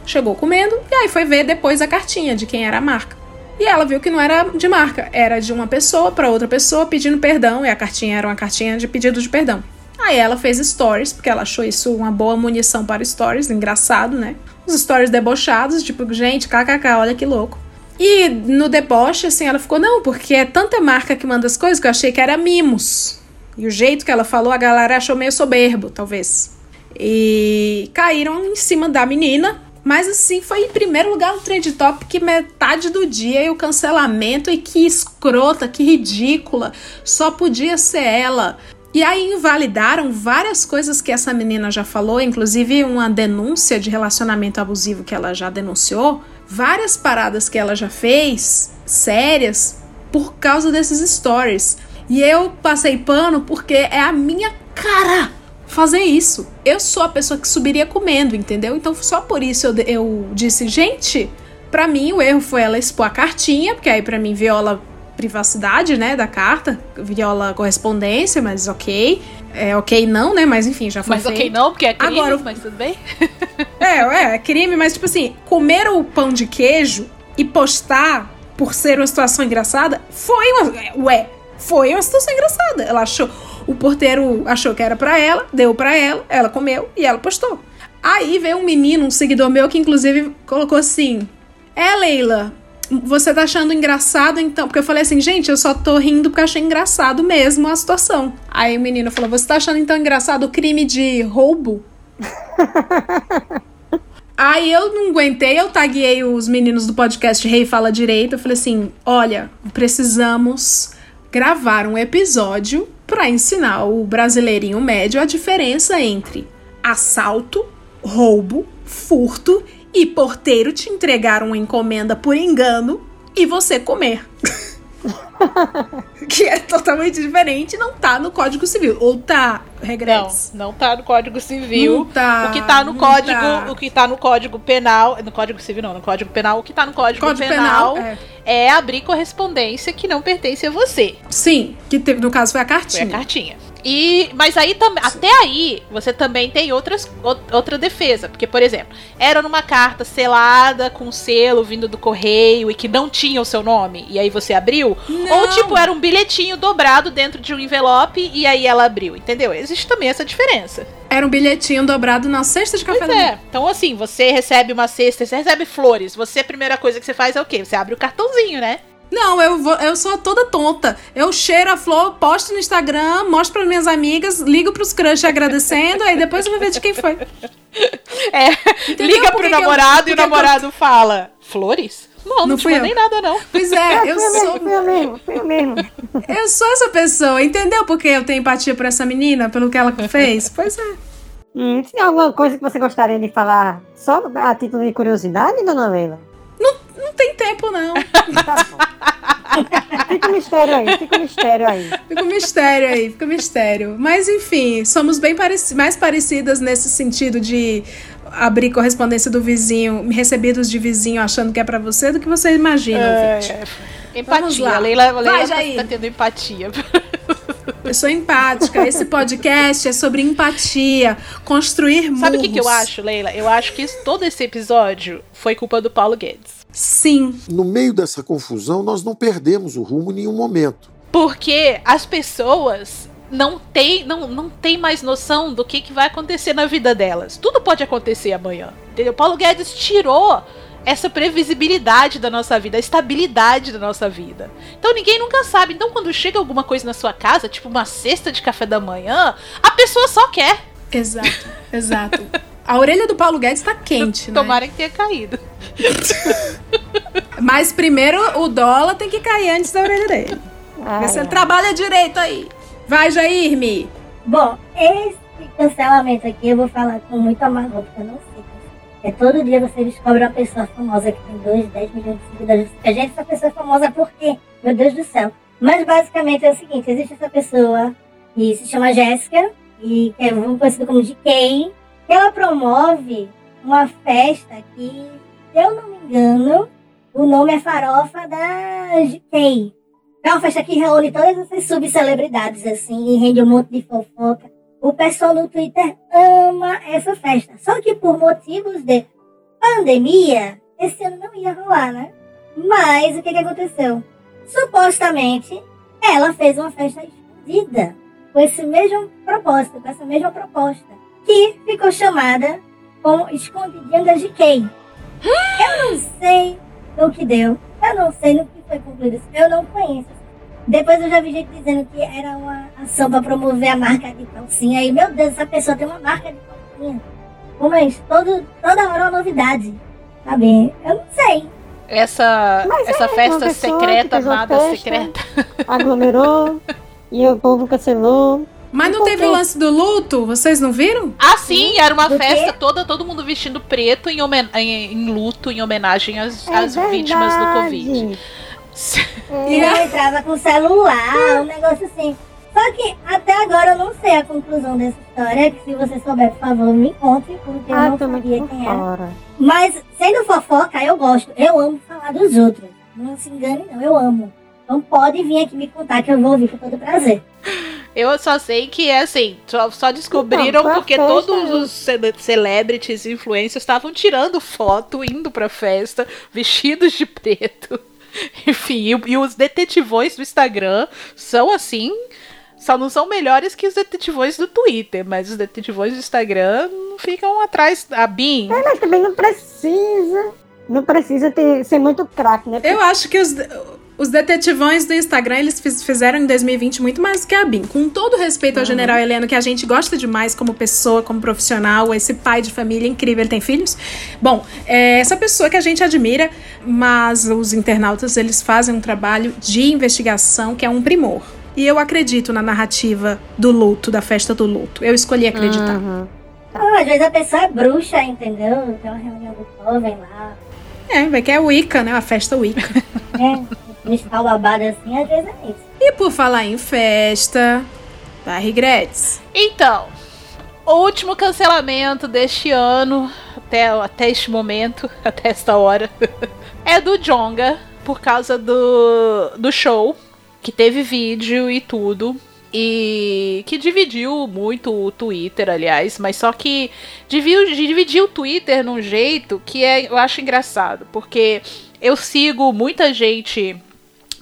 S1: Chegou comendo. E aí foi ver depois a cartinha de quem era a marca. E ela viu que não era de marca, era de uma pessoa para outra pessoa pedindo perdão. E a cartinha era uma cartinha de pedido de perdão. Aí ela fez stories, porque ela achou isso uma boa munição para stories, engraçado, né? Os stories debochados, tipo, gente, kkk, olha que louco. E no deboche, assim, ela ficou, não, porque é tanta marca que manda as coisas que eu achei que era mimos. E o jeito que ela falou, a galera achou meio soberbo, talvez. E caíram em cima da menina. Mas assim, foi em primeiro lugar no Trend Top metade do dia e o cancelamento. E que escrota, que ridícula. Só podia ser ela. E aí invalidaram várias coisas que essa menina já falou, inclusive uma denúncia de relacionamento abusivo que ela já denunciou, várias paradas que ela já fez, sérias, por causa desses stories. E eu passei pano porque é a minha cara fazer isso. Eu sou a pessoa que subiria comendo, entendeu? Então só por isso eu, eu disse, gente, pra mim o erro foi ela expor a cartinha, porque aí pra mim viola privacidade, né, da carta, viola correspondência, mas ok. É ok não, né, mas enfim, já foi
S6: Mas
S1: feito.
S6: ok não, porque é crime,
S1: Agora,
S6: mas tudo bem.
S1: é, é, é crime, mas tipo assim, comer o pão de queijo e postar por ser uma situação engraçada foi uma. Ué, foi uma situação engraçada. Ela achou. O porteiro achou que era pra ela, deu pra ela, ela comeu e ela postou. Aí veio um menino, um seguidor meu, que inclusive colocou assim: É, Leila, você tá achando engraçado então? Porque eu falei assim, gente, eu só tô rindo porque achei engraçado mesmo a situação. Aí o menino falou: Você tá achando então engraçado o crime de roubo? Aí eu não aguentei, eu taguei os meninos do podcast Rei Fala Direito. Eu falei assim: olha, precisamos gravar um episódio para ensinar o brasileirinho médio a diferença entre assalto, roubo, furto e porteiro te entregar uma encomenda por engano e você comer. que é totalmente diferente, não tá no Código Civil. Ou tá regretes?
S6: Não, não tá no Código Civil.
S1: Não tá,
S6: o que tá no Código,
S1: tá.
S6: o que tá no Código Penal, no Código Civil não, no Código Penal, o que tá no Código,
S1: Código
S6: Penal,
S1: Penal,
S6: é. abrir correspondência que não pertence a você.
S1: Sim, que teve, no caso foi a
S6: Foi
S1: cartinha.
S6: a cartinha. E, mas aí também, até aí, você também tem outras, ou- outra defesa. Porque, por exemplo, era numa carta selada, com selo vindo do correio e que não tinha o seu nome, e aí você abriu. Ou, tipo, era um bilhetinho dobrado dentro de um envelope e aí ela abriu, entendeu? Existe também essa diferença.
S1: Era um bilhetinho dobrado na cesta de café
S6: Pois
S1: da manhã.
S6: é. Então, assim, você recebe uma cesta, você recebe flores. Você, a primeira coisa que você faz é o quê? Você abre o cartãozinho, né?
S1: Não, eu, vou, eu sou toda tonta. Eu cheiro a flor, posto no Instagram, mostro para minhas amigas, ligo pros crush agradecendo, aí depois eu vou ver de quem foi.
S6: É, liga
S1: por
S6: pro
S1: que que eu-
S6: namorado e o
S1: que eu-
S6: namorado fala: Flores? Não, não,
S1: Não fui eu.
S6: mandei nada, não.
S1: Pois é, eu
S5: mesmo,
S1: sou.
S5: fui eu mesmo, eu mesmo.
S1: Eu sou essa pessoa, entendeu porque eu tenho empatia por essa menina, pelo que ela fez? Pois é.
S5: Hum, tem alguma coisa que você gostaria de falar só a título de curiosidade, dona Leila?
S1: Não, tem tempo, não.
S5: Fica um mistério aí, fica um mistério aí.
S1: Fica um mistério aí, fica um mistério. Mas enfim, somos bem pareci mais parecidas nesse sentido de abrir correspondência do vizinho, recebidos de vizinho achando que é pra você, do que você imagina,
S6: É, é.
S1: Vamos
S6: Empatia. Leila, a Leila
S1: Vai,
S6: tá,
S1: Jair.
S6: tá tendo empatia.
S1: Eu sou empática. Esse podcast é sobre empatia, construir
S6: Sabe o que, que eu
S1: muros.
S6: acho, Leila? Eu acho que esse- todo esse episódio foi culpa do Paulo Guedes.
S1: Sim.
S7: No meio dessa confusão, nós não perdemos o rumo em nenhum momento.
S6: Porque as pessoas não têm não, não tem mais noção do que, que vai acontecer na vida delas. Tudo pode acontecer amanhã. Entendeu? Paulo Guedes tirou essa previsibilidade da nossa vida, a estabilidade da nossa vida. Então ninguém nunca sabe. Então quando chega alguma coisa na sua casa, tipo uma cesta de café da manhã, a pessoa só quer.
S1: Exato, exato. A orelha do Paulo Guedes tá quente, né?
S6: Tomara que tenha caído.
S1: Mas primeiro o dólar tem que cair antes da orelha dele. Vê se ele trabalha direito aí. Vai, Jair-me.
S4: Bom, esse cancelamento aqui eu vou falar com muito amargor, porque eu não sei. É todo dia você descobre uma pessoa famosa que tem 2, 10 milhões de seguidores. A gente, essa pessoa é famosa por quê? Meu Deus do céu. Mas basicamente é o seguinte, existe essa pessoa que se chama Jéssica, e que é conhecida como GK, que ela promove uma festa que, se eu não me engano, o nome é Farofa da GK. É uma festa que reúne todas essas subcelebridades, assim, e rende um monte de fofoca. O pessoal no Twitter ama essa festa. Só que por motivos de pandemia, esse ano não ia rolar, né? Mas o que, que aconteceu? Supostamente, ela fez uma festa escondida. Com esse mesmo propósito, com essa mesma proposta. Que ficou chamada como Escondidinha da GK. Eu não sei o que deu. Eu não sei no que foi concluído. Eu não conheço. Depois eu já vi gente dizendo que era uma ação para promover a marca de calcinha. E, meu Deus, essa pessoa tem uma marca de calcinha. Como é? Todo, toda hora uma novidade. Sabe? Eu não sei.
S6: Essa, essa
S5: é,
S6: festa secreta, nada
S5: festa.
S6: secreta.
S5: Aglomerou e o povo cancelou.
S1: Mas não teve o lance do luto? Vocês não viram?
S6: Ah, sim, era uma festa toda, todo mundo vestindo preto em, homen em, em luto, em homenagem às,
S5: É
S6: às vítimas do. Covid.
S4: E ela entrava com celular, um negócio assim. Só que até agora eu não sei a conclusão dessa história. Que se você souber, por favor, me conte, porque eu
S5: Ah,
S4: não
S5: tô muito
S4: sabia quem era. Mas, sendo fofoca, eu gosto. Eu amo falar dos outros. Não se engane, não. Eu amo. Então pode vir aqui me contar que eu vou ouvir com todo prazer.
S6: Eu só sei que é assim, só, só descobriram
S4: Então,
S6: porque
S4: festa,
S6: todos
S4: eu-
S6: os cele- celebrities e influencers estavam tirando foto, indo pra festa, vestidos de preto. Enfim, e, e os detetivões do Instagram são assim. Só não são melhores que os detetivões do Twitter, mas os detetivões do Instagram não ficam atrás. A Bin.
S5: É, mas também não precisa. Não precisa ter, ser muito craque, né?
S1: Eu acho que os, os detetivões do Instagram, eles fiz- fizeram em 2020 muito mais do que a BIM. Com todo o respeito ao
S5: Uhum.
S1: General Heleno, que a gente gosta demais como pessoa, como profissional, esse pai de família incrível, ele tem filhos. Bom, é essa pessoa que a gente admira, mas os internautas, eles fazem um trabalho de investigação que é um primor. E eu acredito na narrativa do luto, da festa do luto. Eu escolhi acreditar.
S5: Uhum.
S4: Então, às vezes a pessoa é bruxa, entendeu? Tem uma reunião do povo, vem lá.
S1: É, vai que é Wicca, né? A festa Wicca.
S4: É, cristal babado assim, às vezes é isso.
S1: E por falar em festa, Vai, Regretes.
S6: Então, o último cancelamento deste ano, até, até este momento, até esta hora, é do Jonga, por causa do, do show, que teve vídeo e tudo. E que dividiu muito o Twitter, aliás, mas só que dividiu, dividiu o Twitter num jeito que é, eu acho engraçado, porque eu sigo muita gente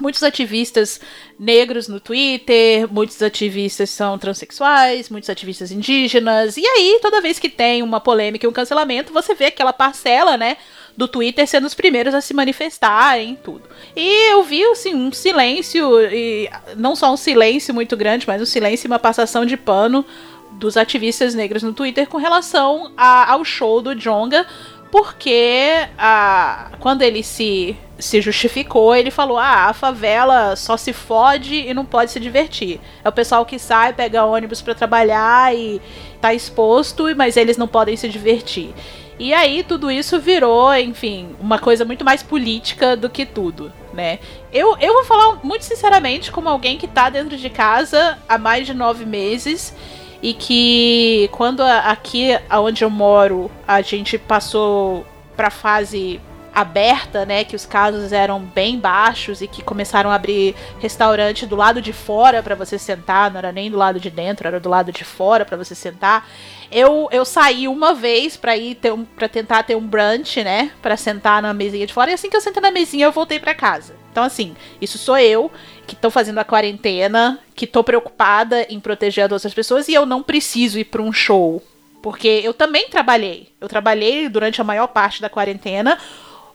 S6: muitos ativistas negros no Twitter, muitos ativistas são transexuais, muitos ativistas indígenas. E aí, toda vez que tem uma polêmica e um cancelamento, você vê aquela parcela, né, do Twitter sendo os primeiros a se manifestarem tudo. E eu vi, assim, um silêncio, e não só um silêncio muito grande, mas um silêncio e uma passação de pano dos ativistas negros no Twitter com relação a- ao show do Jonga, porque a, quando ele se, se justificou, ele falou: ah, a favela só se fode e não pode se divertir. É o pessoal que sai, pega ônibus pra trabalhar e tá exposto, mas eles não podem se divertir. E aí tudo isso virou, enfim, uma coisa muito mais política do que tudo, né? Eu, eu vou falar muito sinceramente como alguém que tá dentro de casa há mais de nove meses e que quando aqui onde eu moro a gente passou pra fase aberta, né, que os casos eram bem baixos e que começaram a abrir restaurante do lado de fora pra você sentar, não era nem do lado de dentro, era do lado de fora pra você sentar. Eu, eu saí uma vez pra ir ter um, para tentar ter um brunch, né, Pra sentar na mesinha de fora e assim que eu sentei na mesinha eu voltei pra casa. Então assim, isso sou eu que tô fazendo a quarentena, que tô preocupada em proteger as outras pessoas e eu não preciso ir pra um show. Porque eu também trabalhei. Eu trabalhei durante a maior parte da quarentena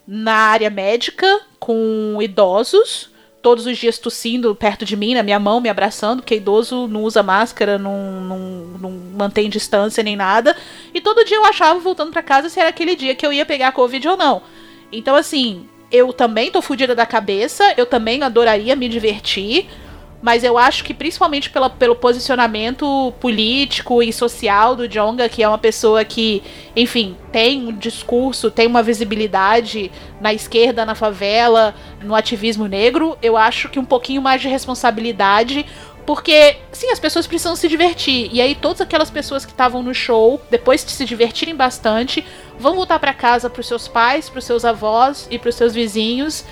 S6: na área médica com idosos, todos os dias tossindo perto de mim, na minha mão, me abraçando, porque idoso não usa máscara, não, não, não mantém distância nem nada. E todo dia eu achava, voltando pra casa, se era aquele dia que eu ia pegar Covid ou não. Então, assim, eu também tô fodida da cabeça, eu também adoraria me divertir, mas eu acho que principalmente pela, pelo posicionamento político e social do Jonga, que é uma pessoa que, enfim, tem um discurso, tem uma visibilidade na esquerda, na favela, no ativismo negro, eu acho que um pouquinho mais de responsabilidade. Porque, sim, as pessoas precisam se divertir. E aí, todas aquelas pessoas que estavam no show, depois de se divertirem bastante, vão voltar pra casa pros seus pais, pros seus avós e pros seus vizinhos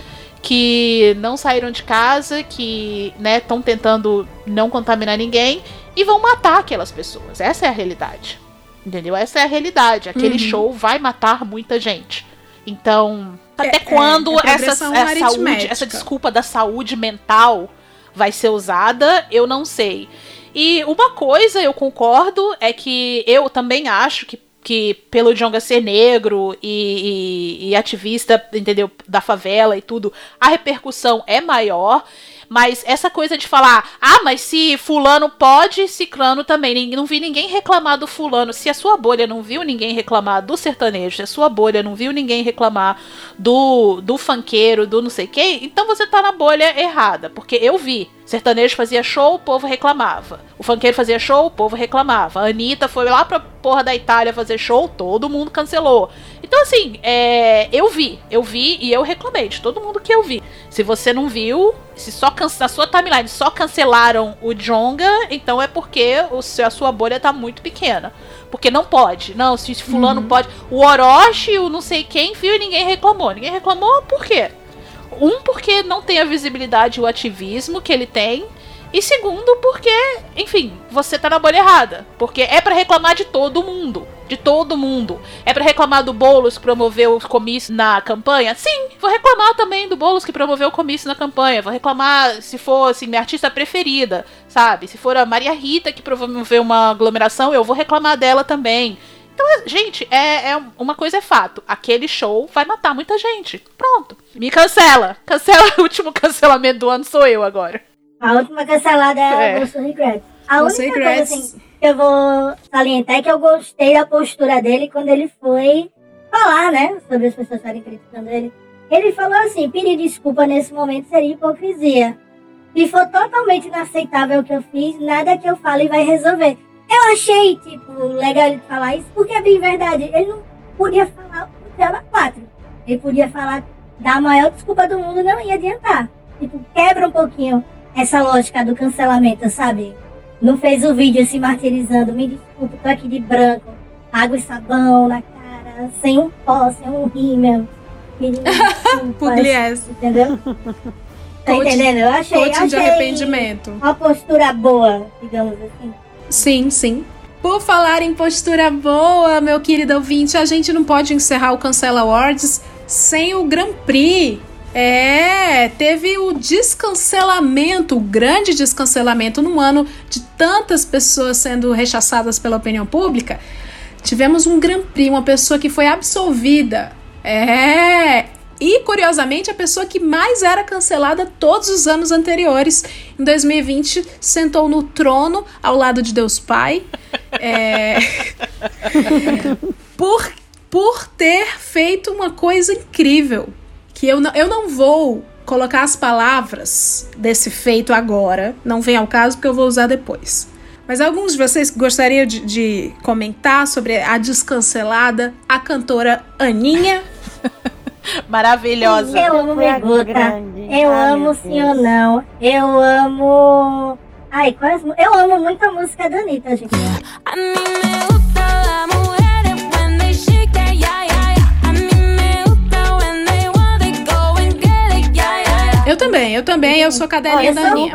S6: que não saíram de casa, que né, estão tentando não contaminar ninguém e vão matar aquelas pessoas. Essa é a realidade. Entendeu? Essa é a realidade. Aquele
S1: Uhum.
S6: show vai matar muita gente. Então, até
S1: É,
S6: quando
S1: é, é
S6: essa, essa saúde, essa desculpa da saúde mental vai ser usada, eu não sei. E uma coisa eu concordo é que eu também acho que, que pelo Jonga ser negro e, e- e ativista, entendeu, da favela e tudo, a repercussão é maior. Mas essa coisa de falar, ah, mas se fulano pode, ciclano também. Não vi ninguém reclamar do fulano. Se a sua bolha não viu ninguém reclamar do sertanejo, se a sua bolha não viu ninguém reclamar do, do funkeiro, do não sei quem, então você tá na bolha errada. Porque eu vi. Sertanejo fazia show, o povo reclamava. O funkeiro fazia show, o povo reclamava. A Anitta foi lá pra porra da Itália fazer show, todo mundo cancelou. Então, assim, é, eu vi, eu vi e eu reclamei de todo mundo que eu vi. Se você não viu, se só na sua timeline só cancelaram o Jonga, então é porque o seu, a sua bolha tá muito pequena. Porque não pode. Não, se fulano pode. O Orochi, o não sei quem viu e ninguém reclamou. Ninguém reclamou por quê? Um, porque não tem a visibilidade e o ativismo que ele tem. E segundo, porque, enfim, você tá na bolha errada. Porque é pra reclamar de todo mundo. De todo mundo. É pra reclamar do Boulos que promoveu o comício na campanha? Sim, vou reclamar também do Boulos que promoveu o comício na campanha. Vou reclamar se for, assim, minha artista preferida, sabe? Se for a Maria Rita que promoveu uma aglomeração, eu vou reclamar dela também. Então, é- gente, é, é uma coisa é fato. Aquele show vai matar muita gente. Pronto. Me cancela. Cancela. O último cancelamento do ano sou eu agora.
S4: A última cancelada é,
S6: É.
S4: Regrets. A
S1: Bolso
S4: única
S1: Regrets.
S4: coisa assim, que eu vou salientar é que eu gostei da postura dele quando ele foi falar, né, sobre as pessoas estarem criticando ele. Ele falou assim, pedir desculpa nesse momento seria hipocrisia. Se for totalmente inaceitável o que eu fiz, nada que eu fale vai resolver. Eu achei, tipo, legal ele falar isso, porque, bem verdade, ele não podia falar o Diaba 4. Ele podia falar da maior desculpa do mundo, não ia adiantar. Tipo, quebra um pouquinho essa lógica do cancelamento, sabe? Não fez o vídeo se martirizando. Me desculpe, tô aqui de branco, água e sabão na cara, sem um pó, sem um rímel.
S1: Pugliese.
S4: Entendeu? Tá entendendo? Eu achei,
S1: coaching de
S4: achei
S1: arrependimento.
S4: Uma postura boa, digamos assim.
S1: Sim, sim. Por falar em postura boa, meu querido ouvinte, a gente não pode encerrar o Cancela Awards sem o Grand Prix. É, teve o descancelamento, o grande descancelamento num ano de tantas pessoas sendo rechaçadas pela opinião pública. Tivemos um Grand Prix, uma pessoa que foi absolvida. É. E, curiosamente, a pessoa que mais era cancelada todos os anos anteriores. Em 2020, sentou no trono ao lado de Deus Pai. É, por, por ter feito uma coisa incrível. Que eu não, eu não vou colocar as palavras desse feito agora. Não vem ao caso, porque eu vou usar depois. Mas alguns de vocês gostariam de, de comentar sobre a descancelada, a cantora Aninha.
S6: Maravilhosa.
S4: Eu amo
S5: grande.
S4: Eu
S5: Ai,
S4: amo
S5: meu
S4: sim ou não. Eu amo. Ai, quais. mu- Eu amo muito a música da Anitta, gente.
S1: Eu também, eu também, eu sou cadelinha
S4: eu
S1: da
S4: sou
S1: Aninha.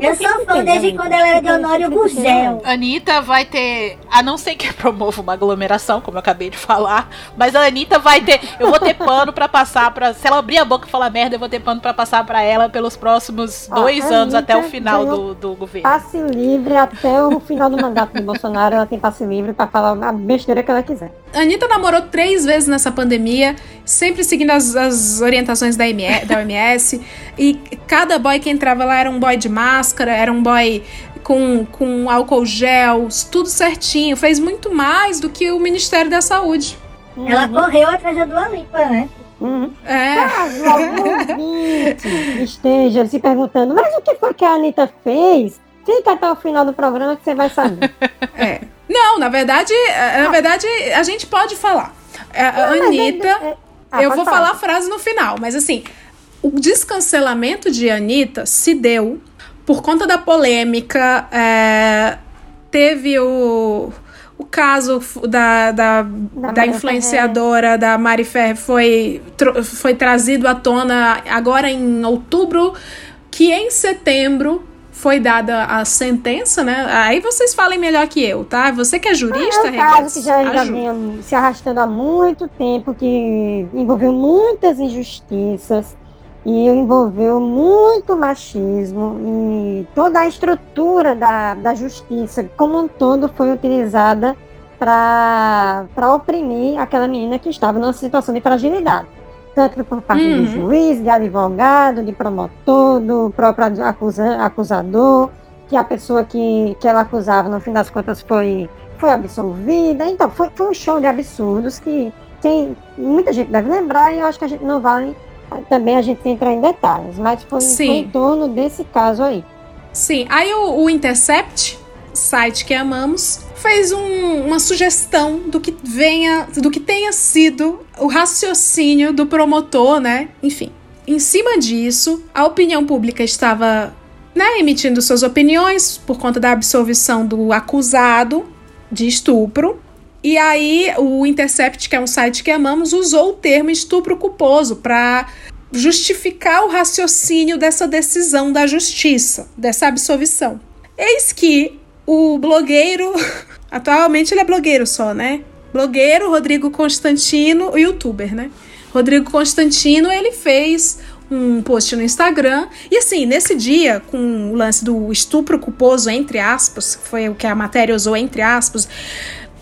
S4: Eu sou fã desde quando ela era de Honório Gurgel.
S6: Anitta vai ter. A não ser que promova uma aglomeração, como eu acabei de falar. Mas a Anitta vai ter. Eu vou ter pano pra passar pra. Se ela abrir a boca e falar merda, eu vou ter pano pra passar pra ela pelos próximos dois anos, até o final do, do governo.
S5: Passe livre até o final do mandato do Bolsonaro. Ela tem passe livre pra falar a besteira que ela quiser.
S1: Anitta namorou três vezes nessa pandemia, sempre seguindo as, as orientações da, MS, da OMS. E cada boy que entrava lá era um boy de máscara, era um boy com, com álcool gel, tudo certinho. Fez muito mais do que o Ministério da Saúde.
S4: Ela correu atrás da Dua Lipa, né?
S1: É.
S5: Caso algum ouvinte esteja se perguntando, mas o que foi que a Anitta fez? Fica até o final do programa que você vai saber.
S1: É. Não, na verdade, eh, na verdade, a gente pode falar. A- A
S5: Não,
S1: Anitta,
S5: é- é- Ah,
S1: eu vou
S5: falar.
S1: falar a frase no final, mas assim, o descancelamento de Anitta se deu por conta da polêmica. é, teve o, o caso da, da, da,
S5: Mari
S1: influenciadora da Mari Ferrer foi, foi trazido à tona agora em outubro, que em setembro foi dada a sentença, né? Aí vocês falem melhor que eu, tá? Você que é jurista,
S5: É um caso que já, já vinha se arrastando há muito tempo, que envolveu muitas injustiças e envolveu muito machismo e toda a estrutura da, da justiça como um todo foi utilizada para oprimir aquela menina que estava numa situação de fragilidade. Tanto por parte do
S1: Uhum.
S5: juiz, de advogado, de promotor, do próprio acusa, acusador, que a pessoa que, que ela acusava, no fim das contas, foi, foi absolvida. Então, foi, foi um show de absurdos que tem, muita gente deve lembrar e eu acho que a gente não vai também a gente entrar em detalhes, mas foi, foi em torno desse caso aí.
S1: Sim, aí o, o Intercept, site que amamos, fez um- uma sugestão do que venha, do que tenha sido o raciocínio do promotor, né? Enfim, em cima disso, a opinião pública estava, né, emitindo suas opiniões por conta da absolvição do acusado de estupro. E aí o Intercept, que é um site que amamos, usou o termo estupro culposo para justificar o raciocínio dessa decisão da justiça, dessa absolvição. Eis que o blogueiro, atualmente ele é blogueiro só, né? Blogueiro Rodrigo Constantino, youtuber, né? Rodrigo Constantino, ele fez um post no Instagram. E assim, nesse dia, com o lance do estupro culposo, entre aspas, foi o que a matéria usou, entre aspas,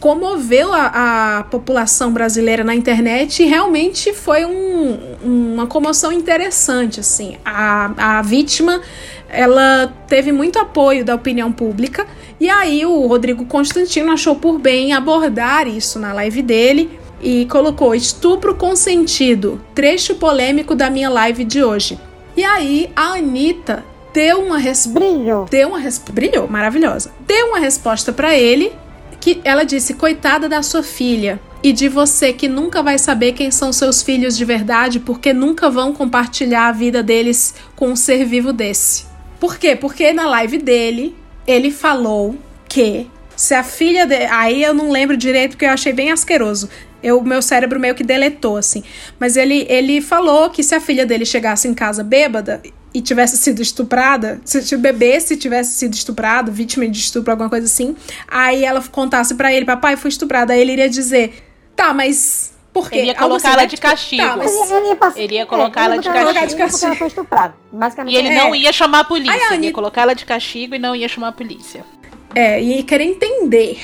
S1: comoveu a, a população brasileira na internet e realmente foi um- uma comoção interessante, assim. A, a vítima, ela teve muito apoio da opinião pública e aí o Rodrigo Constantino achou por bem abordar isso na live dele e colocou estupro consentido, trecho polêmico da minha live de hoje. E aí a Anitta deu uma resposta.
S5: Brilhou.
S1: Deu uma resposta. Brilhou, maravilhosa. Deu uma resposta pra ele que ela disse: Coitada da sua filha e de você que nunca vai saber quem são seus filhos de verdade porque nunca vão compartilhar a vida deles com um ser vivo desse. Por quê? Porque na live dele ele falou que se a filha de... aí eu não lembro direito porque eu achei bem asqueroso. Eu, meu cérebro meio que deletou assim. Mas ele ele falou que se a filha dele chegasse em casa bêbada e tivesse sido estuprada, se o bebê se tivesse sido estuprado, vítima de estupro, alguma coisa assim, aí ela contasse pra ele, papai foi estuprada, aí ele iria dizer, tá, mas por quê?
S6: Ele ia colocar
S1: assim,
S6: ela
S1: né?
S6: de
S1: Tipo,
S6: castigo.
S1: Tá, mas...
S5: Ele ia, passar-
S6: Ele ia
S5: é,
S6: colocar ela de
S5: ia botar
S6: castigo.
S5: Porque ela foi estuprada. Basicamente.
S6: E ele não ia chamar a polícia. Ele ia colocar ela de castigo e não ia chamar a polícia.
S1: É, e querer entender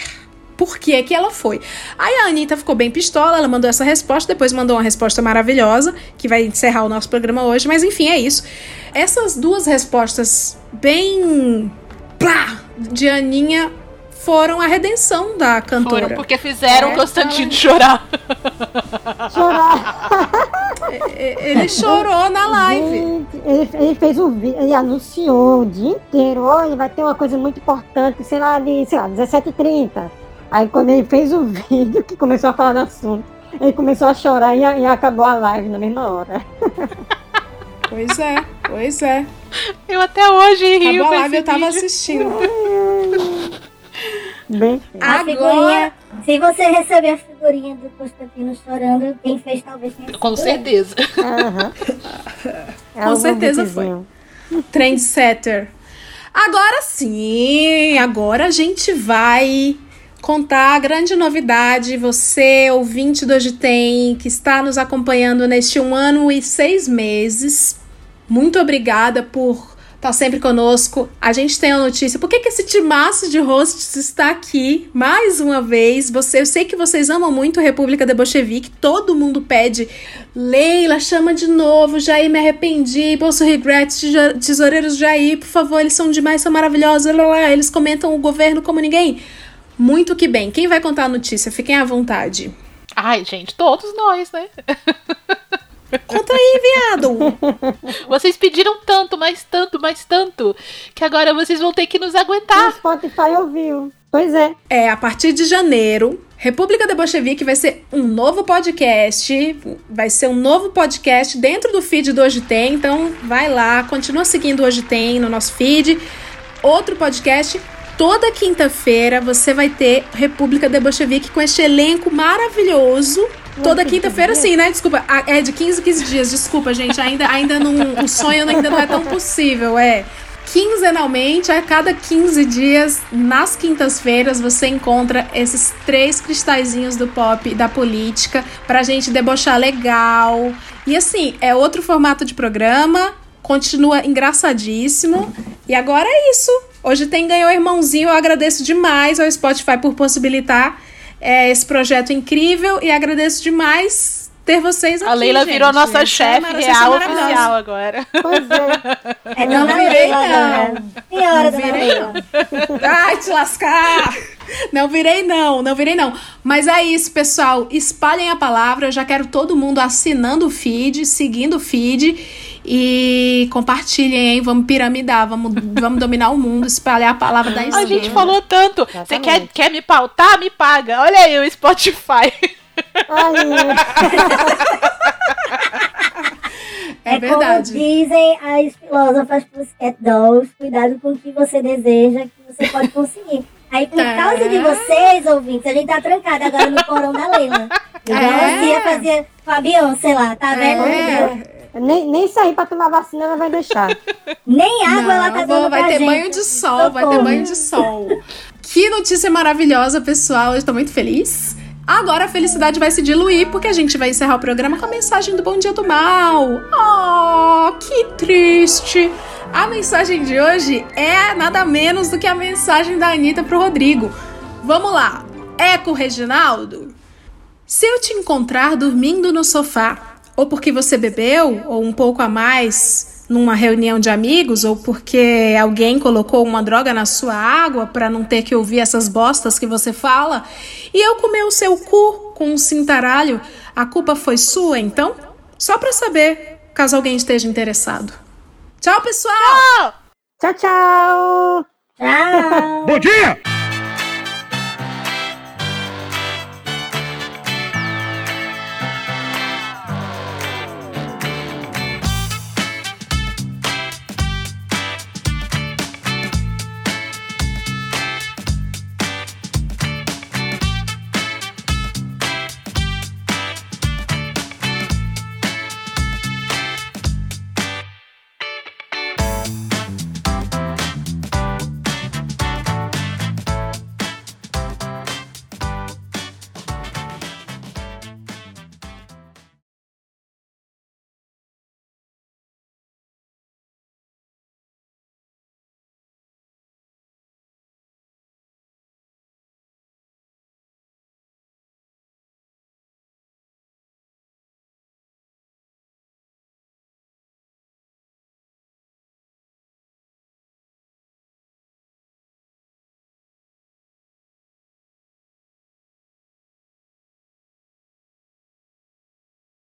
S1: por que que ela foi. Aí a Anitta ficou bem pistola, ela mandou essa resposta, depois mandou uma resposta maravilhosa, que vai encerrar o nosso programa hoje, mas enfim, é isso. Essas duas respostas bem plá, de Aninha foram a redenção da cantora.
S6: Foram porque fizeram
S1: É,
S6: o Constantino
S1: ela-
S6: chorar.
S1: Ele chorou na live.
S5: Ele, ele fez um vídeo, ele anunciou o dia inteiro, olha, vai ter uma coisa muito importante, sei lá, de, sei lá, 17h30. Aí quando ele fez o vídeo, que começou a falar do assunto, ele começou a chorar e, e acabou a live na mesma hora.
S1: Pois é, pois é.
S6: Eu até hoje rio
S1: Acabou a live, eu tava
S6: vídeo.
S1: assistindo.
S5: Bem
S4: A
S1: Agora-
S4: figurinha, se você receber a figurinha do Constantino chorando, quem fez talvez tenha
S6: Com certeza.
S5: Aham. É
S1: Com
S5: um
S1: certeza
S5: beatzinho.
S1: Trendsetter. Agora sim, agora a gente vai contar a grande novidade. Você, ouvinte do Hoje Tem, que está nos acompanhando neste um ano e seis meses. Muito obrigada por estar sempre conosco. A gente tem a notícia. Por que, que esse timaço de hosts está aqui mais uma vez? Você, eu sei que vocês amam muito República de Bolchevique. Todo mundo pede. Leila, chama de novo. Jair, me arrependi. Bolso Regrets, teso- Tesoureiros Jair, por favor, eles são demais, são maravilhosos. Eles comentam o governo como ninguém. Muito que bem. Quem vai contar a notícia? Fiquem à vontade.
S6: Ai, gente, todos nós, né?
S1: Conta aí, viado.
S6: Vocês pediram tanto, mais tanto, mais tanto, que agora vocês vão ter que nos aguentar.
S5: O Spotify ouviu. Pois é.
S1: É, a partir de janeiro, República de Bolchevique vai ser um novo podcast. Vai ser um novo podcast dentro do feed do Hoje Tem. Então, vai lá, continua seguindo o Hoje Tem no nosso feed. Outro podcast. Toda quinta-feira você vai ter República de Bolchevique com este elenco maravilhoso. Toda quinta-feira, sim, né? Desculpa. É de 15 em 15 dias. Desculpa, gente. Ainda, ainda não. O sonho ainda não é tão possível. É. Quinzenalmente, a cada 15 dias, nas quintas-feiras, você encontra esses três cristalzinhos do pop e da política pra gente debochar legal. E assim, é outro formato de programa, continua engraçadíssimo. E agora é isso. Hoje tem Ganhou Irmãozinho. Eu agradeço demais ao Spotify por possibilitar é, esse projeto incrível e agradeço demais ter vocês aqui.
S6: A Leila
S1: gente.
S6: virou nossa
S1: são
S6: chefe
S1: são
S6: real oficial agora.
S5: Pois é.
S4: É
S1: Não virei, não.
S4: Senhora,
S1: Não
S4: dona
S1: virei,
S4: Leila.
S1: Ai, te lascar! Não virei, não, não virei, não. Mas é isso, pessoal. Espalhem a palavra. Eu já quero todo mundo assinando o feed, seguindo o feed. E compartilhem, hein? Vamos piramidar, vamos, vamos dominar o mundo, espalhar a palavra da
S6: A
S1: esquerda.
S6: gente falou tanto. Você quer, quer me pautar? Me paga. Olha aí o Spotify.
S1: É verdade.
S4: Como dizem as filósofas Pussycat Dolls, cuidado com o que você deseja, que você pode conseguir. Aí, por
S1: Tá.
S4: causa de vocês, ouvintes, a gente tá trancada agora no porão da Leila.
S1: É.
S4: a Cia fazia a Beyoncé lá, tá vendo?
S5: Nem, nem sair pra tomar vacina ela vai deixar.
S4: Nem água ela tá
S1: Não,
S4: dando
S1: vai
S4: pra
S1: ter
S4: gente.
S1: banho de sol, vai ter banho de sol. Que notícia maravilhosa, pessoal. Eu estou muito feliz. Agora a felicidade vai se diluir porque a gente vai encerrar o programa com a mensagem do Bom Dia do Mal. Oh, que triste. A mensagem de hoje é nada menos do que a mensagem da Anitta pro Rodrigo. Vamos lá. Eco Reginaldo. Se eu te encontrar dormindo no sofá, ou porque você bebeu, ou um pouco a mais numa reunião de amigos, ou porque alguém colocou uma droga na sua água para não ter que ouvir essas bostas que você fala, e eu comer o seu cu com um cintaralho, a culpa foi sua, então? Só para saber, caso alguém esteja interessado. Tchau, pessoal!
S5: Tchau, tchau!
S4: Tchau!
S15: Bom dia!